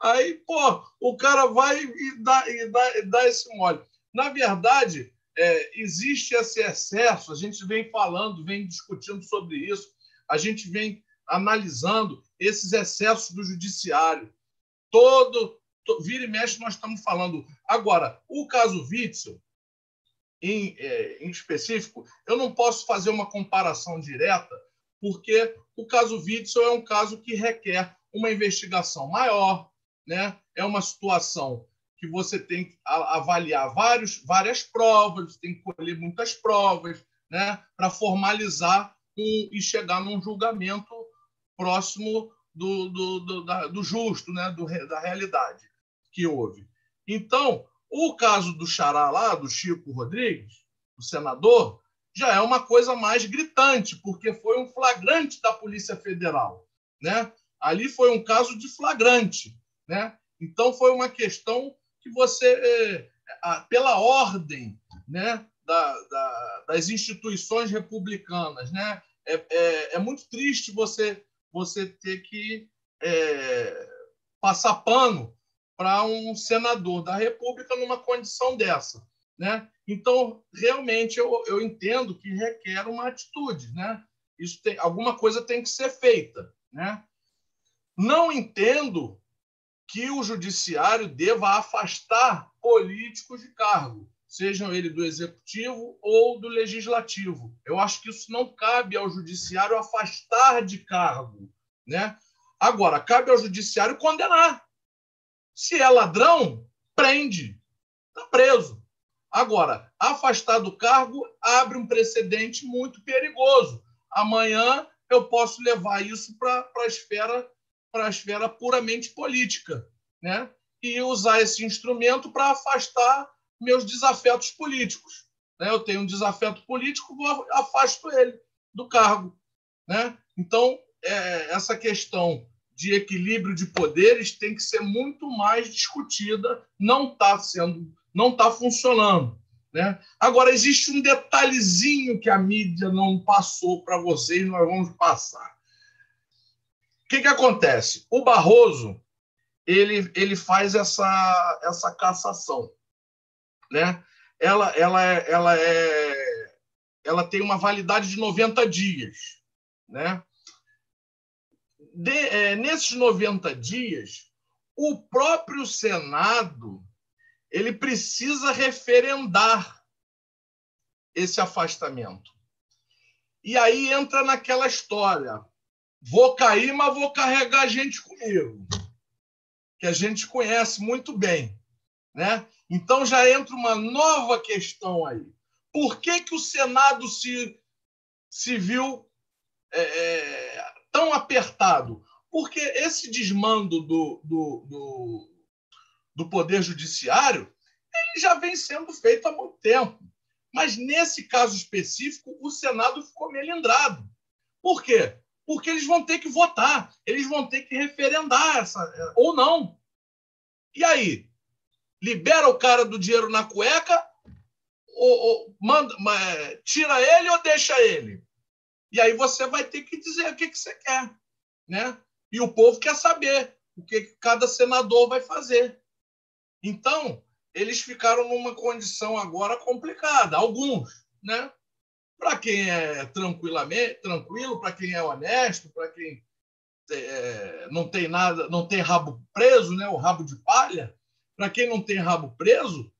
Aí, pô, o cara vai e dá, e dá, e dá esse mole. Na verdade, é, existe esse excesso, a gente vem falando, vem discutindo sobre isso, a gente vem analisando esses excessos do judiciário. Todo, to, vira e mexe, nós estamos falando. Agora, o caso Witzel, em, é, em específico, eu não posso fazer uma comparação direta, porque o caso Witzel é um caso que requer uma investigação maior, né? é uma situação que você tem que avaliar vários, várias provas, tem que colher muitas provas né? para formalizar um, e chegar num julgamento próximo do, do, do, da, do justo, né? do, da realidade que houve. Então, o caso do Xará lá, do Chico Rodrigues, o senador, já é uma coisa mais gritante, porque foi um flagrante da Polícia Federal. Né? Ali foi um caso de flagrante. Né? Então, foi uma questão que você, é, pela ordem né, da, da, das instituições republicanas, né, é, é, é, muito triste você, você ter que é, passar pano para um senador da República numa condição dessa. Né? Então, realmente, eu, eu entendo que requer uma atitude. Né? Isso tem, alguma coisa tem que ser feita. Né? Não entendo que o judiciário deva afastar políticos de cargo, sejam eles do executivo ou do legislativo. Eu acho que isso não cabe ao judiciário afastar de cargo, né? Agora, cabe ao judiciário condenar. Se é ladrão, prende. Está preso. Agora, afastar do cargo abre um precedente muito perigoso. Amanhã eu posso levar isso para a esfera, a esfera puramente política, né? e usar esse instrumento para afastar meus desafetos políticos. Né? Eu tenho um desafeto político, afasto ele do cargo. Né? Então, é, essa questão de equilíbrio de poderes tem que ser muito mais discutida, não está sendo, não está funcionando. Né? Agora, existe um detalhezinho que a mídia não passou para vocês, nós vamos passar. O que, que acontece? O Barroso ele, ele faz essa, essa cassação. Né? Ela, ela, é, ela, é, ela tem uma validade de 90 dias. Né? De, é, nesses 90 dias, o próprio Senado ele precisa referendar esse afastamento. E aí entra naquela história: vou cair, mas vou carregar gente comigo, que a gente conhece muito bem. Né? Então já entra uma nova questão aí. Por que, que o Senado se, se viu é, é tão apertado? Porque esse desmando do, do, do, do Poder Judiciário ele já vem sendo feito há muito tempo. Mas nesse caso específico, o Senado ficou melindrado. Por quê? porque eles vão ter que votar, eles vão ter que referendar essa, ou não. E aí? Libera o cara do dinheiro na cueca, ou, ou manda, tira ele ou deixa ele? E aí você vai ter que dizer o que, que você quer. Né? E o povo quer saber o que cada senador vai fazer. Então, eles ficaram numa condição agora complicada, alguns, né? Para quem é tranquilamente, tranquilo, para quem é honesto, para quem é, não tem nada, não tem rabo preso, né? O rabo de palha. Para quem não tem rabo preso,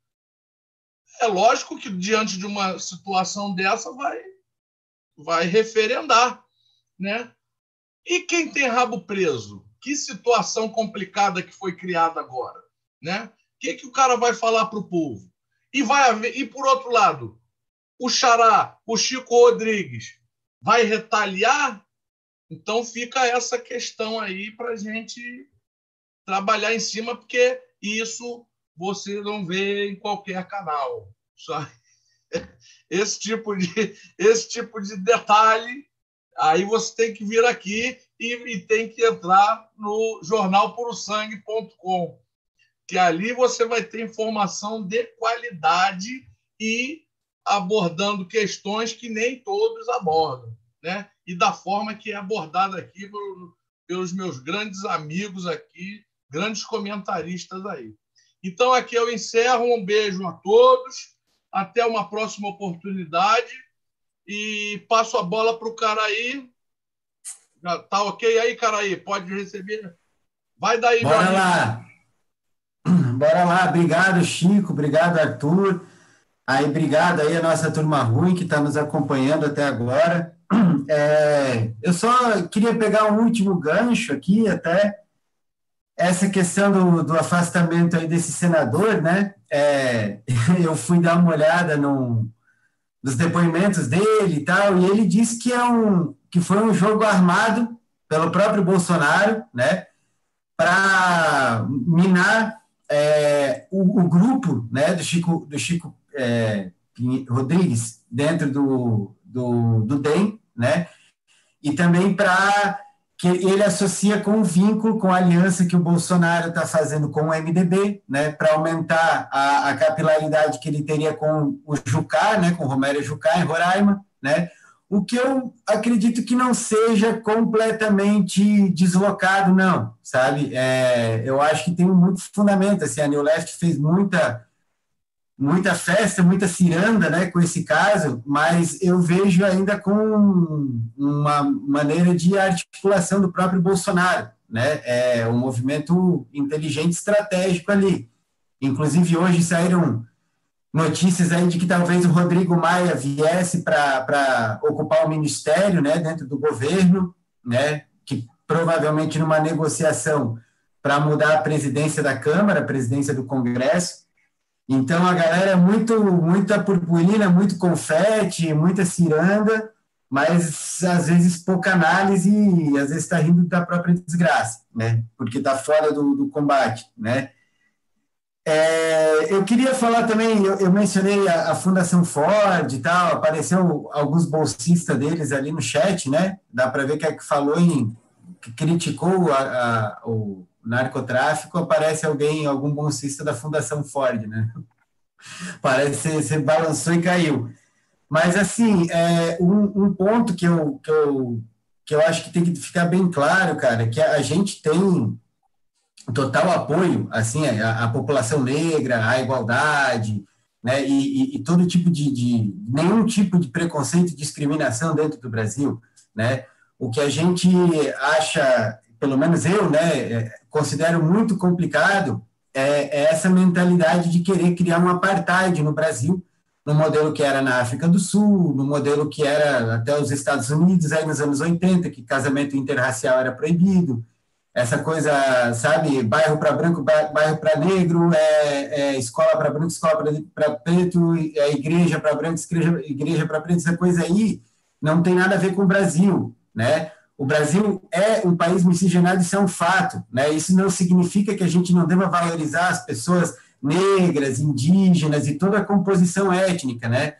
é lógico que diante de uma situação dessa vai vai referendar, né? E quem tem rabo preso? Que situação complicada que foi criada agora, né? O que, que o cara vai falar para o povo? E vai haver, e por outro lado, o Xará, o Chico Rodrigues, vai retaliar? Então fica essa questão aí para gente trabalhar em cima, porque isso você não vê em qualquer canal. Esse tipo de, esse tipo de detalhe, aí você tem que vir aqui e, e tem que entrar no jornalpurosangue.com, que ali você vai ter informação de qualidade e abordando questões que nem todos abordam, né? E da forma que é abordada aqui pelos meus grandes amigos aqui, grandes comentaristas aí. Então aqui eu encerro, um beijo a todos, até uma próxima oportunidade e passo a bola para o Caraí. Já tá ok aí, Caraí? Pode receber. Vai daí, Bora lá. Bora lá. Obrigado, Chico. Obrigado, Arthur. Aí, obrigado aí a nossa turma ruim que está nos acompanhando até agora. É, eu só queria pegar um último gancho aqui, até essa questão do, do afastamento aí desse senador, né? É, eu fui dar uma olhada no, nos depoimentos dele e tal, e ele disse que é um que foi um jogo armado pelo próprio Bolsonaro, né? Para minar é, o, o, grupo, né? Do Chico do Chico é, Rodrigues dentro do, do, do DEM, né? E também para que ele associa com o vínculo, com a aliança que o Bolsonaro está fazendo com o MDB, né, para aumentar a, a, capilaridade que ele teria com o Jucá, né, com o Romero Jucá em Roraima, né, o que eu acredito que não seja completamente deslocado, não, sabe? É, eu acho que tem muito fundamento, assim, a New Left fez muita muita festa, muita ciranda né, com esse caso, mas eu vejo ainda com uma maneira de articulação do próprio Bolsonaro, né? É um movimento inteligente estratégico ali. Inclusive, hoje saíram notícias aí de que talvez o Rodrigo Maia viesse para ocupar o ministério né, dentro do governo, né, que provavelmente numa negociação para mudar a presidência da Câmara, a presidência do Congresso, então a galera é muito, muita purpurina, muito confete, muita ciranda, mas às vezes pouca análise e às vezes está rindo da própria desgraça, né? Porque está fora do, do, combate, né? É, eu queria falar também, eu, eu mencionei a, a, Fundação Ford e tal, apareceu alguns bolsistas deles ali no chat, né? Dá para ver que é que falou em que criticou a, a, o narcotráfico, aparece alguém, algum bolsista da Fundação Ford, né? Parece que você balançou e caiu. Mas, assim, é, um, um, ponto que eu, que, eu, que eu acho que tem que ficar bem claro, cara, que a gente tem total apoio, assim, a, a população negra, a igualdade, né, e, e, e todo tipo de, de, nenhum tipo de preconceito e discriminação dentro do Brasil, né, o que a gente acha pelo menos eu, né, é, considero muito complicado é, é, essa mentalidade de querer criar um apartheid no Brasil, no modelo que era na África do Sul, no modelo que era até os Estados Unidos, aí nos anos 80, que casamento interracial era proibido, essa coisa, sabe, bairro para branco, bairro para negro, é, é escola para branco, escola para preto, é igreja para branco, igreja, igreja para preto, essa coisa aí não tem nada a ver com o Brasil, né? O Brasil é um país miscigenado, isso é um fato. Né? Isso não significa que a gente não deva valorizar as pessoas negras, indígenas e toda a composição étnica. Né?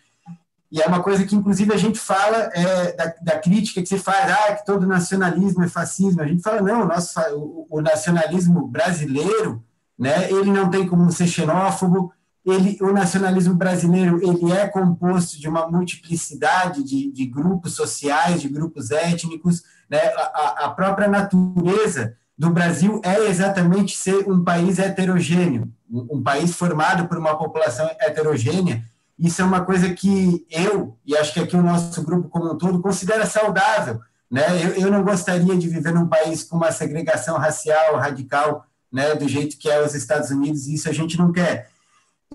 e é uma coisa que, inclusive, a gente fala é, da, da, crítica que se faz, ah, que todo nacionalismo é fascismo. A gente fala, não, o, nosso, o, o nacionalismo brasileiro, né, ele não tem como ser xenófobo, ele, o nacionalismo brasileiro ele é composto de uma multiplicidade de, de grupos sociais, de grupos étnicos, né, a, a própria natureza do Brasil é exatamente ser um país heterogêneo, um, país formado por uma população heterogênea, isso é uma coisa que eu, e acho que aqui o nosso grupo como um todo, considera saudável. Né? Eu, eu não gostaria de viver num país com uma segregação racial radical, né, do jeito que é os Estados Unidos, e isso a gente não quer.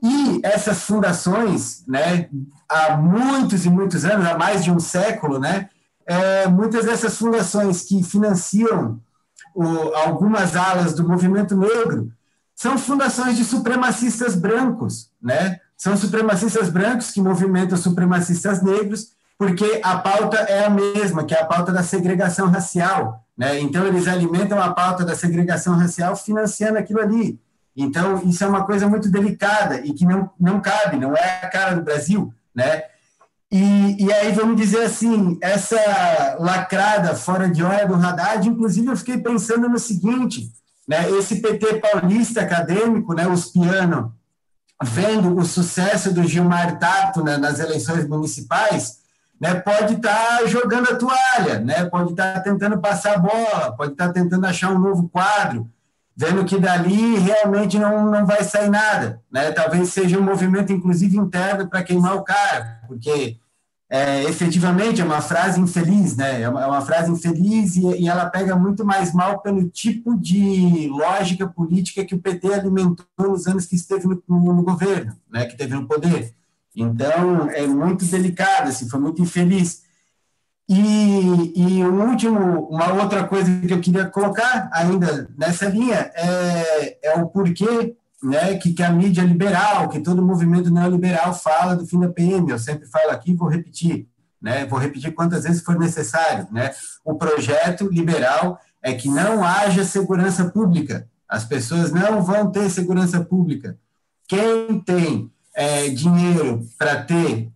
E essas fundações, né, há muitos e muitos anos, há mais de um século, né, é, muitas dessas fundações que financiam o, algumas alas do movimento negro são fundações de supremacistas brancos, né? São supremacistas brancos que movimentam supremacistas negros, porque a pauta é a mesma, que é a pauta da segregação racial. Né? Então, eles alimentam a pauta da segregação racial financiando aquilo ali. Então, isso é uma coisa muito delicada e que não, não cabe, não é a cara do Brasil. Né? E, e aí, vamos dizer assim, essa lacrada fora de hora do Haddad, inclusive, eu fiquei pensando no seguinte, né? esse PT paulista acadêmico, né, os piano, vendo o sucesso do Gilmar Tato né, nas eleições municipais, né, pode estar tá jogando a toalha, né, pode estar tá tentando passar a bola, pode estar tá tentando achar um novo quadro, vendo que dali realmente não, não vai sair nada. Né, talvez seja um movimento, inclusive, interno para queimar o cara, porque é, efetivamente é uma frase infeliz, né? É uma, é uma frase infeliz e, e, ela pega muito mais mal pelo tipo de lógica política que o PT alimentou nos anos que esteve no, no, no governo, né? Que esteve no poder. Então é muito delicado, assim, foi muito infeliz. E, e um último, uma outra coisa que eu queria colocar ainda nessa linha é, é o porquê né, que, que a mídia liberal, que todo movimento neoliberal fala do fim da PM. Eu sempre falo aqui e vou repetir, né, vou repetir quantas vezes for necessário. Né? O projeto liberal é que não haja segurança pública. As pessoas não vão ter segurança pública. Quem tem é, dinheiro para ter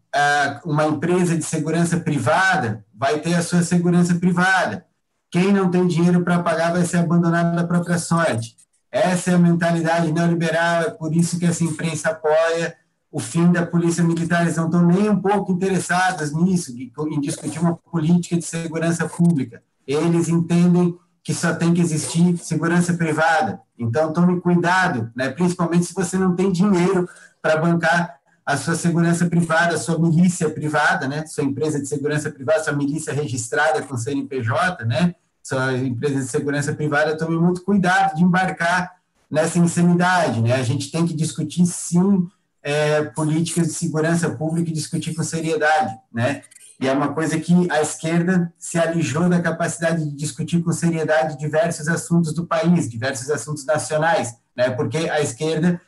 uma empresa de segurança privada vai ter a sua segurança privada. Quem não tem dinheiro para pagar vai ser abandonado da própria sorte. Essa é a mentalidade neoliberal, é por isso que essa imprensa apoia o fim da polícia militar. Eles não estão nem um pouco interessados nisso, em discutir uma política de segurança pública. Eles entendem que só tem que existir segurança privada. Então, tome cuidado, né? principalmente se você não tem dinheiro para bancar a sua segurança privada, a sua milícia privada, né? sua empresa de segurança privada, sua milícia registrada com CNPJ, né? sua empresa de segurança privada, tome muito cuidado de embarcar nessa insanidade. Né? A gente tem que discutir, sim, é, políticas de segurança pública e discutir com seriedade. Né? E é uma coisa que a esquerda se alijou da capacidade de discutir com seriedade diversos assuntos do país, diversos assuntos nacionais, né? porque a esquerda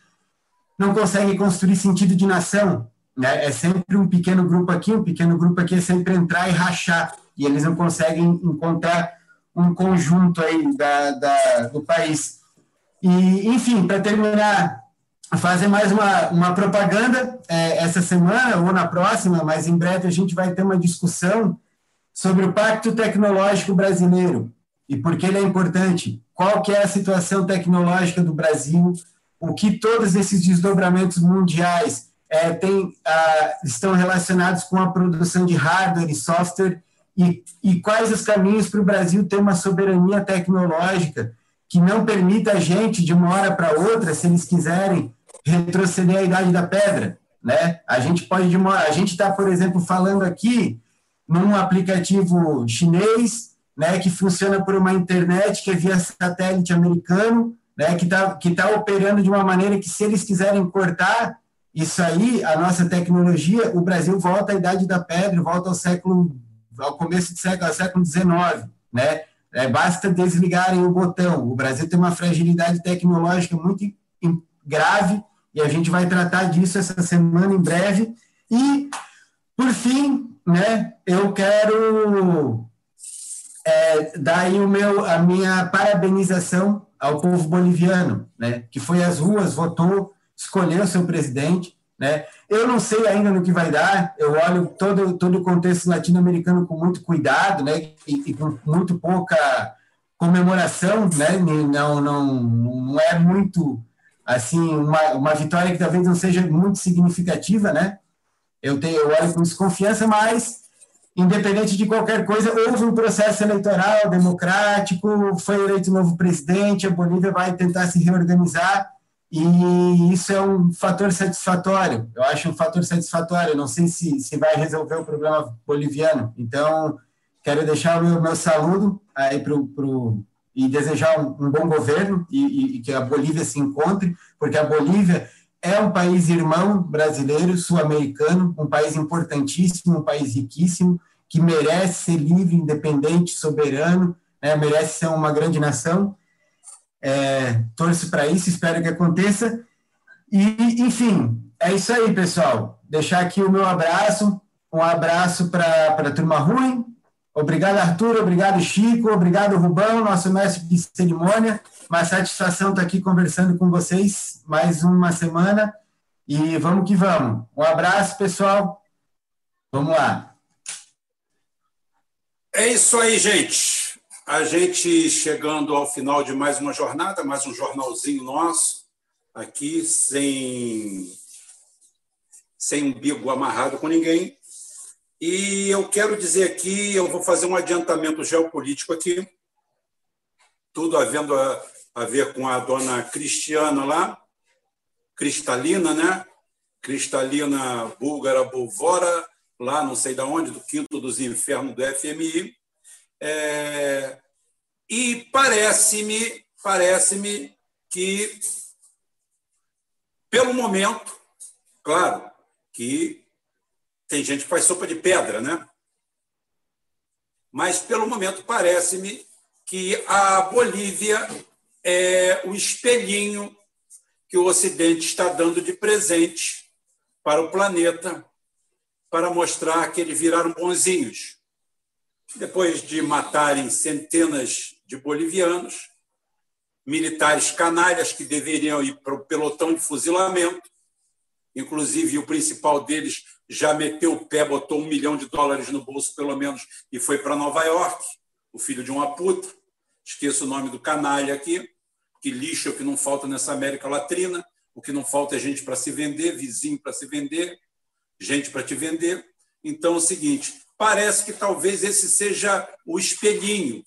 não consegue construir sentido de nação. Né? É sempre um pequeno grupo aqui, um pequeno grupo aqui é sempre entrar e rachar, e eles não conseguem encontrar um conjunto aí da, da do país. E, enfim, para terminar, fazer mais uma, uma propaganda é, essa semana ou na próxima, mas em breve a gente vai ter uma discussão sobre o Pacto Tecnológico Brasileiro e por que ele é importante, qual que é a situação tecnológica do Brasil, o que todos esses desdobramentos mundiais é, tem, ah, estão relacionados com a produção de hardware e software e, e quais os caminhos para o Brasil ter uma soberania tecnológica que não permita a gente, de uma hora para outra, se eles quiserem, retroceder à idade da pedra. Né? A gente pode, de uma, a gente está, por exemplo, falando aqui num aplicativo chinês, né, que funciona por uma internet que é via satélite americano, né, que está que tá operando de uma maneira que, se eles quiserem cortar isso aí, a nossa tecnologia, o Brasil volta à idade da pedra, volta ao século ao começo do século, século XIX, né? É, basta desligarem o botão. O Brasil tem uma fragilidade tecnológica muito grave e a gente vai tratar disso essa semana em breve. E, por fim, né, eu quero é, dar aí o meu, a minha parabenização ao povo boliviano, né, que foi às ruas, votou, escolheu seu presidente. Né? Eu não sei ainda no que vai dar, eu olho todo, todo o contexto latino-americano com muito cuidado né? e, e com muito pouca comemoração, né? não, não, não é muito assim uma, uma vitória que talvez não seja muito significativa, né? Eu tenho eu olho com desconfiança, mas independente de qualquer coisa, houve um processo eleitoral democrático, foi eleito um novo presidente, a Bolívia vai tentar se reorganizar e isso é um fator satisfatório. Eu acho um fator satisfatório. não sei se, se vai resolver o problema boliviano. Então, quero deixar o meu, meu saludo aí pro, pro, e desejar um, um bom governo e, e, e que a Bolívia se encontre, porque a Bolívia é um país irmão brasileiro, sul-americano, um país importantíssimo, um país riquíssimo, que merece ser livre, independente, soberano, né, merece ser uma grande nação. É, torço para isso, espero que aconteça. E, enfim, é isso aí, pessoal. Deixar aqui o meu abraço, um abraço para a turma ruim. Obrigado, Arthur, obrigado, Chico, obrigado, Rubão, nosso mestre de cerimônia. Uma satisfação estar aqui conversando com vocês mais uma semana. E vamos que vamos. Um abraço, pessoal. Vamos lá. É isso aí, gente. A gente chegando ao final de mais uma jornada, mais um jornalzinho nosso, aqui, sem, sem umbigo amarrado com ninguém. E eu quero dizer aqui, eu vou fazer um adiantamento geopolítico aqui, tudo havendo a, a ver com a dona Cristiana lá, Cristalina, né? Cristalina búlgara Bulvora, lá não sei de onde, do quinto dos infernos do FMI. É, e parece-me, parece-me que, pelo momento, claro que tem gente que faz sopa de pedra, né? Mas, pelo momento, parece-me que a Bolívia é o espelhinho que o Ocidente está dando de presente para o planeta, para mostrar que eles viraram bonzinhos. Depois de matarem centenas de bolivianos, militares canalhas que deveriam ir para o pelotão de fuzilamento, inclusive o principal deles já meteu o pé, botou um milhão de dólares no bolso, pelo menos, e foi para Nova York, o filho de uma puta esqueço o nome do canalha aqui, que lixo que não falta nessa América Latina, o que não falta é gente para se vender, vizinho para se vender, gente para te vender. Então é o seguinte, parece que talvez esse seja o espelhinho.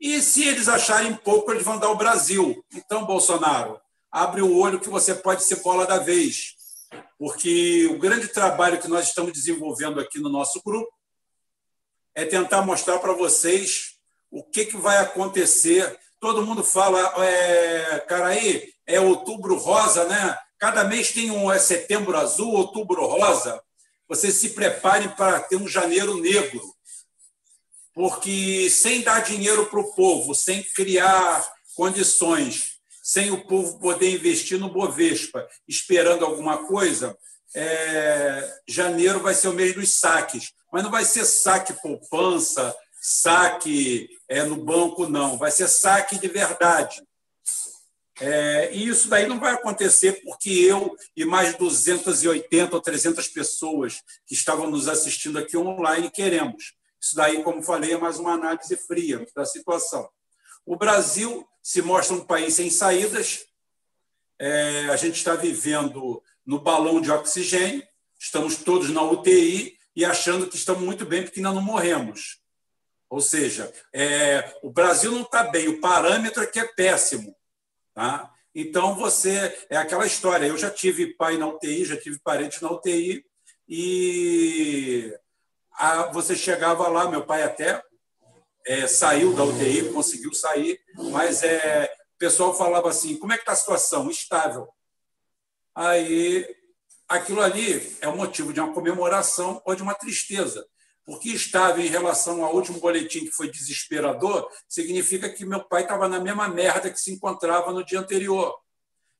E se eles acharem pouco, eles vão dar o Brasil. Então, Bolsonaro, abre o olho que você pode ser bola da vez. Porque o grande trabalho que nós estamos desenvolvendo aqui no nosso grupo é tentar mostrar para vocês o que, que vai acontecer. Todo mundo fala, é, cara, aí é outubro rosa, né? Cada mês tem um é setembro azul, outubro rosa. Vocês se preparem para ter um janeiro negro. Porque sem dar dinheiro para o povo, sem criar condições, sem o povo poder investir no Bovespa, esperando alguma coisa, é, janeiro vai ser o mês dos saques. Mas não vai ser saque poupança, saque é, no banco, não. Vai ser saque de verdade. É, e isso daí não vai acontecer porque eu e mais 280 ou 300 pessoas que estavam nos assistindo aqui online queremos. Isso daí, como falei, é mais uma análise fria da situação. O Brasil se mostra um país sem saídas. É, a gente está vivendo no balão de oxigênio, estamos todos na UTI e achando que estamos muito bem porque ainda não morremos. Ou seja, é, o Brasil não está bem, o parâmetro aqui é péssimo. Tá? Então, você. É aquela história. Eu já tive pai na UTI, já tive parente na UTI, e a, você chegava lá, meu pai até é, saiu da UTI, conseguiu sair, mas é, o pessoal falava assim: como é que está a situação? Estável. Aí, aquilo ali é o motivo de uma comemoração ou de uma tristeza. Porque estável em relação ao último boletim que foi desesperador, significa que meu pai estava na mesma merda que se encontrava no dia anterior.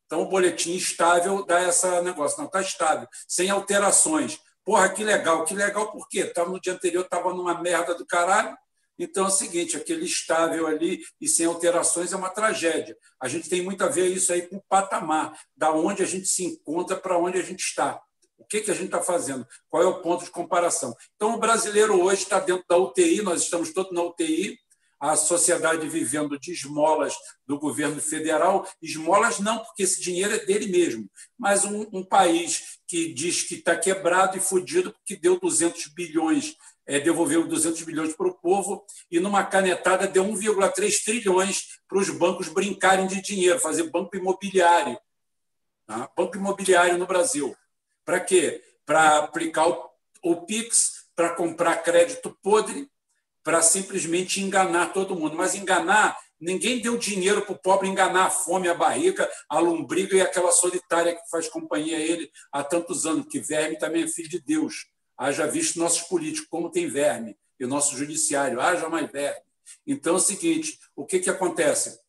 Então, o boletim estável dá essa negócio. Não, está estável, sem alterações. Porra, que legal. Que legal por quê? Tava no dia anterior, estava numa merda do caralho. Então é o seguinte, aquele estável ali e sem alterações é uma tragédia. A gente tem muito a ver isso aí com o patamar, da onde a gente se encontra para onde a gente está. O que, que a gente está fazendo? Qual é o ponto de comparação? Então, o brasileiro hoje está dentro da UTI, nós estamos todos na UTI, a sociedade vivendo de esmolas do governo federal, esmolas não porque esse dinheiro é dele mesmo, mas um, um país que diz que está quebrado e fudido porque deu 200 bilhões, é, devolveu 200 bilhões para o povo e numa canetada deu 1,3 trilhões para os bancos brincarem de dinheiro, fazer banco imobiliário. Tá? Banco imobiliário no Brasil. Para quê? Para aplicar o, o PIX, para comprar crédito podre para simplesmente enganar todo mundo. Mas enganar, ninguém deu dinheiro para o pobre enganar a fome, a barriga, a lombriga e aquela solitária que faz companhia a ele há tantos anos, que verme também é filho de Deus. Haja visto nossos políticos como tem verme, e o nosso judiciário, haja mais verme. Então é o seguinte: o que, que acontece?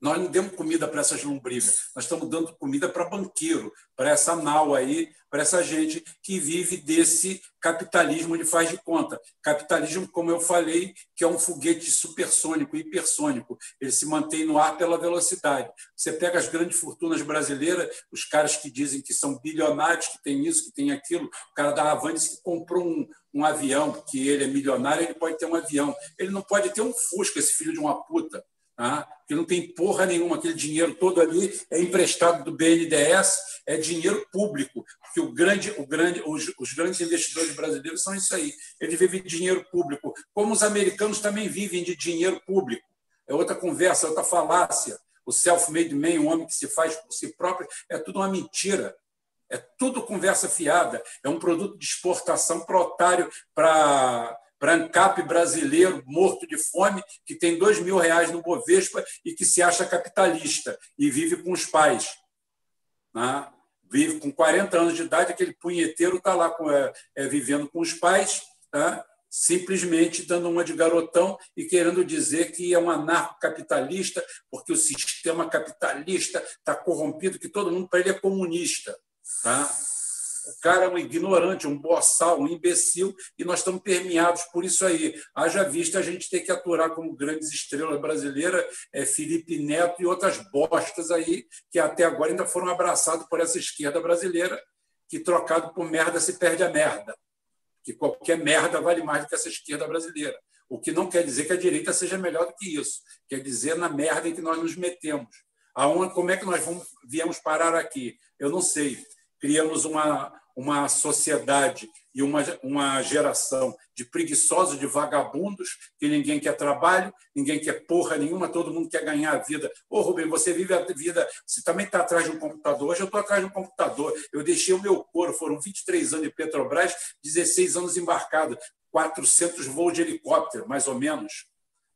Nós não demos comida para essas lombrigas, nós estamos dando comida para banqueiro, para essa nau aí, para essa gente que vive desse capitalismo de faz de conta. Capitalismo, como eu falei, que é um foguete supersônico, hipersônico. Ele se mantém no ar pela velocidade. Você pega as grandes fortunas brasileiras, os caras que dizem que são bilionários, que tem isso, que tem aquilo. O cara da Avantes que comprou um, um avião, porque ele é milionário, ele pode ter um avião. Ele não pode ter um Fusca, esse filho de uma puta tá? que não tem porra nenhuma, aquele dinheiro todo ali é emprestado do BNDES, é dinheiro público, porque o grande, o grande, os, os grandes investidores brasileiros são isso aí, eles vivem de dinheiro público, como os americanos também vivem de dinheiro público. É outra conversa, outra falácia. O self-made man, o homem que se faz por si próprio, é tudo uma mentira. É tudo conversa fiada. É um produto de exportação para otário, para para ANCAP brasileiro morto de fome, que tem dois mil reais no Bovespa e que se acha capitalista e vive com os pais. Né? Vive com 40 anos de idade, aquele punheteiro está lá com, é, é, vivendo com os pais, tá? simplesmente dando uma de garotão e querendo dizer que é um anarcocapitalista, porque o sistema capitalista está corrompido, que todo mundo para ele é comunista. Tá? O cara é um ignorante, um boçal, um imbecil, e nós estamos permeados por isso aí. Haja vista a gente ter que aturar como grandes estrelas brasileiras é, Felipe Neto e outras bostas aí, que até agora ainda foram abraçados por essa esquerda brasileira, que trocado por merda se perde a merda. Que qualquer merda vale mais do que essa esquerda brasileira. O que não quer dizer que a direita seja melhor do que isso. Quer dizer na merda em que nós nos metemos. Aonde, como é que nós vamos, viemos parar aqui? Eu não sei criamos uma, uma sociedade e uma, uma geração de preguiçosos, de vagabundos, que ninguém quer trabalho, ninguém quer porra nenhuma, todo mundo quer ganhar a vida. Ô, Rubem, você vive a vida, você também está atrás de um computador. Hoje eu estou atrás de um computador. Eu deixei o meu couro, foram 23 anos de Petrobras, 16 anos embarcado, 400 voos de helicóptero, mais ou menos,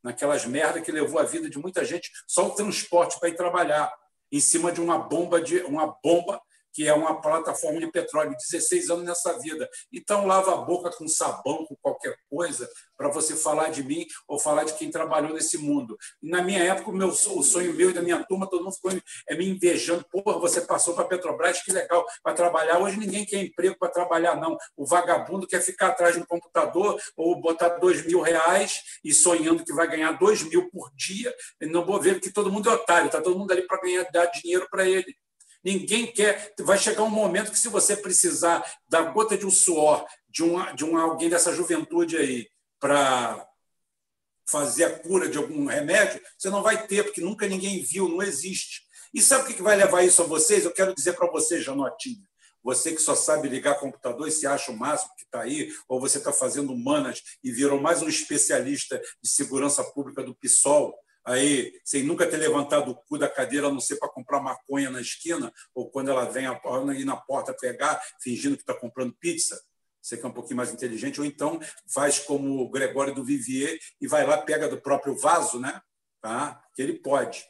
naquelas merdas que levou a vida de muita gente, só o transporte para ir trabalhar, em cima de uma bomba de uma bomba que é uma plataforma de petróleo, 16 anos nessa vida. Então, lava a boca com sabão, com qualquer coisa, para você falar de mim ou falar de quem trabalhou nesse mundo. na minha época, o, meu, o sonho meu e da minha turma, todo mundo ficou é, me invejando. Porra, você passou para a Petrobras, que legal, para trabalhar. Hoje ninguém quer emprego para trabalhar, não. O vagabundo quer ficar atrás de um computador ou botar dois mil reais e sonhando que vai ganhar dois mil por dia. Não vou ver que todo mundo é otário, está todo mundo ali para ganhar dar dinheiro para ele. Ninguém quer. Vai chegar um momento que, se você precisar da gota de um suor de, um, de um, alguém dessa juventude aí para fazer a cura de algum remédio, você não vai ter, porque nunca ninguém viu, não existe. E sabe o que vai levar isso a vocês? Eu quero dizer para você, Janotinha. Você que só sabe ligar computador e se acha o máximo que está aí, ou você está fazendo humanas e virou mais um especialista de segurança pública do PSOL, aí, sem nunca ter levantado o cu da cadeira, a não ser para comprar maconha na esquina, ou quando ela vem ir na porta pegar, fingindo que está comprando pizza, você que é um pouquinho mais inteligente, ou então faz como o Gregório do Vivier e vai lá, pega do próprio vaso, né? Tá? que ele pode.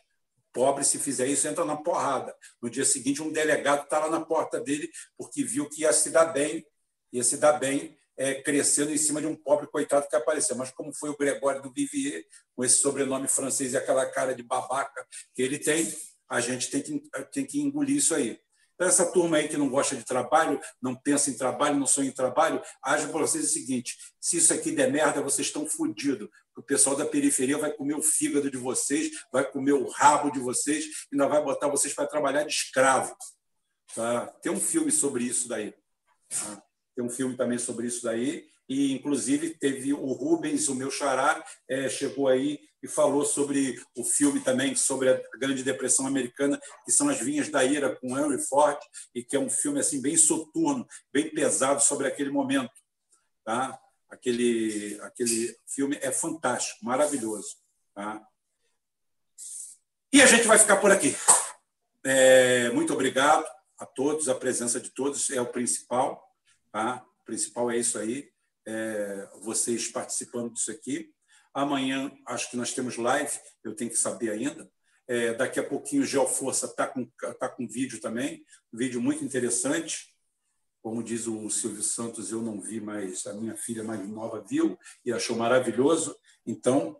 Pobre, se fizer isso, entra na porrada. No dia seguinte, um delegado está lá na porta dele porque viu que ia se dar bem, ia se dar bem é, crescendo em cima de um pobre coitado que apareceu. Mas como foi o Gregório do Vivier, com esse sobrenome francês e aquela cara de babaca que ele tem, a gente tem que, tem que engolir isso aí. Então, essa turma aí que não gosta de trabalho, não pensa em trabalho, não sonha em trabalho, age para vocês o seguinte: se isso aqui der merda, vocês estão fodidos. O pessoal da periferia vai comer o fígado de vocês, vai comer o rabo de vocês e ainda vai botar vocês para trabalhar de escravo. Tá? Tem um filme sobre isso daí. Tá? Tem um filme também sobre isso daí, e inclusive teve o Rubens, o meu xará, é, chegou aí e falou sobre o filme também, sobre a Grande Depressão Americana, que são As Vinhas da Ira, com Henry Ford, e que é um filme assim bem soturno, bem pesado sobre aquele momento. Tá? Aquele, aquele filme é fantástico, maravilhoso. Tá? E a gente vai ficar por aqui. É, muito obrigado a todos, a presença de todos é o principal. Tá? O principal é isso aí, é vocês participando disso aqui. Amanhã, acho que nós temos live, eu tenho que saber ainda. É, daqui a pouquinho o Geoforça está com, tá com vídeo também, um vídeo muito interessante. Como diz o Silvio Santos, eu não vi, mas a minha filha mais nova viu e achou maravilhoso. Então,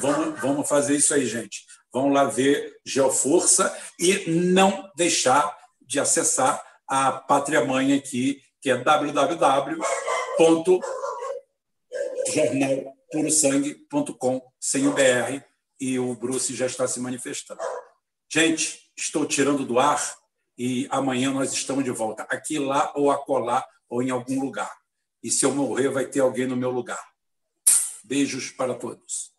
vamos, vamos fazer isso aí, gente. Vamos lá ver Geoforça e não deixar de acessar a Pátria Mãe aqui, que é www.jornalpurosangue.com, sem o BR, e o Bruce já está se manifestando. Gente, estou tirando do ar e amanhã nós estamos de volta, aqui, lá ou acolá ou em algum lugar. E se eu morrer, vai ter alguém no meu lugar. Beijos para todos.